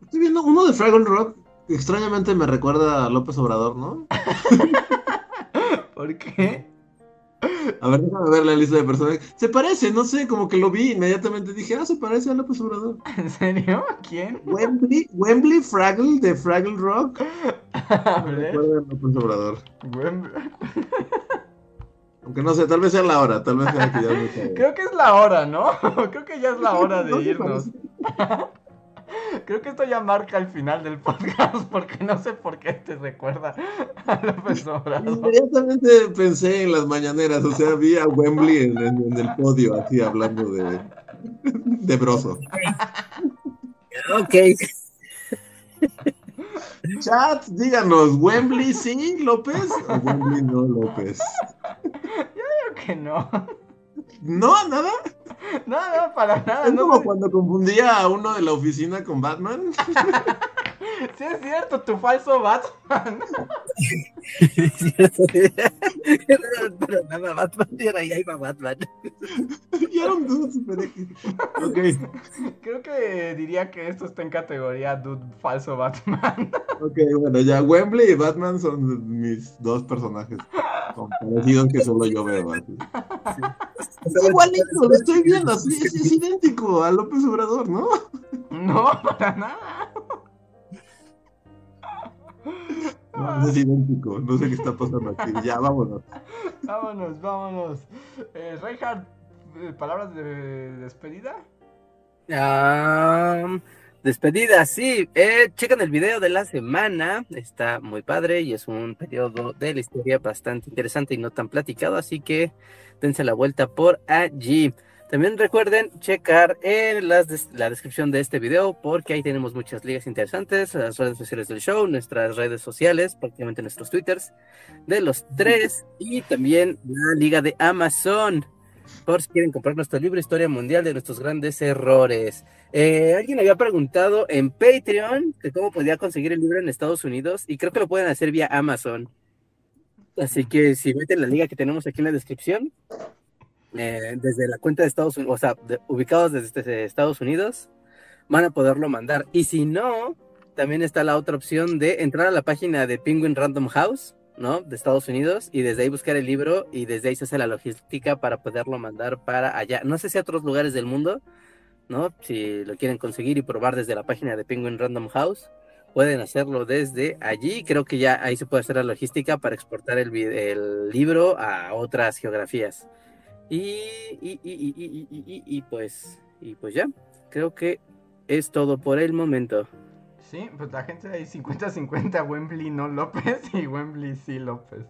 [SPEAKER 2] Estoy viendo uno de Fraggle Rock. Extrañamente me recuerda a López Obrador, ¿no?
[SPEAKER 1] ¿Por qué?
[SPEAKER 2] A ver, déjame ver la lista de personajes. Se parece, no sé, como que lo vi inmediatamente. Dije, ah, se parece a López Obrador.
[SPEAKER 1] ¿En serio? ¿Quién?
[SPEAKER 2] Wembley, Wembley Fraggle de Fraggle Rock.
[SPEAKER 1] A ver,
[SPEAKER 2] López Obrador. Aunque no sé, tal vez sea la hora, tal vez sea que ya.
[SPEAKER 1] Creo que es la hora, ¿no? Creo que ya es la hora de irnos. Creo que esto ya marca el final del podcast porque no sé por qué te recuerda a López Obrador.
[SPEAKER 2] Inmediatamente pensé en las mañaneras, o sea, vi a Wembley en, en- en el podio, así hablando de, de broso.
[SPEAKER 3] Ok.
[SPEAKER 2] Chat, díganos, ¿Wembley sí, López? ¿O Wembley no, López?
[SPEAKER 1] Creo que no.
[SPEAKER 2] No, nada.
[SPEAKER 1] No, no, para nada.
[SPEAKER 2] Es
[SPEAKER 1] No
[SPEAKER 2] como
[SPEAKER 1] me-
[SPEAKER 2] cuando confundía a uno de la oficina con Batman.
[SPEAKER 1] Sí es cierto, tu falso Batman.
[SPEAKER 3] Pero nada, Batman era y ahí va Batman.
[SPEAKER 2] y era un dude super X. Ok,
[SPEAKER 1] Creo que diría que esto está en categoría dude falso Batman.
[SPEAKER 2] ok, bueno, ya Wembley y Batman son mis dos personajes con parecidos que solo yo veo. así. Es igualito, lo estoy viendo, es, es idéntico a López Obrador, ¿no?
[SPEAKER 1] No, para nada.
[SPEAKER 2] No, es idéntico, no sé qué está pasando aquí. Ya, vámonos.
[SPEAKER 1] Vámonos, vámonos. Eh, Reinhardt, eh, palabras de despedida.
[SPEAKER 3] Ah, despedida, sí. Eh, chequen el video de la semana. Está muy padre y es un periodo de la historia bastante interesante y no tan platicado. Así que dense la vuelta por allí. También recuerden checar en las des- la descripción de este video porque ahí tenemos muchas ligas interesantes, las redes sociales del show, nuestras redes sociales, prácticamente nuestros twitters de los tres y también la liga de Amazon por si quieren comprar nuestro libro Historia Mundial de nuestros grandes errores. Eh, alguien había preguntado en Patreon que cómo podía conseguir el libro en Estados Unidos y creo que lo pueden hacer vía Amazon. Así que si meten la liga que tenemos aquí en la descripción, eh, desde la cuenta de Estados Unidos, o sea, ubicados desde Estados Unidos, van a poderlo mandar. Y si no, también está la otra opción de entrar a la página de Penguin Random House, ¿no? De Estados Unidos y desde ahí buscar el libro y desde ahí se hace la logística para poderlo mandar para allá. No sé si a otros lugares del mundo, ¿no? Si lo quieren conseguir y probar desde la página de Penguin Random House, pueden hacerlo desde allí. Creo que ya ahí se puede hacer la logística para exportar el, libro a otras geografías. Y, y, y, y, y, y, y- y, pues, y pues ya, creo que es todo por el momento.
[SPEAKER 1] Sí, pues la gente ahí 50-50, Wembley no López y Wembley sí López.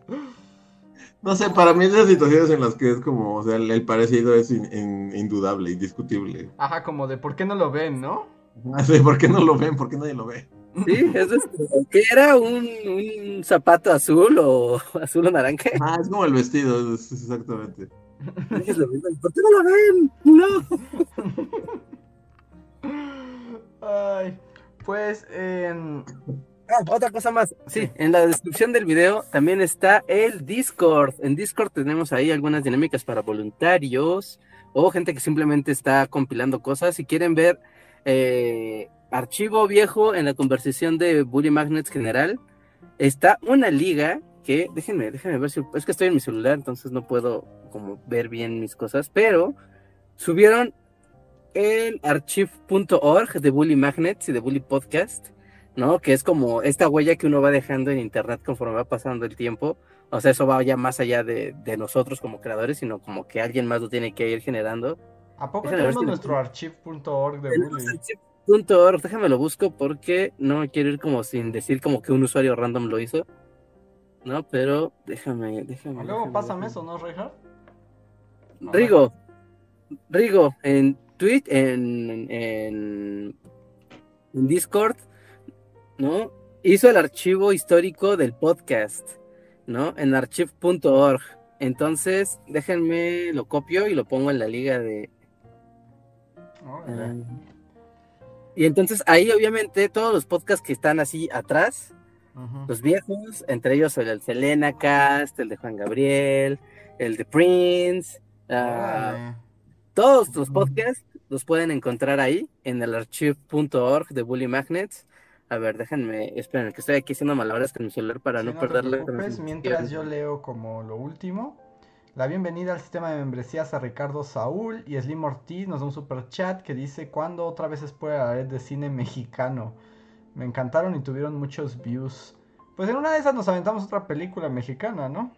[SPEAKER 2] No sé, para mí esas situaciones en las que es como, o sea, el, el parecido es in- in- indudable, indiscutible.
[SPEAKER 1] Ajá, como de por qué no lo ven, ¿no?
[SPEAKER 2] No sé, ¿por qué no lo ven? ¿Por qué nadie lo ve?
[SPEAKER 3] Sí, eso es que era un, un zapato azul o azul o naranja.
[SPEAKER 2] Ah, es como el vestido, es- es exactamente.
[SPEAKER 3] Es lo mismo. ¿Por qué no lo ven? No.
[SPEAKER 1] Ay, pues.
[SPEAKER 3] Ah, otra cosa más. Sí, en la descripción del video también está el Discord. En Discord tenemos ahí algunas dinámicas para voluntarios o gente que simplemente está compilando cosas. Si quieren ver eh, archivo viejo en la conversación de Bully Magnets general, está una liga que, déjenme, déjenme ver si, es que estoy en mi celular, entonces no puedo como ver bien mis cosas, pero subieron el archive.org de Bully Magnets y de Bully Podcast. ¿no? Que es como esta huella que uno va dejando en internet conforme va pasando el tiempo. O sea, eso va ya más allá de, de nosotros como creadores, sino como que alguien más lo tiene que ir generando.
[SPEAKER 1] ¿A poco
[SPEAKER 3] Déjame ver
[SPEAKER 1] tenemos
[SPEAKER 3] si lo
[SPEAKER 1] nuestro archive.org de Bully?
[SPEAKER 3] archive.org, déjame lo busco porque no quiero ir como sin decir como que un usuario random lo hizo. No, pero déjame, déjame.
[SPEAKER 1] Luego
[SPEAKER 3] déjame,
[SPEAKER 1] pásame
[SPEAKER 3] déjame.
[SPEAKER 1] eso, ¿no, Reinhardt?
[SPEAKER 3] Rigo, Rigo, en Twitch, en, en, en Discord, ¿no? Hizo el archivo histórico del podcast, ¿no? En archive.org. Entonces, déjenme, lo copio y lo pongo en la liga de... Ah, y entonces ahí obviamente todos los podcasts que están así atrás, los viejos, entre ellos el Selena Cast, el de Juan Gabriel, el de Prince, ah,
[SPEAKER 1] Órale.
[SPEAKER 3] todos los podcasts los pueden encontrar ahí en el archive.org de Bully Magnets. A ver, déjenme, esperen, que estoy aquí haciendo malabares con mi celular para
[SPEAKER 1] Sí,
[SPEAKER 3] no,
[SPEAKER 1] te
[SPEAKER 3] perderle.
[SPEAKER 1] mientras yo leo como lo último. La bienvenida al sistema de membresías a Ricardo Saúl y Slim Ortiz nos da un super chat que dice ¿Cuándo otra vez es por la red de cine mexicano? Me encantaron y tuvieron muchos views. Pues en una de esas nos aventamos otra película mexicana, ¿no?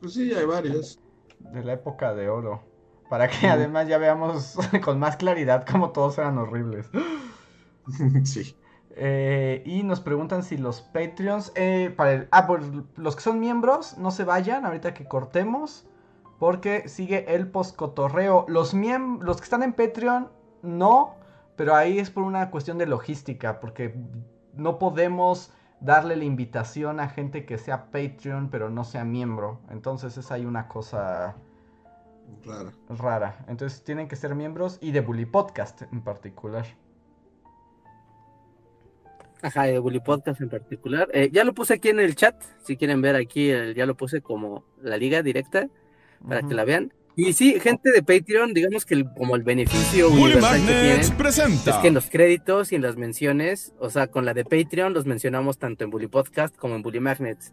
[SPEAKER 2] Pues sí, hay varios.
[SPEAKER 1] De la época de oro. Para que además ya veamos con más claridad cómo todos eran horribles.
[SPEAKER 2] sí.
[SPEAKER 1] Eh, y nos preguntan si los Patreons. eh, para el- ah, por los que son miembros, no se vayan ahorita que cortemos. Porque sigue el postcotorreo. Los, miem- los que están en Patreon, no. Pero ahí es por una cuestión de logística. Porque no podemos darle la invitación a gente que sea Patreon, pero no sea miembro. Entonces es ahí una cosa rara. Entonces tienen que ser miembros y de Bully Podcast en particular.
[SPEAKER 3] Ajá, de Bully Podcast en particular. Eh, ya lo puse aquí en el chat, si quieren ver aquí, el- ya lo puse como la liga directa para que la vean. Y sí, gente de Patreon, digamos que el- como el beneficio
[SPEAKER 5] Bully
[SPEAKER 3] universal que tienen
[SPEAKER 5] presenta.
[SPEAKER 3] es que en los créditos y en las menciones, o sea, con la de Patreon los mencionamos tanto en Bully Podcast como en Bully Magnets.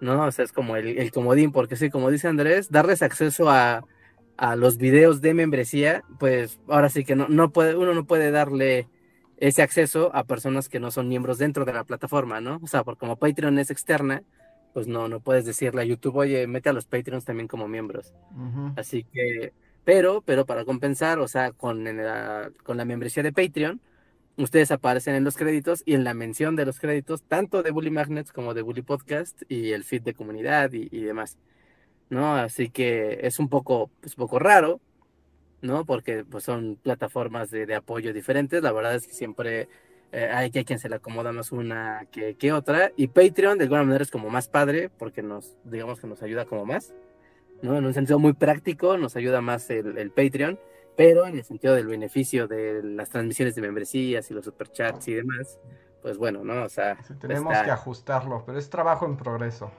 [SPEAKER 3] ¿No? O sea, es como el, el comodín, porque sí, como dice Andrés, darles acceso a, a los videos de membresía, pues ahora sí que no, no puede, uno no puede darle ese acceso a personas que no son miembros dentro de la plataforma, ¿no? O sea, porque como Patreon es externa, pues no, no puedes decirle a YouTube, oye, mete a los Patreons también como miembros. Así que, Pero, pero para compensar, o sea, con la, con la membresía de Patreon, ustedes aparecen en los créditos y en la mención de los créditos, tanto de Bully Magnets como de Bully Podcast y el feed de comunidad y, y demás. ¿No? Así que es un poco, pues, poco raro, ¿no? Porque pues son plataformas de, de apoyo diferentes. La verdad es que siempre eh, hay, hay quien se le acomoda más una que, que, otra. Y Patreon de alguna manera es como más padre porque nos, digamos que nos ayuda como más, ¿no? En un sentido muy práctico nos ayuda más el, el Patreon, pero en el sentido del beneficio de las transmisiones de membresías y los superchats y demás, pues bueno, ¿no? O sea...
[SPEAKER 1] Sí, tenemos está... que ajustarlo, pero es trabajo en progreso.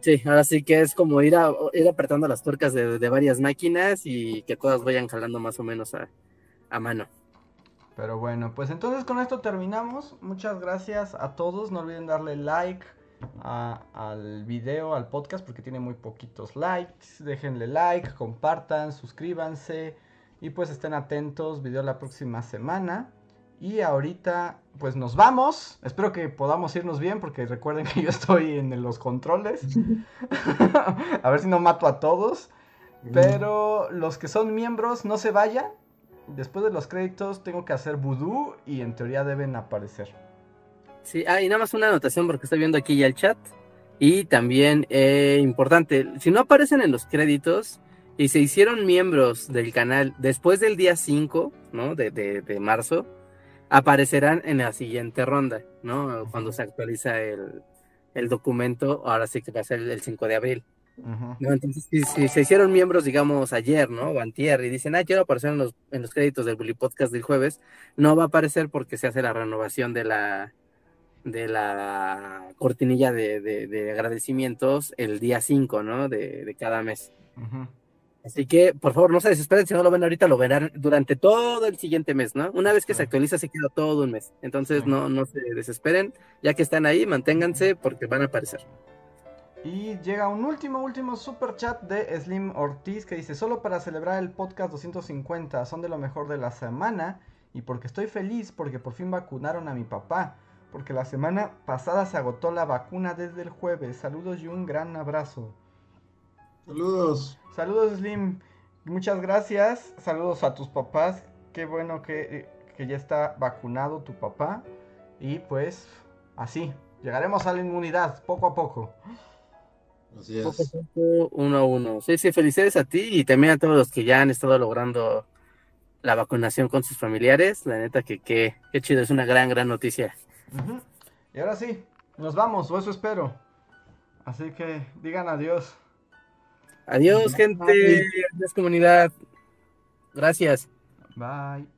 [SPEAKER 3] Sí, ahora sí que es como ir, a, ir apretando las tuercas de, de, varias máquinas y que todas vayan jalando más o menos a, a, mano.
[SPEAKER 1] Pero bueno, pues entonces con esto terminamos. Muchas gracias a todos. No olviden darle like a, al video, al podcast, porque tiene muy poquitos likes. Déjenle like, compartan, suscríbanse y pues estén atentos. Video la próxima semana. Y ahorita, pues nos vamos. Espero que podamos irnos bien, porque recuerden que yo estoy en los controles. a ver si no mato a todos. Pero los que son miembros, no se vayan. Después de los créditos, tengo que hacer vudú y en teoría deben aparecer.
[SPEAKER 3] Sí, ah, y nada más una anotación, porque estoy viendo aquí ya el chat. Y también, eh, importante, si no aparecen en los créditos y se hicieron miembros del canal después del día 5, ¿no? De, de, marzo aparecerán en la siguiente ronda, ¿no? Cuando se actualiza el, el documento, ahora sí que va a ser el 5 de abril. ¿No? Entonces, si, si, se hicieron miembros, digamos, ayer, ¿no? O antier, y dicen, ah, quiero aparecer en los, en los créditos del Bully Podcast del jueves, no va a aparecer porque se hace la renovación de la de la cortinilla de, de, de agradecimientos el día 5, ¿no? De, de cada mes. -huh. Así que, por favor, no se desesperen, si no lo ven ahorita, lo verán durante todo el siguiente mes, ¿no? Una vez que se actualiza, se queda todo un mes. Entonces, no, no se desesperen, ya que están ahí, manténganse porque van a aparecer.
[SPEAKER 1] Y llega un último, último super chat de Slim Ortiz que dice, solo para celebrar el podcast 250, son de lo mejor de la semana y porque estoy feliz porque por fin vacunaron a mi papá, porque la semana pasada se agotó la vacuna desde el jueves. Saludos y un gran abrazo.
[SPEAKER 2] Saludos.
[SPEAKER 1] Saludos Slim, muchas gracias. Saludos a tus papás. Qué bueno que, que, ya está vacunado tu papá. Y pues así, llegaremos a la inmunidad poco a poco.
[SPEAKER 2] Así es.
[SPEAKER 3] Uno a uno. Sí, sí, felicidades a ti y también a todos los que ya han estado logrando la vacunación con sus familiares. La neta que qué chido, es una gran, gran noticia.
[SPEAKER 1] Uh -huh. Y ahora sí, nos vamos, o eso espero. Así que digan adiós.
[SPEAKER 3] Adiós, gente. Adiós, comunidad. Gracias.
[SPEAKER 1] Bye.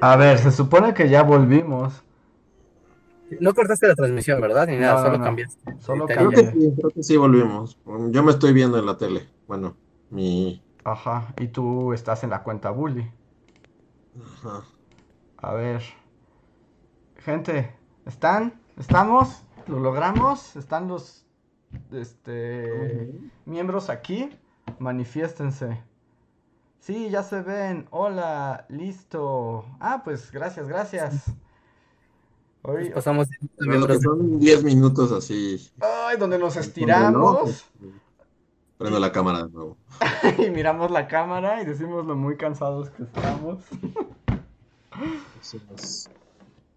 [SPEAKER 1] A ver, se supone que ya volvimos.
[SPEAKER 3] No cortaste la transmisión, ¿verdad? Ni nada,
[SPEAKER 1] No,
[SPEAKER 3] solo
[SPEAKER 1] no.
[SPEAKER 3] cambiaste.
[SPEAKER 1] Solo
[SPEAKER 3] Te-
[SPEAKER 2] Creo que sí, creo que sí volvimos. Yo me estoy viendo en la tele. Bueno, mi.
[SPEAKER 1] Ajá, y tú estás en la cuenta Bully.
[SPEAKER 2] Ajá.
[SPEAKER 1] A ver. Gente, ¿están? ¿Estamos? ¿Lo logramos? ¿Están los este, miembros aquí? Manifiéstense. Sí, ya se ven. Hola, listo. Ah, pues gracias, gracias. Hoy,
[SPEAKER 3] Pues pasamos
[SPEAKER 2] Pero lo que son 10 minutos así.
[SPEAKER 1] ay, donde nos estiramos
[SPEAKER 2] no, Prendo la cámara de nuevo.
[SPEAKER 1] y miramos la cámara y decimos lo muy cansados que estamos.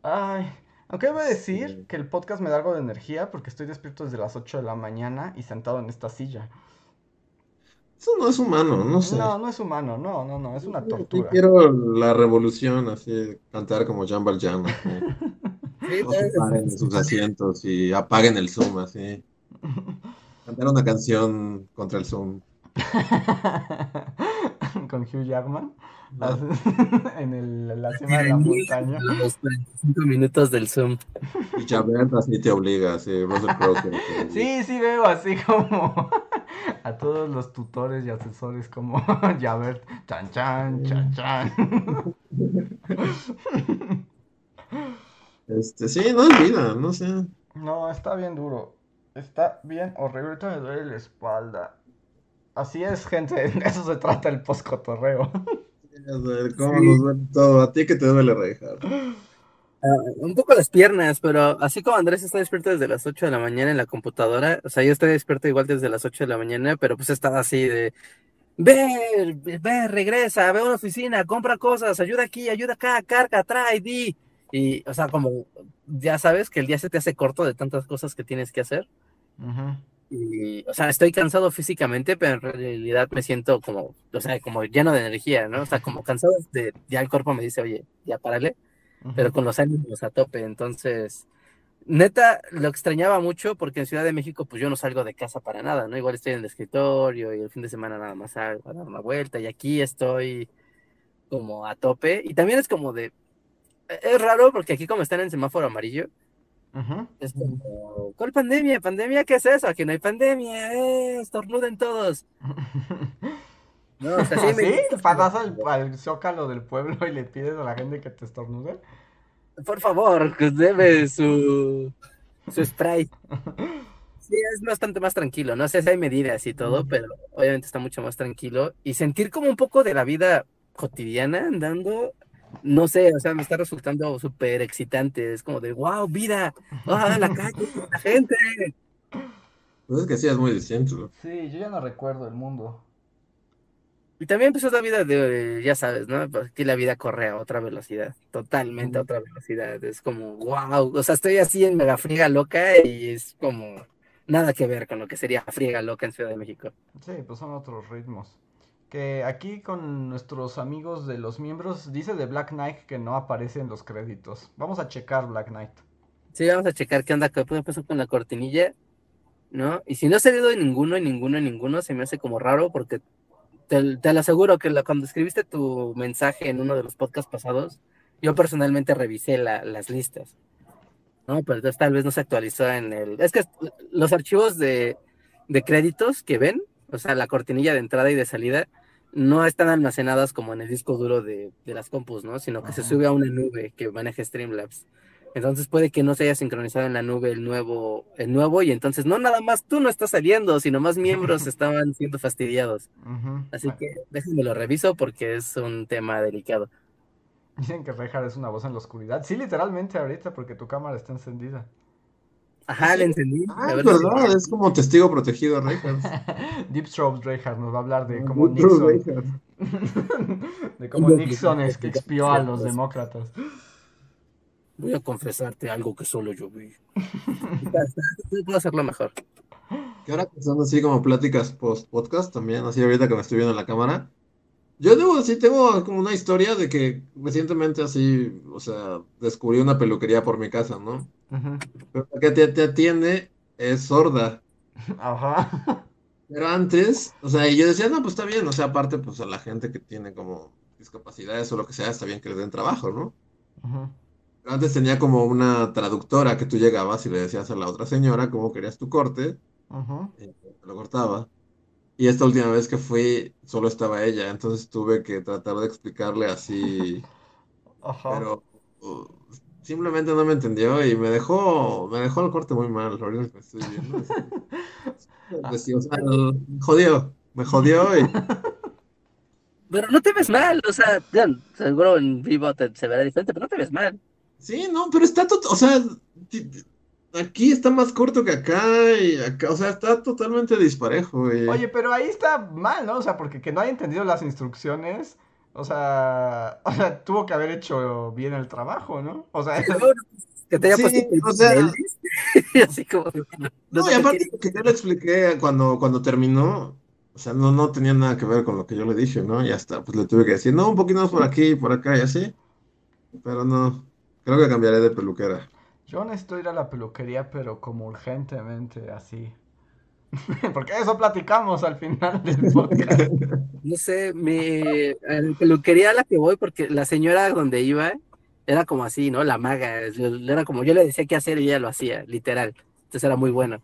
[SPEAKER 1] Ay, aunque debo decir
[SPEAKER 2] Sí.
[SPEAKER 1] que el podcast me da algo de energía porque estoy despierto desde las 8 de la mañana y sentado en esta silla.
[SPEAKER 2] Eso no es humano, no sé.
[SPEAKER 1] No, no es humano, no, no, no, es una
[SPEAKER 2] Yo
[SPEAKER 1] tortura.
[SPEAKER 2] quiero la revolución, así, cantar como Jean Valjean, así. Sus asientos y apaguen el Zoom, así. Cantar una canción contra el Zoom.
[SPEAKER 1] Con Hugh Jackman en el- la cima de la montaña.
[SPEAKER 3] Los 45 minutos del Zoom.
[SPEAKER 2] Y Chabert así te obliga, así, Russell Crowe. te- te-
[SPEAKER 1] Sí, sí veo así como a todos los tutores y asesores como Javert, chan chan, chan chan.
[SPEAKER 2] Este, sí, no es vida, no sé.
[SPEAKER 1] No, está bien duro. Está bien horrible. Ahorita me duele la espalda. Así es, gente. De eso se trata el poscotorreo.
[SPEAKER 2] A ver, ¿Cómo nos duele todo? ¿A ti que te duele, Reinhardt?
[SPEAKER 3] Ah, un poco las piernas, pero así como Andrés está despierto desde las 8 de la mañana en la computadora, o sea, yo estoy despierto igual desde las 8 de la mañana, pero pues estaba así de, ve, ve, regresa, ve a una oficina, compra cosas, ayuda aquí, ayuda acá, carga, trae, di. Y, o sea, como ya sabes que el día se te hace corto de tantas cosas que tienes que hacer.
[SPEAKER 1] Ujú.
[SPEAKER 3] Y, o sea, estoy cansado físicamente, pero en realidad me siento como, o sea, como lleno de energía, ¿no? O sea, como cansado de, ya el cuerpo me dice, oye, ya párale pero con los ánimos a tope. Entonces, neta, lo extrañaba mucho porque en Ciudad de México, pues yo no salgo de casa para nada, ¿no? Igual estoy en el escritorio y el fin de semana nada más salgo a dar una vuelta y aquí estoy como a tope. Y también es como de, es raro porque aquí como están en semáforo amarillo, es como, ¿cuál pandemia? ¿Pandemia? ¿Qué es eso? Aquí no hay pandemia, ¡eh! Estornuden todos. No, o sea, sí
[SPEAKER 1] ¿Ah,
[SPEAKER 3] me-
[SPEAKER 1] ¿Sí? ¿Pasas al, al zócalo del pueblo y le pides a la gente que te estornude?
[SPEAKER 3] Por favor, que debe su, su spray. Sí, es bastante más tranquilo, no sé si hay medidas y todo, pero obviamente está mucho más tranquilo. Y sentir como un poco de la vida cotidiana andando, no sé, o sea, me está resultando súper excitante. Es como de, wow, vida, ah, la calle, la gente.
[SPEAKER 2] Pues es que sí, es muy distinto.
[SPEAKER 1] Sí, yo ya no recuerdo el mundo.
[SPEAKER 3] Y también empezó la vida de, ya sabes, ¿no? Pues Aquí la vida corre a otra velocidad, totalmente a otra velocidad. Es como, wow, o sea, estoy así en mega friega loca y es como nada que ver con lo que sería friega loca en Ciudad de México.
[SPEAKER 1] Sí, pues son otros ritmos. Que aquí con nuestros amigos de los miembros dice de Black Knight que no aparece en los créditos. Vamos a checar Black Knight.
[SPEAKER 3] Sí, vamos a checar qué onda, qué pasó con la cortinilla, ¿no? Y si no ha salido en ninguno, en ninguno, en ninguno, se me hace como raro porque te, te lo aseguro que cuando escribiste tu mensaje en uno de los podcasts pasados, yo personalmente revisé la- las listas, ¿no? Pero entonces tal vez no se actualizó en el... Es que los archivos de, de créditos que ven, o sea, la cortinilla de entrada y de salida, no están almacenadas como en el disco duro de, de las compus, ¿no? Sino que se sube a una nube que maneja Streamlabs. Entonces puede que no se haya sincronizado en la nube el nuevo, el nuevo, y entonces no nada más tú no estás saliendo, sino más miembros estaban siendo fastidiados.
[SPEAKER 1] Ujú.
[SPEAKER 3] Así que déjenme lo reviso porque es un tema delicado.
[SPEAKER 1] Dicen que Reinhardt es una voz en la oscuridad. Sí, literalmente ahorita porque tu cámara está encendida.
[SPEAKER 3] Ajá, le entendí.
[SPEAKER 2] Ah, es
[SPEAKER 3] ver,
[SPEAKER 2] verdad, es como testigo protegido, Reinhardt.
[SPEAKER 1] Deep Throat Reinhardt nos va a hablar de cómo
[SPEAKER 2] Deep
[SPEAKER 1] Nixon, de cómo Nixon es que expió a los demócratas.
[SPEAKER 3] Voy a confesarte algo que solo yo vi. Está- Puedo hacerlo mejor.
[SPEAKER 2] Que ahora son así como pláticas post-podcast también, así ahorita que me estoy viendo en la cámara. Yo debo decir, tengo como una historia de que recientemente así, o sea, descubrí una peluquería por mi casa, ¿no? Pero la que te, te atiende es sorda.
[SPEAKER 1] Ajá.
[SPEAKER 2] Pero antes, o sea, y yo decía, no, pues está bien, o sea, aparte, pues a la gente que tiene como discapacidades o lo que sea, está bien que les den trabajo, ¿no?
[SPEAKER 1] Ujú.
[SPEAKER 2] Antes tenía como una traductora que tú llegabas y le decías a la otra señora cómo querías tu corte,
[SPEAKER 1] Ujú.
[SPEAKER 2] y te lo cortaba. Y esta última vez que fui, solo estaba ella, entonces tuve que tratar de explicarle así,
[SPEAKER 1] Ajá.
[SPEAKER 2] pero uh, simplemente no me entendió y me dejó, me dejó el corte muy mal, ahorita que estoy viendo. así. Sí, o sea, jodió, me jodió y
[SPEAKER 3] Pero no te ves mal, o sea, ya, seguro en vivo te- se verá diferente, pero no te ves mal.
[SPEAKER 2] Sí, no, pero está, tot- o sea, aquí está más corto que acá y acá, o sea, está totalmente disparejo. y-
[SPEAKER 1] Oye, pero ahí está mal, ¿no? O sea, porque que no haya entendido las instrucciones, o sea, o sea, tuvo que haber hecho bien el trabajo, ¿no? O sea,
[SPEAKER 3] Que te haya
[SPEAKER 2] Sí,
[SPEAKER 3] puesto el
[SPEAKER 2] o sea-
[SPEAKER 3] y así como, no
[SPEAKER 2] y aparte que yo le expliqué cuando, cuando terminó, o sea, no, no tenía nada que ver con lo que yo le dije, ¿no? Ya está, pues le tuve que decir, no, un poquito más por aquí, por acá y así, pero no, creo que cambiaré de peluquera.
[SPEAKER 1] yo necesito ir a la peluquería, pero como urgentemente, así. Porque eso platicamos al final del podcast.
[SPEAKER 3] No sé, mi a la peluquería a la que voy, porque la señora donde iba era como así, ¿no? La maga, era como yo le decía qué hacer y ella lo hacía, literal. Entonces era muy bueno.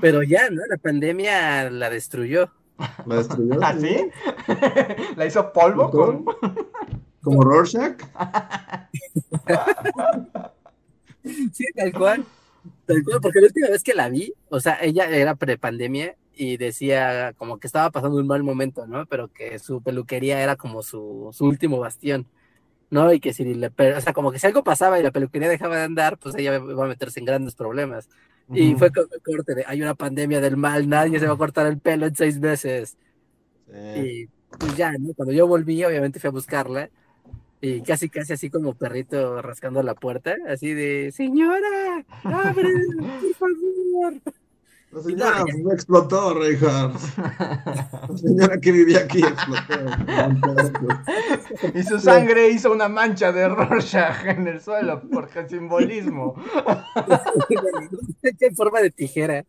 [SPEAKER 3] Pero ya, ¿no? La pandemia la destruyó.
[SPEAKER 2] La destruyó.
[SPEAKER 1] ¿Así? ¿La hizo polvo con...?
[SPEAKER 2] Como Rorschach.
[SPEAKER 3] Sí, tal cual. Tal cual, porque la última vez que la vi, o sea, ella era prepandemia y decía como que estaba pasando un mal momento, ¿no? Pero que su peluquería era como su, su último bastión, ¿no? Y que si le, o sea, como que si algo pasaba y la peluquería dejaba de andar, pues ella iba a meterse en grandes problemas. Y
[SPEAKER 1] Ujú.
[SPEAKER 3] fue con el corte de, hay una pandemia del mal, nadie se va a cortar el pelo en seis meses.
[SPEAKER 2] Sí.
[SPEAKER 3] Y pues ya, ¿no? Cuando yo volví, obviamente fui a buscarla. Y casi, casi así como perrito rascando la puerta, así de, señora, abre, por favor.
[SPEAKER 2] La señora me explotó, Reinhardt. La señora que vivía aquí explotó.
[SPEAKER 1] Y su sangre hizo una mancha de Rorschach en el suelo, porque simbolismo.
[SPEAKER 3] en forma de tijera.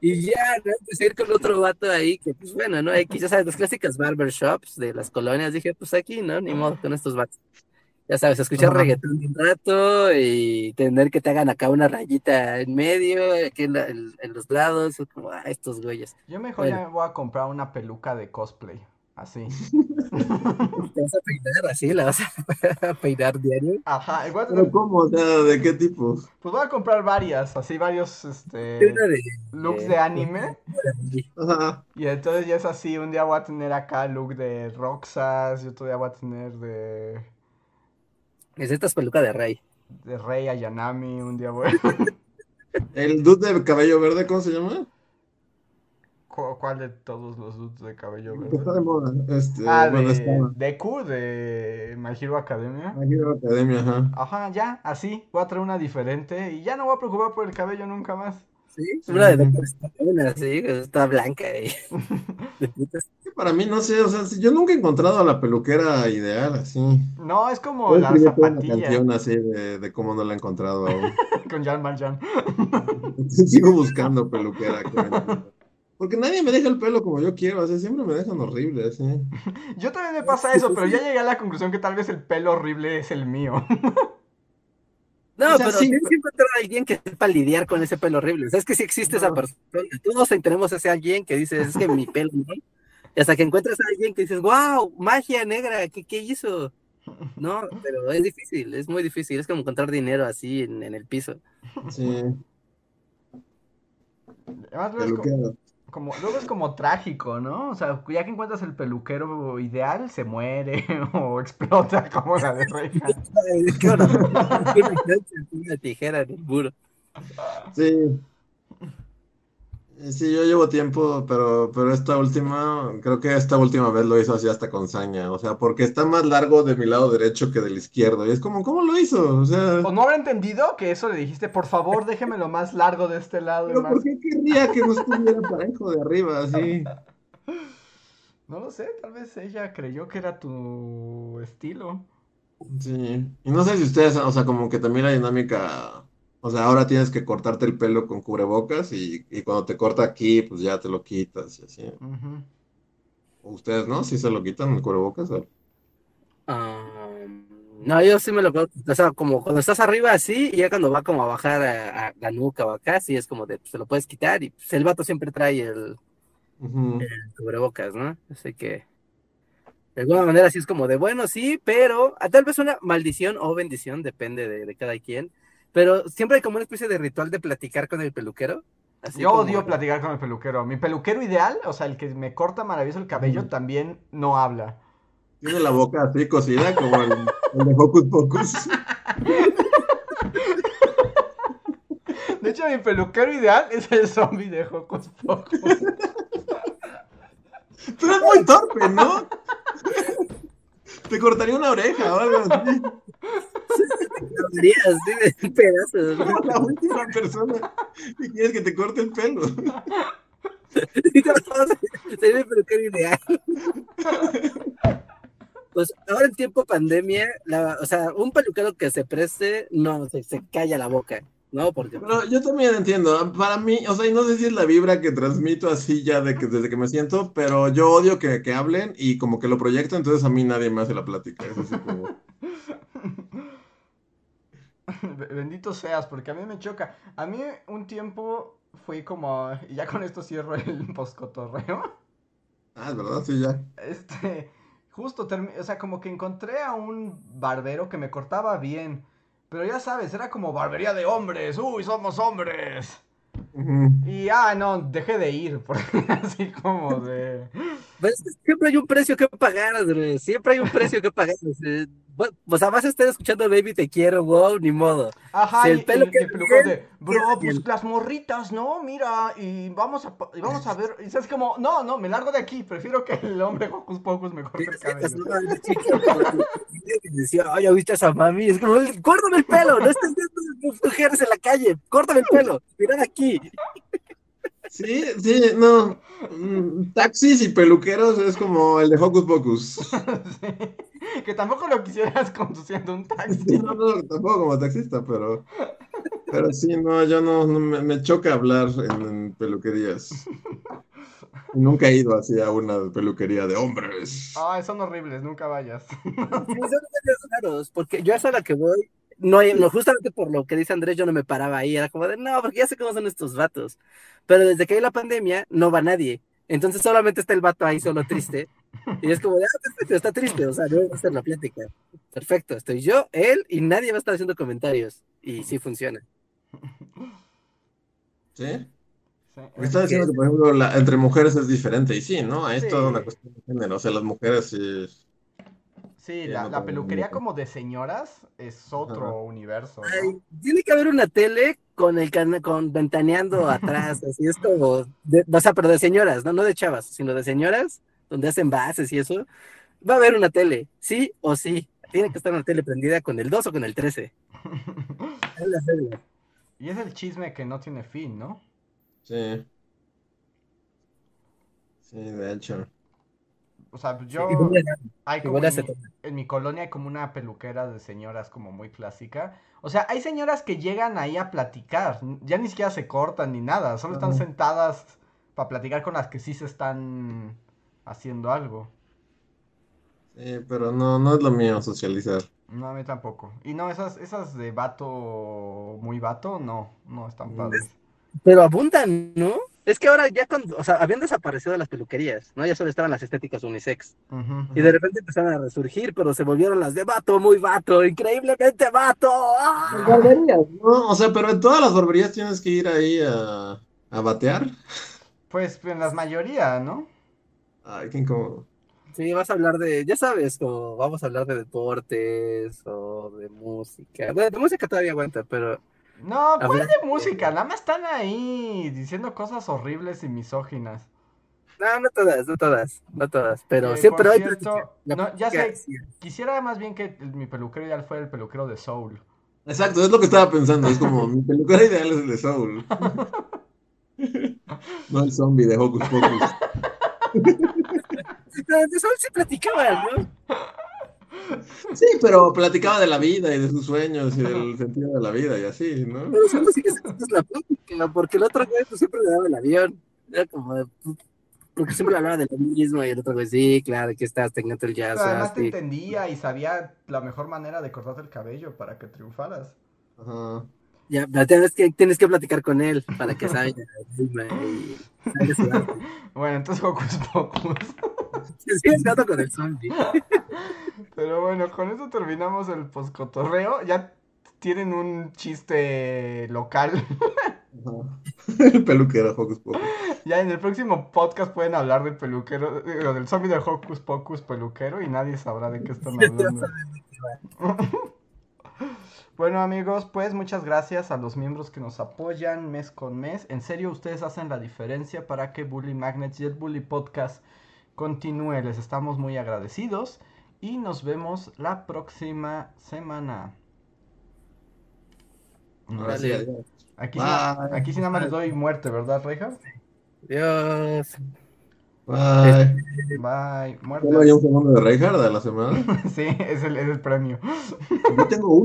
[SPEAKER 3] Y ya, ¿no? Empecé a ir con otro vato ahí, que pues bueno, ¿no? X, ya sabes, las clásicas barbershops de las colonias, dije, pues aquí, ¿no? Ni modo con estos vatos. Ya sabes, escuchar
[SPEAKER 1] Ajá.
[SPEAKER 3] reggaetón un rato y tener que te hagan acá una rayita en medio, aquí en, la- en- en los lados, como, ah, estos güeyes.
[SPEAKER 1] Yo mejor
[SPEAKER 3] Bueno.
[SPEAKER 1] ya me voy a comprar una peluca de cosplay. Así.
[SPEAKER 3] Te vas a peinar así, la vas a peinar diario.
[SPEAKER 1] Ajá, igual,
[SPEAKER 2] ¿Pero cómo? O sea, ¿de qué tipo?
[SPEAKER 1] pues voy a comprar varias, así varios este,
[SPEAKER 3] de,
[SPEAKER 1] looks
[SPEAKER 3] de-
[SPEAKER 1] de anime.
[SPEAKER 2] Ajá.
[SPEAKER 1] Y entonces ya es así, un día voy a tener acá look de Roxas y otro día voy a tener de,
[SPEAKER 3] es esta es peluca de rey.
[SPEAKER 1] de Rey Ayanami, un día voy
[SPEAKER 2] El dude de cabello verde, ¿cómo se llama?
[SPEAKER 1] ¿Cu- ¿Cuál de todos los dudes de cabello
[SPEAKER 2] está
[SPEAKER 1] verde?
[SPEAKER 2] de moda. Este,
[SPEAKER 1] Ah,
[SPEAKER 2] bueno,
[SPEAKER 1] de
[SPEAKER 2] está.
[SPEAKER 1] De My Hero Academia.
[SPEAKER 2] My Hero Academia, ajá.
[SPEAKER 1] Ajá, ya, así, voy a traer una diferente y ya no voy a preocupar por el cabello nunca más.
[SPEAKER 3] Sí, una de Doctor Stone, así, está blanca y putas.
[SPEAKER 2] Para mí, no sé, o sea, yo nunca he encontrado a la peluquera ideal, así.
[SPEAKER 1] No, es como
[SPEAKER 2] a
[SPEAKER 1] la
[SPEAKER 2] toda una
[SPEAKER 1] zapatilla
[SPEAKER 2] canción así de, de cómo no la he encontrado aún.
[SPEAKER 1] con Jan Valjean.
[SPEAKER 2] Sigo buscando peluquera. Porque nadie me deja el pelo como yo quiero, o sea, siempre me dejan horrible, así.
[SPEAKER 1] Yo también me pasa eso, pero ya llegué a la conclusión que tal vez el pelo horrible es el mío.
[SPEAKER 3] No,
[SPEAKER 2] O sea,
[SPEAKER 3] pero
[SPEAKER 2] sí,
[SPEAKER 3] tienes que encontrar a alguien que sepa lidiar con ese pelo horrible. O sea, es que sí existe esa persona. Todos tenemos a ese alguien que dice, es que mi pelo, ¿no? Y hasta que encuentras a alguien que dices, wow, magia negra, ¿qué, qué hizo? No, pero es difícil, es muy difícil. Es como encontrar dinero así en, en el piso.
[SPEAKER 2] Sí,
[SPEAKER 1] Además, luego es como,
[SPEAKER 2] peluquero.
[SPEAKER 1] Como- luego es como trágico, ¿no? O sea, ya que encuentras el peluquero ideal, se muere o explota como la de Reina.
[SPEAKER 3] Qué. Una tijera en el muro.
[SPEAKER 2] Sí. Sí, yo llevo tiempo, pero, pero esta última, creo que esta última vez lo hizo así hasta con saña, o sea, porque está más largo de mi lado derecho que del izquierdo, y es como, ¿cómo lo hizo? O sea,
[SPEAKER 1] O no habrá entendido que eso le dijiste, por favor, déjemelo más largo de este lado.
[SPEAKER 2] pero
[SPEAKER 1] más...
[SPEAKER 2] ¿por qué querría que no estuviera parejo de arriba, así?
[SPEAKER 1] No lo sé, tal vez ella creyó que era tu estilo.
[SPEAKER 2] Sí, y no sé si ustedes, o sea, como que también la dinámica, o sea, ahora tienes que cortarte el pelo con cubrebocas y, y cuando te corta aquí, pues ya te lo quitas y así.
[SPEAKER 1] Ujú.
[SPEAKER 2] ¿Ustedes no? ¿Sí se lo quitan el cubrebocas? o?
[SPEAKER 3] Um, no, yo sí me lo creo. O sea, como cuando estás arriba así, y ya cuando va como a bajar a, a la nuca o acá, sí es como de, pues, se lo puedes quitar y pues, el vato siempre trae el, cubrebocas, ¿no? Así que, De alguna manera sí es como de, bueno, sí, pero ah, tal vez una maldición o bendición, depende de, de cada quien. Pero siempre hay como una especie de ritual de platicar con el peluquero. Así
[SPEAKER 1] Yo
[SPEAKER 3] como-
[SPEAKER 1] odio platicar con el peluquero. Mi peluquero ideal, o sea, el que me corta maravilloso el cabello,
[SPEAKER 2] Mm.
[SPEAKER 1] también no habla.
[SPEAKER 2] Tiene la boca así cosida como el, el de Hocus Pocus.
[SPEAKER 1] De hecho, mi peluquero ideal es el zombie de Hocus Pocus.
[SPEAKER 2] Pero es muy torpe, ¿no? Te cortaría una oreja o algo así.
[SPEAKER 3] Sí, de pedazos.
[SPEAKER 2] Como la última persona que quieres que te corte el pelo.
[SPEAKER 3] Sería mi peluquero ideal. Pues ahora en tiempo pandemia, la- o sea, un peluquero que se preste, no, se, se calla la boca, ¿no? Porque
[SPEAKER 2] Pero yo también entiendo. Para mí, o sea, y no sé si es la vibra que transmito así ya de que, desde que me siento, pero yo odio que, que hablen y como que lo proyecto, entonces a mí nadie me hace la plática. Es así como.
[SPEAKER 1] Bendito seas, porque a mí me choca. A mí un tiempo fui como, y ya con esto cierro el poscotorreo.
[SPEAKER 2] Ah, es verdad, sí, ya.
[SPEAKER 1] Este, justo, o sea, como que encontré a un barbero que me cortaba bien. Pero ya sabes, era como barbería de hombres. Uy, somos hombres. Y, ah, no, dejé de ir, porque así como de...
[SPEAKER 3] Pues, siempre hay un precio que pagar, Andrés, siempre hay un precio que pagar. o sea, vas a estar escuchando Baby Te Quiero, wow, ni modo.
[SPEAKER 1] Ajá,
[SPEAKER 3] Si
[SPEAKER 1] y
[SPEAKER 3] el pelo
[SPEAKER 1] y- y el de, bro, pues
[SPEAKER 3] bien".
[SPEAKER 1] las morritas, ¿no? Mira, y vamos a, y vamos a ver. Y es como, no, no, me largo de aquí, prefiero que el hombre Hocus Pocus me corte el cabello.
[SPEAKER 3] Decía, ay, ¿viste a esa mami? Es como, córtame el pelo, no estés viendo mujeres en la calle, córtame el pelo, mirad aquí.
[SPEAKER 2] Sí, sí, no. Mm, Taxis y peluqueros es como el de Hocus Pocus.
[SPEAKER 1] Sí, Que tampoco lo quisieras conduciendo un taxi.
[SPEAKER 2] Sí, no, no, tampoco como taxista, pero. Pero sí, no, yo no, no me, me choca hablar en, en peluquerías. Nunca he ido así a una peluquería de hombres.
[SPEAKER 1] Ay, son horribles, nunca vayas.
[SPEAKER 3] Sí, son raros, porque yo hasta la que voy, no, no, justamente por lo que dice Andrés, yo no me paraba ahí, era como de, no, porque ya sé cómo son estos vatos. Pero desde que hay la pandemia, no va nadie. Entonces solamente está el vato ahí solo triste. Y es como de, ah, perfecto, está triste, o sea, no va a hacer la plática. Perfecto, estoy yo, él y nadie va a estar haciendo comentarios. Y sí funciona.
[SPEAKER 2] ¿Sí? Porque estaba diciendo que, por ejemplo, la- entre mujeres es diferente. Y sí, ¿no? Es
[SPEAKER 1] Sí.
[SPEAKER 2] toda una cuestión de género. O sea, las mujeres sí.
[SPEAKER 1] La,
[SPEAKER 2] no
[SPEAKER 1] la
[SPEAKER 2] tengo
[SPEAKER 1] peluquería como de señoras es otro
[SPEAKER 2] Ajá.
[SPEAKER 1] universo, ¿no?
[SPEAKER 3] Ay, tiene que haber una tele con el cana- con ventaneando atrás, así es como, de- o sea, pero de señoras, no, no de chavas, sino de señoras, donde hacen bases y eso. Va a haber una tele, sí o sí. Tiene que estar una tele prendida con el 2 o con el 13. Es la regla.
[SPEAKER 1] Y es el chisme que no tiene fin, ¿no?
[SPEAKER 2] Sí. Sí, de hecho.
[SPEAKER 1] O sea, yo...
[SPEAKER 3] Y bueno,
[SPEAKER 1] Hay como en, mi,
[SPEAKER 3] todo.
[SPEAKER 1] en mi colonia hay como una peluquera de señoras como muy clásica. O sea, hay señoras que llegan ahí a platicar. Ya ni siquiera se cortan ni nada. Solo están sentadas para platicar con las que sí se están haciendo algo.
[SPEAKER 2] Sí, pero no, no es lo mío socializar.
[SPEAKER 1] No, a mí tampoco. Y no, esas, esas de vato, muy vato, no, no están
[SPEAKER 2] Mm.
[SPEAKER 1] padres.
[SPEAKER 3] Pero abundan, ¿no? Es que ahora ya cuando, o sea, habían desaparecido las peluquerías, ¿no? Ya solo estaban las estéticas unisex. Y de repente empezaron a resurgir, pero se volvieron las de vato, muy vato, increíblemente vato. ¡Ah!
[SPEAKER 2] Barberías, ¿no? O sea, pero en todas las barberías tienes que ir ahí a, a batear.
[SPEAKER 1] Pues en las mayoría, ¿no?
[SPEAKER 2] Ay, qué incómodo.
[SPEAKER 3] Sí, vas a hablar de, ya sabes, como vamos a hablar de deportes o de música. Bueno, de música todavía aguanta, pero
[SPEAKER 1] No, ¿cuál
[SPEAKER 3] Hablar-
[SPEAKER 1] de música? Nada más están ahí diciendo cosas horribles y misóginas.
[SPEAKER 3] no, no todas, no todas, no todas, pero
[SPEAKER 1] Eh,
[SPEAKER 3] siempre
[SPEAKER 1] por
[SPEAKER 3] hay
[SPEAKER 1] cierto, no, ya sé,
[SPEAKER 3] sí.
[SPEAKER 1] quisiera más bien que mi peluquero ideal fuera el peluquero de Soul.
[SPEAKER 2] Exacto, es lo que estaba pensando. Es como mi peluquera ideal es el de Soul. No el zombie de Hocus Pocus.
[SPEAKER 3] De eso sí platicaban, ¿no?
[SPEAKER 2] Sí, pero platicaba de la vida y de sus sueños y del sentido de la vida y así, ¿no?
[SPEAKER 3] Pero solo sí que se es la plática, porque el otro güey pues, siempre le daba el avión. Era como de, porque siempre le hablaba de lo mismo y el otro güey, sí, claro, aquí estás, te encanta el jazz.
[SPEAKER 1] Pero además te entendía y sabía la mejor manera de cortarte el cabello para que triunfaras.
[SPEAKER 2] Ajá.
[SPEAKER 3] Ya, pero tienes que, tienes que platicar con él para que salga.
[SPEAKER 1] Bueno, entonces Hocus Pocus.
[SPEAKER 3] Quedando con el zombie.
[SPEAKER 1] Pero bueno, con eso terminamos el poscotorreo. Ya tienen un chiste local.
[SPEAKER 2] El peluquero, Hocus Pocus.
[SPEAKER 1] Ya en el próximo podcast pueden hablar del peluquero, digo, del zombie del Hocus Pocus peluquero y nadie sabrá de qué están hablando. Bueno amigos, pues muchas gracias a los miembros que nos apoyan mes con mes. En serio, ustedes hacen la diferencia para que Bully Magnets y el Bully Podcast continúe. Les estamos muy agradecidos y nos vemos la próxima semana.
[SPEAKER 2] Adiós.
[SPEAKER 1] Aquí, aquí sí nada más les doy muerte, ¿verdad, Reija?
[SPEAKER 3] Dios.
[SPEAKER 2] Bye.
[SPEAKER 1] Bye,
[SPEAKER 2] ¿Solo hay
[SPEAKER 1] muerte.
[SPEAKER 2] un segundo de Reinhardt a la semana?
[SPEAKER 1] Sí, es el, es el premio.
[SPEAKER 2] Yo tengo uno.